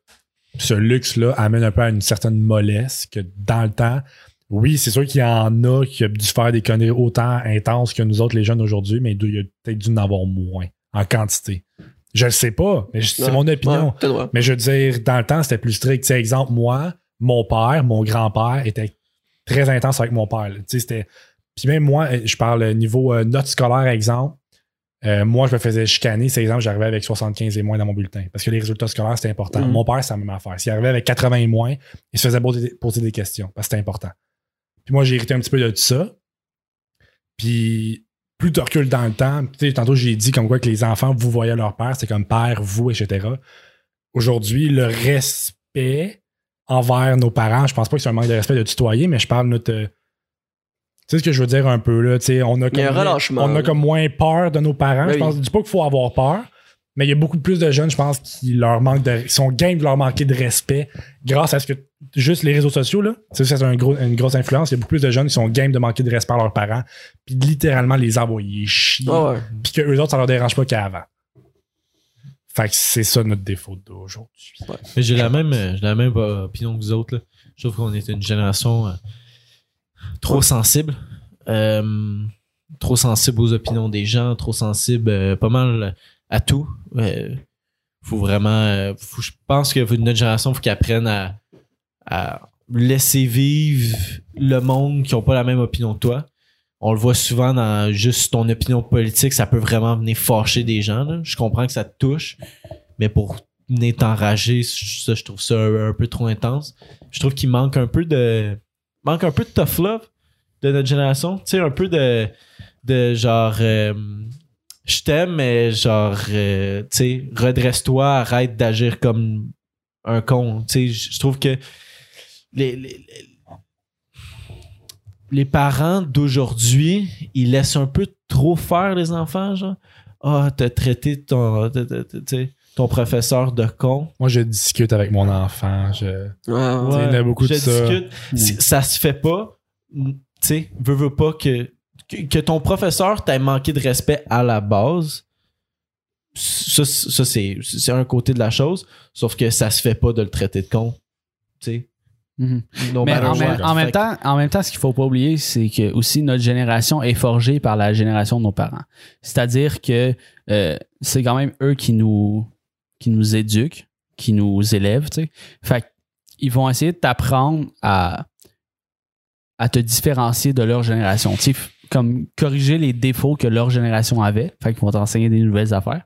ce luxe-là amène un peu à une certaine mollesse que dans le temps, oui, c'est sûr qu'il y en a qui ont dû faire des conneries autant intenses que nous autres, les jeunes aujourd'hui, mais il y a peut-être dû en avoir moins en quantité. Je le sais pas, mais c'est mon opinion. Ouais. Mais je veux dire, dans le temps, c'était plus strict. Tu sais, exemple, moi, mon père, mon grand-père était très intense avec mon père. là. Tu sais, c'était. Puis même moi, euh, je parle niveau euh, notes scolaires, exemple. Euh, moi, je me faisais chicaner. C'est exemple, j'arrivais avec 75 et moins dans mon bulletin. Parce que les résultats scolaires, c'était important. Mhm. Mon père, c'est la même affaire. S'il arrivait avec 80 et moins, il se faisait poser, poser des questions. Parce que c'était important. Puis moi, j'ai hérité un petit peu de ça. Puis plus tu recules dans le temps, tu sais, tantôt j'ai dit comme quoi que les enfants, vous voyez leur père, c'est comme père, vous, etc. Aujourd'hui, le respect envers nos parents, je pense pas que c'est un manque de respect de tutoyer, mais je parle de notre. Tu sais ce que je veux dire un peu là, tu sais, on a Il y a comme, un relâchement, on a comme moins peur de nos parents. Je pense, je dis pas qu'il faut avoir peur, mais il y a beaucoup plus de jeunes, je pense, qui leur manquent de, qui sont game de leur manquer de respect grâce à ce que juste les réseaux sociaux là, c'est un gros, une grosse influence. Il y a beaucoup plus de jeunes qui sont game de manquer de respect à leurs parents, puis littéralement les envoyer chier, Ah ouais. puis que eux autres ça leur dérange pas qu'avant. Fait que c'est ça notre défaut d'aujourd'hui. Mais j'ai la même, j'ai la même euh, opinion que vous autres. Là. Je trouve qu'on est une génération euh, trop sensible. Euh, trop sensible aux opinions des gens, trop sensible euh, pas mal à tout. Euh, faut vraiment. euh, je pense que notre génération, faut qu'ils apprennent à, laisser vivre le monde qui n'ont pas la même opinion que toi. On le voit souvent dans juste ton opinion politique, ça peut vraiment venir fâcher des gens. Je comprends que ça te touche, mais pour venir t'enrager, ça, je trouve ça un, un peu trop intense. Je trouve qu'il manque un peu de manque un peu de tough love de notre génération. Tu sais, un peu de, de genre euh, je t'aime, mais genre euh, tu sais, redresse-toi, arrête d'agir comme un con. Tu sais, je trouve que les, les, parents d'aujourd'hui, ils laissent un peu trop faire les enfants, genre. Ah, t'as traité ton, ton professeur de con. Moi, je discute avec mon enfant. Je... Ouais, ouais. sais, il y en a beaucoup je de ça. discute. Si- Ça se fait pas. Tu sais, veux, veux pas que que, que ton professeur t'ait manqué de respect à la base, ça, ça c'est, c'est un côté de la chose, sauf que ça se fait pas de le traiter de con. Tu sais. Mhm. No Mais en, même, en même Fait temps, en même temps, ce qu'il faut pas oublier, c'est que aussi notre génération est forgée par la génération de nos parents. C'est-à-dire que euh, c'est quand même eux qui nous qui nous éduquent, qui nous élèvent, tu sais. Fait qu'ils vont essayer de t'apprendre à à te différencier de leur génération, tu sais, comme corriger les défauts que leur génération avait. Fait qu'ils vont t'enseigner des nouvelles affaires.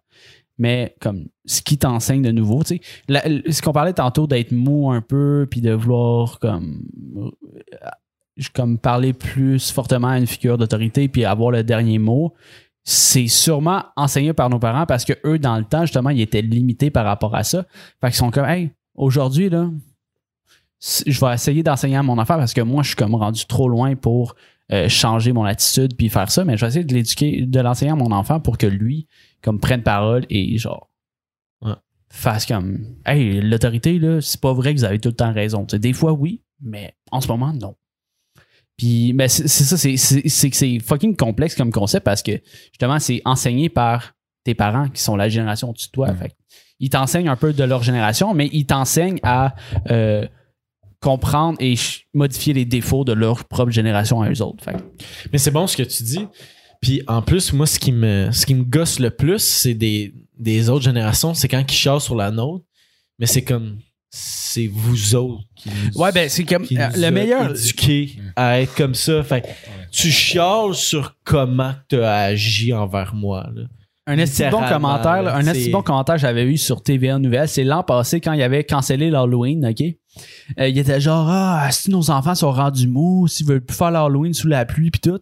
Mais comme ce qui t'enseigne de nouveau, tu sais, ce qu'on parlait tantôt d'être mou un peu puis de vouloir comme euh, comme parler plus fortement à une figure d'autorité puis avoir le dernier mot c'est sûrement enseigné par nos parents parce que eux dans le temps justement ils étaient limités par rapport à ça fait qu'ils sont comme hey aujourd'hui là je vais essayer d'enseigner à mon enfant parce que moi je suis comme rendu trop loin pour euh, changer mon attitude puis faire ça mais je vais essayer de l'éduquer de l'enseigner à mon enfant pour que lui comme prenne parole et genre Ouais. fasse comme hey l'autorité là c'est pas vrai que vous avez tout le temps raison Tu sais, des fois oui mais en ce moment non puis mais c'est ça c'est c'est c'est que c'est fucking complexe comme concept parce que justement c'est enseigné par tes parents qui sont la génération au-dessus de toi Mm. Fait ils t'enseignent un peu de leur génération mais ils t'enseignent à euh, comprendre et modifier les défauts de leur propre génération à eux autres Fait Mais c'est bon ce que tu dis. Puis en plus, moi, ce qui me, ce qui me gosse le plus, c'est des, des autres générations, c'est quand ils chialent sur la nôtre. Mais c'est comme, c'est vous autres qui nous, ouais ben c'est comme euh, le meilleur éduqués à être comme ça. Fait tu chiales sur comment tu as agi envers moi. Là. Un esti bon commentaire, là, un c'est- bon commentaire que j'avais eu sur TVA Nouvelle, c'est l'an passé quand il avait cancellé l'Halloween, OK? Euh, il était genre ah, si nos enfants sont rendus mous, s'ils veulent plus faire l'Halloween sous la pluie puis tout.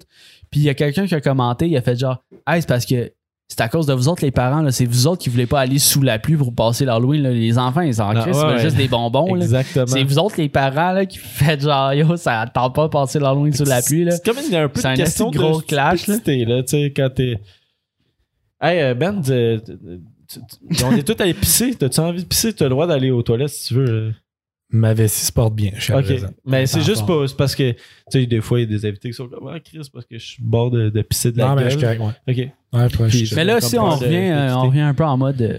Puis il y a quelqu'un qui a commenté, il a fait genre "Hey, c'est parce que c'est à cause de vous autres les parents c'est vous autres qui voulez pas aller sous la pluie pour passer l'Halloween les enfants ils s'en Ah, crissent, ouais, juste des bonbons. Exactement. C'est vous autres les parents là qui faites genre yo, ça tente pas de passer l'Halloween sous la pluie. C'est comme il y a un peu C'est de un question esti de gros de clash, là. Tu sais, quand t'es. Hey, euh, Ben, on est tous allés pisser. T'as-tu envie de pisser? T'as le droit d'aller aux toilettes si tu veux. Ma vessie se porte bien. Je Ok. l'aise. Mais c'est juste rapport. pas. C'est parce que, tu sais, des fois, il y a des invités qui sont comme, ah, Chris, parce que je suis bord de, de pisser de la Non, mais je suis correct, ouais. Ok. Ouais, puis je- Puis- Mais là aussi on revient euh, on revient un peu en mode euh,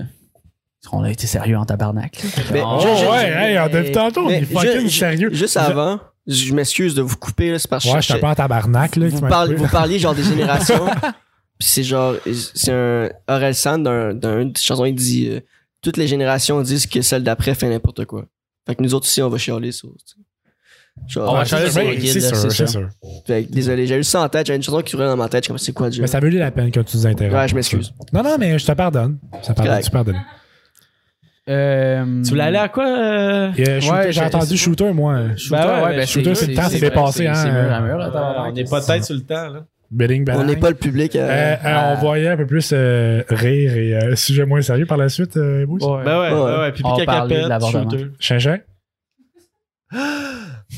on a été sérieux en tabarnak. Mais- ouais, hey, on depuis tantôt, on est fucking sérieux. Juste avant, je m'excuse de vous couper, là, c'est parce que Ouais, je suis un peu en tabarnak, là. vous, vous parliez genre des générations. Puis c'est genre, c'est un Aurel Sand d'un d'un chanson, il dit euh, Toutes les générations disent que celle d'après fait n'importe quoi. Fait que nous autres aussi, on va chialer sais. Genre, On va chialer c'est- sur Oui, le guide, c'est sûr, fait que désolé, j'ai eu ça en tête, j'avais une chanson qui tournait dans ma tête, je suis comme c'est quoi déjà? Mais ça valait la peine que tu nous interromps? Ouais, je m'excuse. Non, non, mais je te pardonne. Ça pardonne, tu pardonnes. Euh, Tu voulais aller à quoi? euh? Ouais, j'ai entendu shooter, moi. Shooter, Ben ouais, ouais, ben, ben, shooter, c'est le temps, c'est dépassé, hein. Euh, on n'est pas tête sur le temps, là. Bidding, On n'est pas le public. euh, Euh, euh, on voyait un peu plus euh, rire et euh, sujet moins sérieux par la suite, euh, Bruce? Ouais. Ben ouais, Ouais. ouais, ouais. Puis l'avortement. shooter. Chinchin?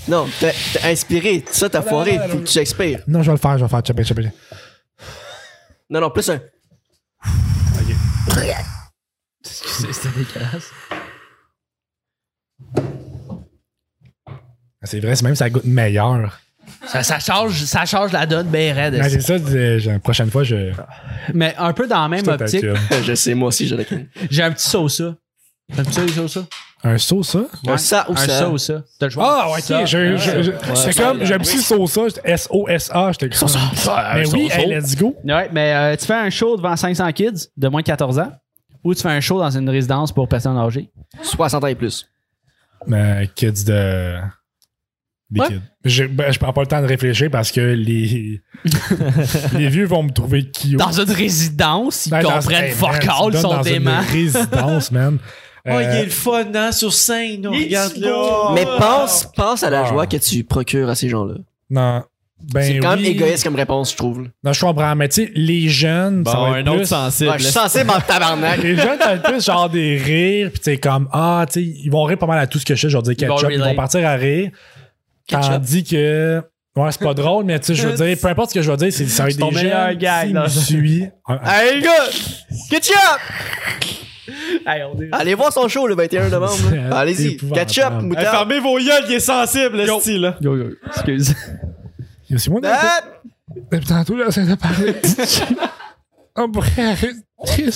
Non, t'as t'as inspiré. Ça, t'as non, foiré. Faut que tu expires. Non, je vais le faire, je vais le faire. Chopin, chopin. Non, non, plus un. C'est- C'était dégueulasse. Ah, C'est vrai, c'est même ça goûte meilleur. Ça, ça change, ça change la donne bien raide. Mais c'est ça, la prochaine fois, je. Mais un peu dans la même je optique. Je sais, moi aussi, j'ai la j'ai un petit sauce. T'as un petit sauce? Un sauce, ça? Un ça ou Un ça? sauce. T'as le choix. Ah, ouais, Ça. ok. je- je- je- C'est Ça, comme, ça, j'ai un petit sauce, S-O-S-A. J'étais comme. Mais oui, let's go. Ouais, mais euh, tu fais un show devant 500 kids de moins de 14 ans? Ou tu fais un show dans une résidence pour personnes âgées? 60 ans et plus. Mais kids de. Des Ouais. kids. Je, ben, je prends pas le temps de réfléchir parce que les. les vieux vont me trouver cute. Dans une résidence, ils Ben, dans- comprennent hey, fuck all, sont dans déments. Une résidence, man. Oh, il Euh, est le fun, hein, sur scène. Regarde là. Mais pense, pense à la Ah. joie que tu procures à ces gens-là. Non. Ben c'est quand même oui. égoïste comme réponse, je trouve. Non, je comprends, mais tu sais, les jeunes, ça Bon, va un être autre plus... sensible. Ouais, je suis sensible en tabarnak. Les jeunes, ça va être plus genre des rires, pis tu sais, comme, ah, tu sais, ils vont rire pas mal à tout ce que je fais, je vais dire Ils vont ketchup, ils vont, partir à rire. Ketchup. Tandis que, ouais, c'est pas drôle, mais tu sais, je veux dire, peu importe ce que je vais dire, c'est ça va être des gag, qui là. me suivent. Ah, Hey, les gars! Ketchup! Hey, on est- Allez voir son show le 21 novembre. Allez-y. Ketchup, Hey, moutarde. fermez vos gueules, il est sensible, le Yo. style, là. Yo, yo, excuse. C'est moi, Ah! Tantôt, là, ça de parler. On pourrait arrêter.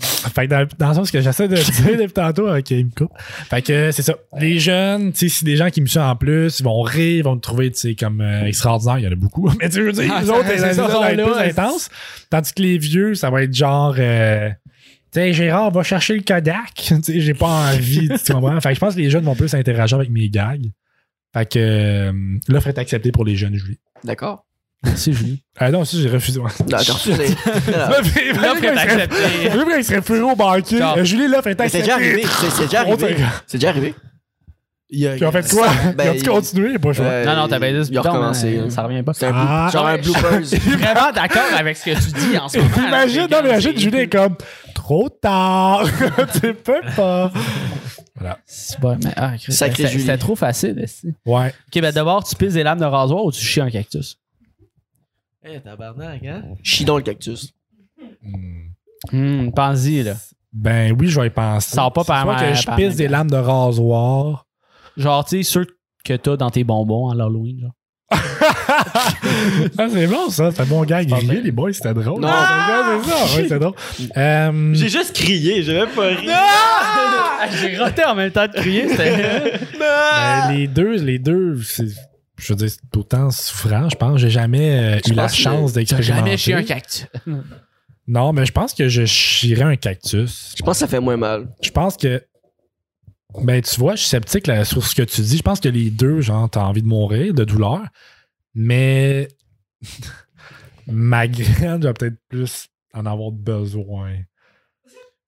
Fait que dans, dans le sens que j'essaie de dire depuis tantôt, ok, il me coupe. Fait que c'est ça. Les jeunes, tu sais, si des gens qui me suivent en plus, ils vont rire, ils vont me trouver, tu sais, comme euh, extraordinaire. Il y en a beaucoup. Mais tu veux dire, Ah, les ça, autres, les ça, autres, sont vont être plus ouais. intenses. Tandis que les vieux, ça va être genre, euh, tu sais, Gérard, va chercher le Kodak. tu sais, j'ai pas envie, tu comprends? Fait que je pense que les jeunes vont plus interagir avec mes gags. Fait que euh, l'offre est acceptée pour les jeunes, Julie. D'accord. Merci, Julie. Ah non, ça, j'ai refusé. ouais. D'accord. C'est- L'offre est acceptée. Qu'il serait plus au banquier. Julie, l'offre est C'est déjà arrivé. C'est déjà arrivé. C'est déjà arrivé. Puis on fait quoi? Ben, Ils ont-tu continué? Il a pas le choix. Euh, Non, non, t'as baisé ce Il a bouton, recommencé. hein. Ça revient pas. C'est un blue- Ah. genre un Ouais. bloopers. Je suis vraiment d'accord avec ce que tu dis en ce moment. Imagine, non, mais imagine, Julie est comme trop tard. tu peux pas. Voilà. C'est bon, mais, ah, c'était- trop facile. Ouais. Ok, ben d'abord, tu pisses des lames de rasoir ou tu chies un cactus? Eh, tabarnak, hein? Chie dans le cactus. Hum, pense-y, là. Ben oui, je vais y penser. Ça va pas par soit que je pisse des lames de rasoir. Genre, tu sais, ceux que t'as dans tes bonbons à l'Halloween, genre. ah, c'est bon, ça. C'est un bon gars grillé, les boys. C'était drôle. Non. Ah, c'est ça. Oui, c'est drôle. Euh, J'ai juste crié, j'ai même pas ri. Ah, J'ai roté en même temps de crier, c'était. ben, les deux, les deux, c'est. Je veux dire, c'est autant souffrant, je pense. J'ai jamais euh, eu la chance d'expérimenter. jamais chié un cactus. Non, mais je pense que je chierais un cactus. Je pense que ça fait moins mal. Je pense que. Ben, tu vois, je suis sceptique là, sur ce que tu dis. Je pense que les deux, genre, t'as envie de mourir de douleur. Mais. ma graine, je vais peut-être plus en avoir besoin.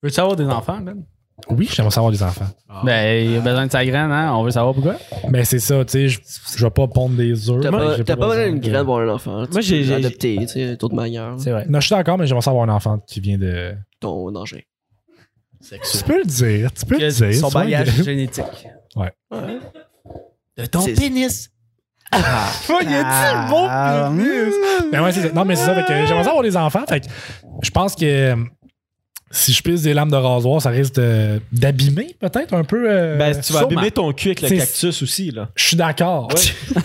Veux-tu avoir des enfants, Ben? Oui, j'aimerais savoir des enfants. Ben, il a besoin de sa graine, hein? On veut savoir pourquoi. Mais c'est ça, tu sais, je, je vais pas pondre des œufs. T'as pas, pas besoin d'une de- graine pour un enfant. Moi, j'ai- j'ai- adopté, tu sais, d'autres manières. C'est vrai. Non, je suis d'accord, mais j'aimerais savoir un enfant qui vient de. Ton danger. Tu peux le dire, tu peux le dire. Son bagage génétique. Ouais. De ton pénis. Ah. Il a dit Ah, le mot pénis? Ben ouais, c'est ça. Non, mais c'est ça. J'aimerais ça avoir des enfants. Fait que je pense que si je pisse des lames de rasoir, ça risque d'abîmer peut-être un peu. euh, Ben, tu vas sûrement. abîmer ton cul avec le cactus aussi, là. Je suis d'accord.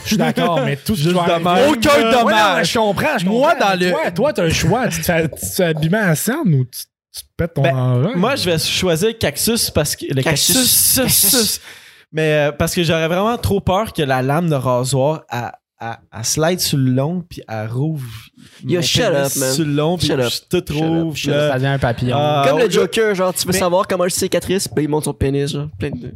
Je suis d'accord, mais tout ce même. Aucun Ouais, non, dommage. je comprends. Moi, dans le- Toi, toi, t'as le choix. Tu te fais, tu te fais abîmer à la scène ou tu, tu te pètes ton Ben, engin? Moi, je vais choisir le cactus parce que. Le Cactus. cactus. cactus. Mais euh, parce que j'aurais vraiment trop peur que la lame de rasoir, elle, elle- elle slide sur le long, puis elle rouvre. Yo, shut up, man. Sur le long, puis Shut up. je shut là. Ça devient un papillon. Ah, Comme le Joker, genre, tu veux Mais- savoir comment je cicatrice, puis il monte son pénis, genre, plein de.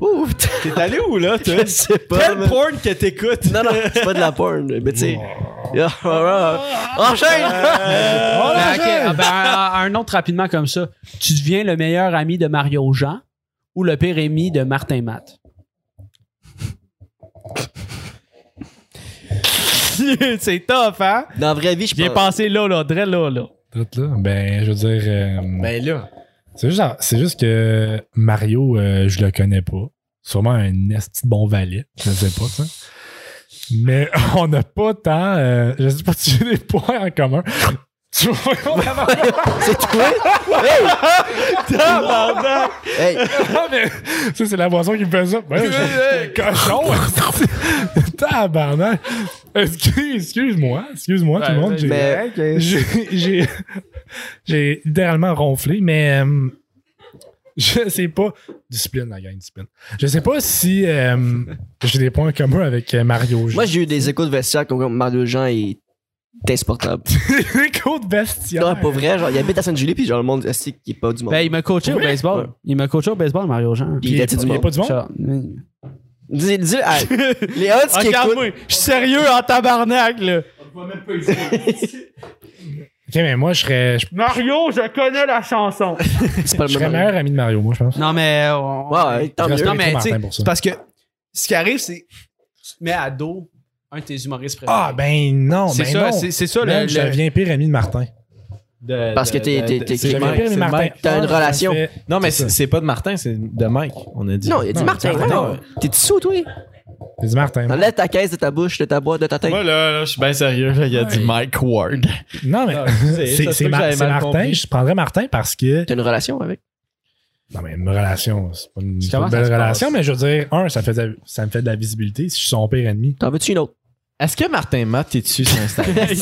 Ouh, T'es allé où, là, toi? je sais pas. Quel man. porn que t'écoutes? Non, non, c'est pas de la porn, mais tu sais. Yeah, voilà. Enchaîne! Euh, Ben, ah, ben, un autre rapidement comme ça. Tu deviens le meilleur ami de Mario Jean ou le pire ami de Martin Matt? c'est tough, hein? Dans la vraie vie, je J'ai pense. pensé là, là, Dre là, là. Tout là, ben, je veux dire. euh, Ben là. c'est, juste, c'est juste que Mario, euh, je le connais pas. Sûrement un esti de bon valet. Je sais pas, ça. Mais on n'a pas tant. euh, je sais pas si j'ai des points en commun. Tu vois, C'est toi? Hey! Hey! Ah, mais ça, c'est la boisson qui me fait ça. Ben, cochon! Tabarnak! Excuse- Excuse-moi, excuse-moi tout le monde. J'ai- Mais- J'ai j'ai- j'ai littéralement ronflé, mais euh, je sais pas. Discipline, la gang, discipline. Je sais pas si euh, j'ai des points communs avec euh, Mario. Moi, j'ai eu des échos de vestiaire comme Mario Jean est insupportable. des codes bestiaires. Non, pas vrai. Genre, il habite à Sainte-Julie, puis genre, le monde est qui est pas du monde. Ben, il m'a coaché au baseball. Ouais. Il m'a coaché au baseball, Mario Jean. Puis il il, était du il y a monde? pas du monde? Dis, dis, ah, les odds qui écoutent. Regarde-moi, je suis sérieux en tabarnak, là. Ok, mais moi, je serais, je, Mario, je connais la chanson. C'est pas je le serais même. meilleur ami de Mario, moi, je pense. Non, mais. on- Ouais, tant Je mieux. Non, mais tu sais, parce que ce qui arrive, c'est tu te mets à dos un de tes humoristes préférés. Ah, ben non, c'est ben ça, non. c'est, c'est ça le. je deviens pire ami de Martin. De- Parce que t'es- t'es- Mike, pire ami de c'est Martin. Mike. T'as une relation. Non, mais C'est pas de Martin, c'est de Mike, on a dit. Non, il a dit Non, Martin. c'est ouais, Martin. non. T'es sous, toi? C'est du Martin. Enlève ta caisse de ta bouche, de ta boîte, de ta tête. Moi, là, là, je suis bien sérieux. là, il a dit Mike Ward. Non, mais Non, c'est Mar- Martin. compris. Je prendrais Martin parce que. T'as une relation avec? Non, mais une relation, c'est pas une, c'est pas Comment une ça belle relation, mais je veux dire, un, ça, fait de la- ça me fait de la visibilité si je suis son pire ennemi. T'en veux-tu une autre? Est-ce que Martin Matt est dessus sur Instagram?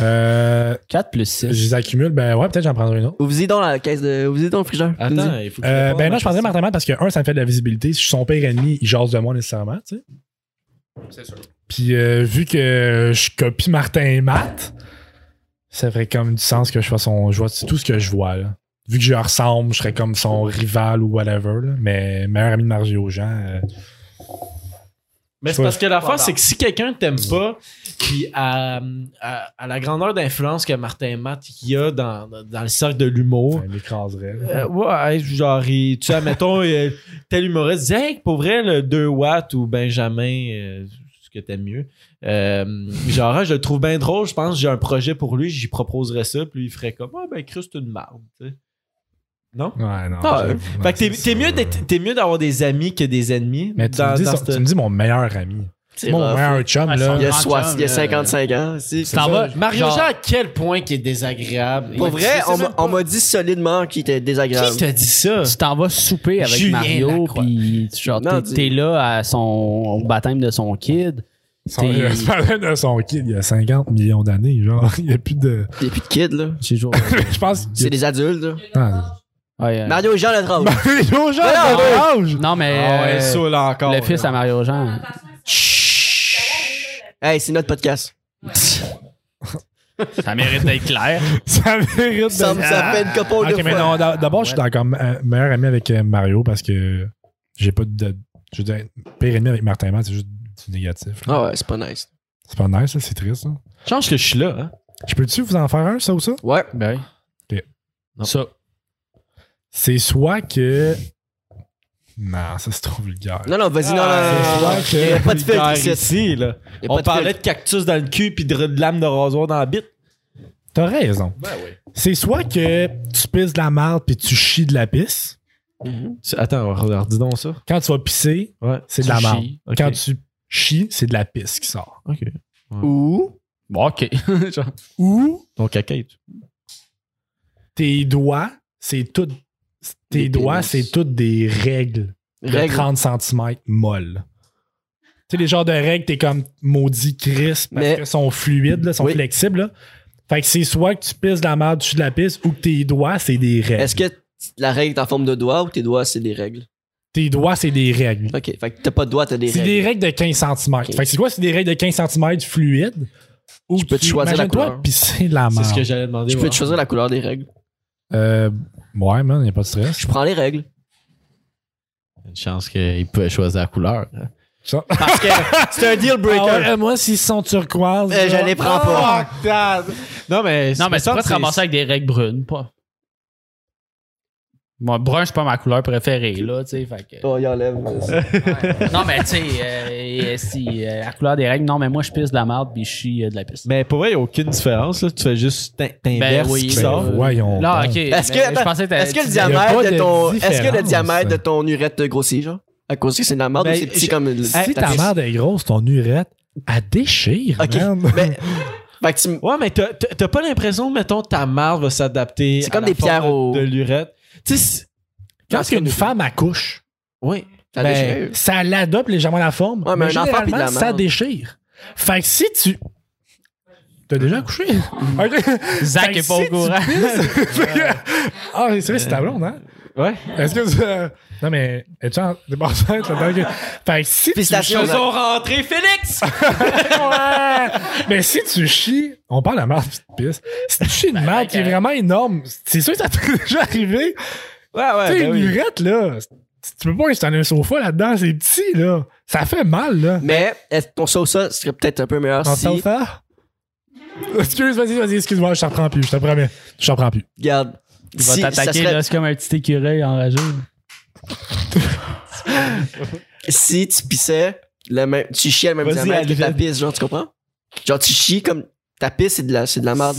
Euh, 4 plus 6. je les accumule. Ben ouais, peut-être j'en prendrai une autre. Ouvre-y dans la caisse de. Ouvre-y dans le frigidaire. Attends, il faut que je Euh, ben non, je prendrais. Martin Matt parce que, un, ça me fait de la visibilité. Si je suis son pire ennemi, il jase de moi nécessairement, tu sais. C'est sûr. Puis euh, vu que je copie Martin Matt, ça ferait comme du sens que je fasse son. Je vois tout ce que je vois, là. Vu que je lui ressemble, je serais comme son rival ou whatever, là. Mais meilleur ami de Mario Jean. euh, Mais c'est parce que l'affaire, c'est que si quelqu'un t'aime pas, puis à, à, à la grandeur d'influence que Martin Matt y a dans, dans le cercle de l'humour, ça m'écraserait. là. euh, ouais, genre, il- tu sais, mettons, tel humoriste dit, hey, pour vrai, le 2 watts ou Benjamin, euh, ce que t'aimes mieux, euh, genre, ah, je le trouve bien drôle, je pense, j'ai un projet pour lui, j'y proposerais ça, puis il ferait comme, ah, ben, Chris, c'est une marde, tu sais. Non? Ouais, non. Ah, Fait que t'es, mieux d'être- t'es mieux d'avoir des amis que des ennemis. Mais tu, dans- me dis, dans tu me dis mon meilleur ami. C'est Mon rough. meilleur chum, là. Il y a, Grand soix- chum, il y a euh, 55 ans. aussi. Tu t'en vas. Mario Jean, à quel point qu'il est désagréable? Pour vrai, on m'a- dit solidement qu'il était désagréable. Qui t'a dit ça? Tu t'en vas souper avec Julien Mario, puis genre, t'es, là à son au baptême de son kid. Son, de son kid il y a 50 millions d'années. Genre, il n'y a plus de. Il n'y a plus de kids, là. Je pense. C'est des adultes, là. Ah, Ouais, euh, Mario Jean le drôle. Mario Jean, âge! non, mais Ah ouais, euh, saoul encore. le fils à Mario Jean. Hey, c'est notre podcast. Ça mérite d'être clair. Ça mérite de. Ça, ça fait une couple Ok, de mais fois. non, d'a- d'abord, je suis d'accord. euh, meilleur ami avec Mario parce que j'ai pas de. Je veux dire, pire ennemi avec Martin Matt, c'est juste du négatif. là. Ah ouais, c'est pas nice. C'est pas nice, ça, c'est triste. ça. Change que je suis là. Hein? Je peux-tu vous en faire un, ça ou ça? Ouais. Ben oui. Ok. Non. Ça. C'est soit que. Non, ça c'est trop vulgaire. Non, non, vas-y, non, Ah, non, Il y a pas de filtre ici. ici, là. Il y a On de parlait de cactus dans le cul puis de, de lame de rasoir dans la bite. T'as raison. Ben oui. C'est soit que tu pisses de la merde puis tu chies de la pisse. Mhm. Attends, regarde, dis donc ça. Quand tu vas pisser, Ouais. c'est de la merde. Quand tu chies, c'est de la pisse qui sort. OK. Ou. Bon, ok. Ou Donc, caquette. tes doigts, c'est tout. Tes doigts, c'est toutes des règles de Règle. 30 cm molles. Tu sais, les genres de règles, t'es comme maudit crisp parce Mais- qu'elles sont fluides, là, sont Oui. flexibles. là. Fait que c'est soit que tu pisses de la merde, tu chies de la pisse, ou que tes doigts, c'est des règles. Est-ce que la règle est en forme de doigt ou tes doigts, c'est des règles? Tes doigts, c'est des règles. Ok, fait que t'as pas de doigts, t'as des C'est règles. des règles de 15 cm. Fait que c'est quoi? C'est des règles de 15 cm fluides. Ou Je peux te choisir la couleur. pisser de la C'est merde. ce que j'allais demander. Je peux te choisir la couleur des règles. Euh, ouais, man, y a pas de stress. Je prends les règles. Une chance qu'il pouvait choisir la couleur. hein. Ça. Parce que c'est un deal breaker. Ah ouais, euh, moi, s'ils sont turquoises. Euh, je les prends pas. Fuck that. Non, mais. non, mais tu ça, pourrais te ramasser avec des règles brunes, pas. Moi, brun, c'est pas ma couleur préférée, là, tu sais. Fait que... Oh, il enlève. non, mais tu sais, euh, si, euh, la couleur des règles, non, mais moi, je pisse de la merde puis je chie euh, de la pisse. Mais pour vrai, il n'y a aucune différence. Là. Tu fais juste t'in- t'inverses Ben oui, ce qui ben sort. oui. Voyons. Là, ok. Est-ce que, mais attends, je pensais que est-ce que le diamètre de ton, est-ce que le diamètre de ton urette te grossit, genre? À cause que c'est de la merde Ben, ou c'est petit je- comme le- Si ta merde est grosse, ton urette, elle déchire, Ok. man. Ben, fait que tu m- Ouais, mais t'as- pas l'impression, mettons, ta marde va s'adapter. C'est à comme la des pierres au- De l'urette? Tu sais, Quand c'est une comme- femme accouche, oui. ça ben, ça l'adopte légèrement la forme. Ouais, mais mais un enfant généralement, ça déchire. Fait que si tu. T'as déjà accouché? Zach est pas au courant. ah, c'est vrai, c'est ta blonde, hein? Ouais. Est-ce que. Non, mais. Es-tu en. Enceinte là-dedans? que- Fait que si tu. Félicitations. Faisons rentrer Félix! Ouais. Mais si tu chies, on parle de merde pis de pisse. Si tu chies une merde qui est vraiment énorme, c'est sûr que ça t'est déjà arrivé. Ouais, ouais. tu sais, ben une oui. urette, là. Tu peux pas installer un sofa là-dedans, c'est petit, là. Ça fait mal, là. Mais est-ce que ton sauce serait peut-être un peu meilleur En si. sofa? Excuse, vas-y, vas-y, excuse-moi, je t'en reprends plus, je te promets. Je t'en reprends plus. Regarde. Il va si ça t'attaquer, serait- là, c'est comme un petit écureuil enragé. si tu pissais, le même, tu chiais le même diamètre que ta pisse, genre, tu comprends? Genre, tu chies comme ta pisse, c'est de la, c'est de la merde.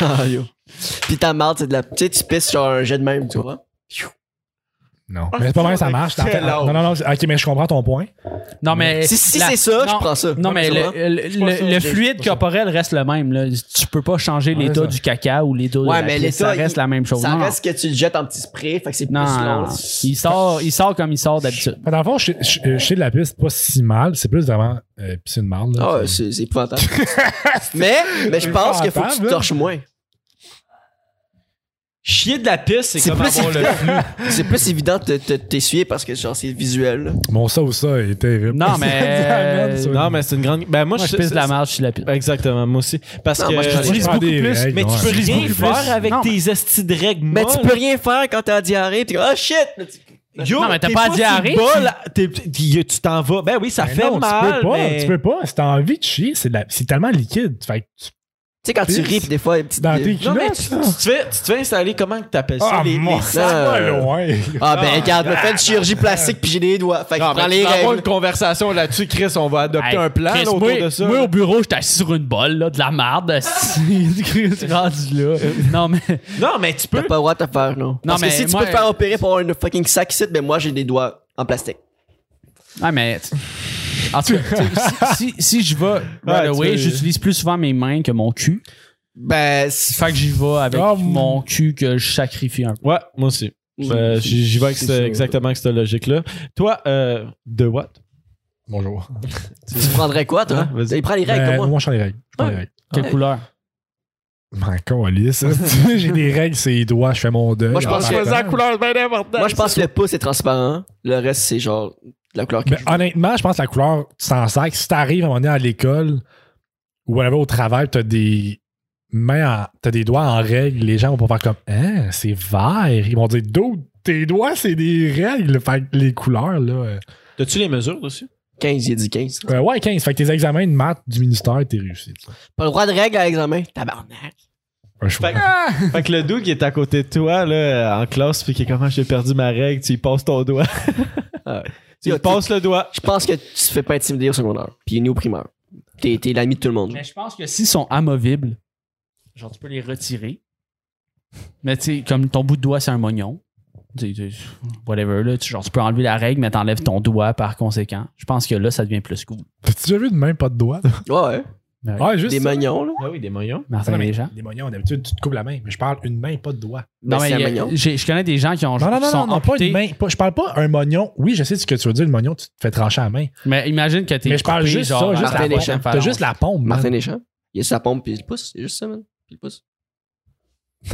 ah, yo. Puis ta merde, c'est de la. Tu sais, tu pisses genre un jet de même, tu vois? Non. Mais c'est pas mal, ça marche. Non, non, non. Ok, mais je comprends ton point. Non, mais. Si, si la- c'est ça, je prends ça. Non, mais le, le- je- fluide je corporel reste le même. Là. Tu peux pas changer Ouais, l'état du caca ou l'état de Ouais, la mais pisse. Ça l'état, reste il- la même chose. Ça Non, reste que tu le jettes en petit spray, fait que c'est plus non, long. non. Il sort, il sort comme il sort d'habitude. Dans le fond, chez, chez- chez de la piste, pas si mal. C'est plus vraiment euh, pisser une marde. Ah, c'est c'est épouvantable. mais, mais je pense qu'il faut que tu torches moins. Chier de la piste, c'est comme plus, avoir le évident, c'est plus évident de te- t'essuyer parce que genre c'est visuel. là. Mon ça ou ça est terrible. Non, mais- Ça amène, ça. Non, mais c'est une grande. Ben, moi, Moi, je je pisse de la marge sur la pisse. Exactement, moi aussi. Parce Non, que moi, je lises je prends beaucoup des plus. règles, mais tu peux Je rien beaucoup faire avec Non, tes estis de règles Mais tu molles. peux rien faire quand t'as la diarrhée. T'es comme, ah shit! Là, tu- Yo, Non, mais t'as t'es pas sur diarrhée, le bol, t'es- t'y- tu t'en vas. Ben oui, ça Mais fait non, mal. Tu peux pas. mais... Tu peux pas. Si t'as envie de chier, c'est de la- c'est tellement liquide. Fait que tu- Tu sais, quand tu pis des fois, il y a une petite. dans tes Non, mais tu, tu te fais, tu te fais installer comment que t'appelles ça? Ah, les, mon Euh, loin. Ah, ben, regarde, je me fais une chirurgie plastique pis j'ai des doigts. Fait que Non, je prends les règles. une conversation là-dessus, Chris. On va adopter Hey, un plan Chris, là, autour moi, de ça. moi, au bureau, j'étais assis sur une bolle, là, de la marde. Chris, rendu là. Non, mais. Non, mais tu peux. T'as pas le droit de te faire, non. Parce mais que si tu peux te faire opérer pour avoir une fucking sac ici, ben moi j'ai des doigts en plastique. Ah, mais. En tout cas, si, si, si je vais right away, j'utilise plus souvent mes mains que mon cul. Ben, c'est- Fait que j'y vais avec Ah, mon cul que je sacrifie un peu. Ouais, moi aussi. Euh, J'y j'y vais avec C'est cette- ça. exactement avec cette logique-là. Toi, euh, de what? Bonjour. tu prendrais quoi, toi? Ah, vas-y. Il prend les règles Ben, comme moi? moi, je prends les règles. Je prends les règles. Quelle Ouais. couleur? Ben, câlisse. J'ai des règles, c'est les doigts, je fais mon deuil. Moi, je pense En que- temps. couleur bien importante. Moi, je pense que le pouce est transparent. Le reste, c'est genre la couleur honnêtement, je pense que la couleur, tu t'en sacs. Si t'arrives à un moment donné à l'école ou whatever, au travail, t'as des mains, en- t'as des doigts en règle, les gens vont pas faire comme, hein, c'est vert. Ils vont dire, d'autres, tes doigts, c'est des règles. Fait que les couleurs, là. euh, T'as-tu les mesures dessus? 15, il a dit 15. euh, ouais, 15. Fait que tes examens de maths du ministère, t'es réussi. Pas le droit de règle à l'examen? Tabarnak. Ouais, je Fait que, fait que le dude qui est à côté de toi là, en classe puis qui est comment j'ai perdu ma règle, tu y passes ton doigt. Ah. tu y passes le doigt. Je pense que tu te fais pas intimider au secondaire. Puis ni au primaire. T'es t'es l'ami de tout le monde. Mais je pense que s'ils sont amovibles, genre tu peux les retirer. Mais tu sais, comme ton bout de doigt, c'est un mognon. Whatever, là. Genre, tu peux enlever la règle, mais t'enlèves ton doigt par conséquent. Je pense que là, ça devient plus cool. T'as-tu déjà vu de même pas de doigts? Ouais, ouais. Juste. Des ça. mognons, là. Ah oui, des moyens. Martin Non, mais les gens. Des mognons, d'habitude, tu te coupes la main. Mais je parle une main, pas de doigts. Non, mais il y a- j'ai- je connais des gens qui ont Non, non, qui non, sont non, non, pas amputés. une main. Pas- je parle pas un mognon. Oui, je sais ce que tu veux dire. Le mognon, tu te fais trancher la main. Mais imagine que t'es Mais je parle coupé, juste genre, ça, juste Martin la Deschamps. pompe. T'as juste la pompe, man. Martin Deschamps. Il a sa pompe puis le pouce. C'est juste ça, man. Puis le pouce.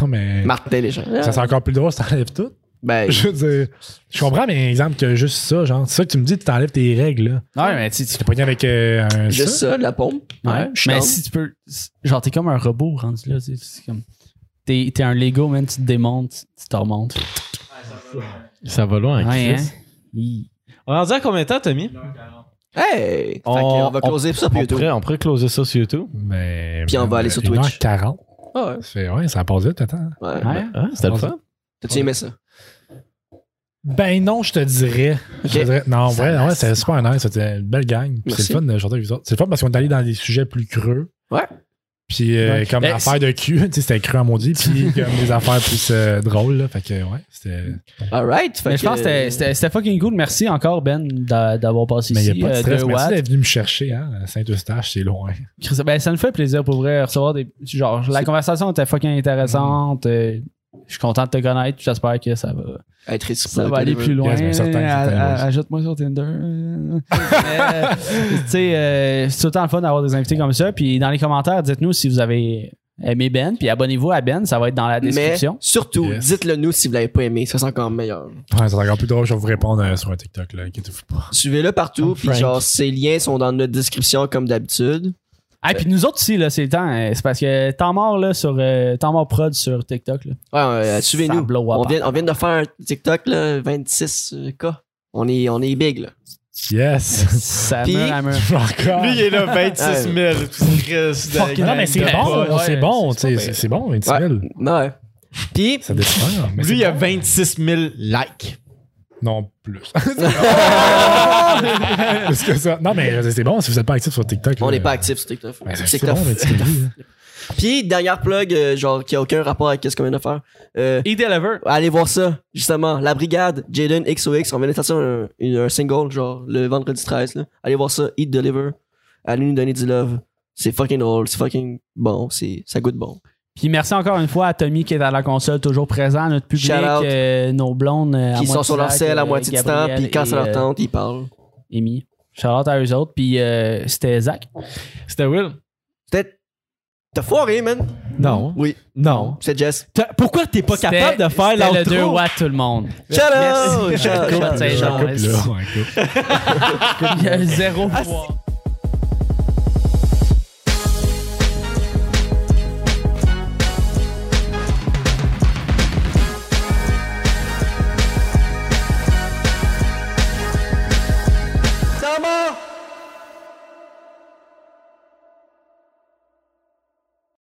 Non, mais. Martin Deschamps. Ça, c'est encore plus drôle si t'enlèves tout. Ben, Je veux dire, je comprends, mais exemple que juste ça, genre, c'est ça que tu me dis, tu t'enlèves tes règles, là. Ouais, mais tu tu- T'es pogné avec euh, un. juste ça. ça, de la pompe. Ouais, mais si tu peux. Genre, t'es comme un robot rendu là. C'est comme. T'es t'es un Lego, man. Tu te démontes, tu te remontes. Ça va loin, Ouais, hein? On en dit à combien de temps, Tommy? Hey! On- qu'on va on- closer ça sur On YouTube. pourrait, on pourrait closer ça sur YouTube. Mais. Puis on va aller sur Twitch. 40. Ah ouais. Ça fait, ouais, ça passe vite, attends. Ouais. Ouais. Ah, c'était le fun. T'as-tu aimé ça? Ben non, je te dirais. Je te Ok. dirais- non, Ça ouais, c'était super nice. C'était une belle gang. C'est le fun de chanter avec vous autres. C'est le fun parce qu'on est allé dans des sujets plus creux. Ouais. Puis euh, Ouais. comme Ben, l'affaire de cul, tu sais, c'était cru à maudit. Puis comme des affaires plus euh, drôles, là. Fait que, ouais, c'était. Alright. Mais je pense que c'était- fucking cool. Merci encore, Ben, d'a- d'avoir passé Mais il ici. n'y a pas de euh, stress. deux Merci watts. d'être venu me chercher, hein. Saint-Eustache, c'est loin. Ben, ça me fait plaisir pour vrai recevoir des. Genre, la conversation était fucking intéressante. euh, Je suis content de te connaître. J'espère que ça va, Être ça va aller plus loin. Yes, a- oui. Ajoute-moi sur Tinder. Euh, tu sais, euh, c'est tout le temps le fun d'avoir des invités comme ça. Puis dans les commentaires, dites-nous si vous avez aimé Ben. Puis abonnez-vous à Ben. Ça va être dans la Mais description. surtout, Yes. dites-le nous si vous l'avez pas aimé. Ça, c'est encore meilleur. Ouais, c'est encore plus drôle. Je vais vous répondre euh, sur un TikTok, là. Inquiétez-vous pas. Suivez-le partout. Puis genre, ces liens sont dans notre description comme d'habitude. Ah, puis nous autres aussi, là, c'est le temps. euh, C'est parce que temps mort, là, sur. euh, temps mort prod sur TikTok, là. Ouais, suivez-nous. On vient, on vient de faire un TikTok, là, 26K. On est, on est big, là. Yes! Ça Puis-. Lui, il est là, 26 000. Chris, Fuck, non, mais c'est bon, ouais, c'est bon, c'est tu sais, pas c'est pire. c'est bon, 20 Ouais. 000. Ouais. Puis, Ça dépend. Mais Lui, il a bon. 26 000 likes. Non, plus. Plus que ça. Non, mais c'est bon si vous n'êtes pas actif sur TikTok. on n'est pas actif sur TikTok. Ben, c'est TikTok. bon, dis, là. Puis, dernière plug, euh, genre, qui a aucun rapport avec ce qu'on vient de faire. Euh, Eat Deliver. allez voir ça, justement. La Brigade, Jaden XOX, on vient de sortir un, un single, genre, le vendredi 13, là. Allez voir ça, Eat Deliver. Allez nous donner du love. C'est fucking drôle, c'est fucking bon, c'est, ça goûte bon. Puis merci encore une fois à Tommy qui est à la console, toujours présent, notre public, Shout euh, nos blondes. euh, Qui sont sur leur selle à euh, moitié du temps, puis quand c'est leur euh, tente, ils parlent. Amy. Charlotte à eux autres. Puis euh, c'était Zach. C'était Will? Peut-être. T'as foiré, man. Non. Oui, Non. c'est Jess. T'as- Pourquoi t'es pas C'était- capable de faire c'était le 2 l'outro? watts tout le monde. Shout out! Shout out, shout. Il y a zéro pouvoir.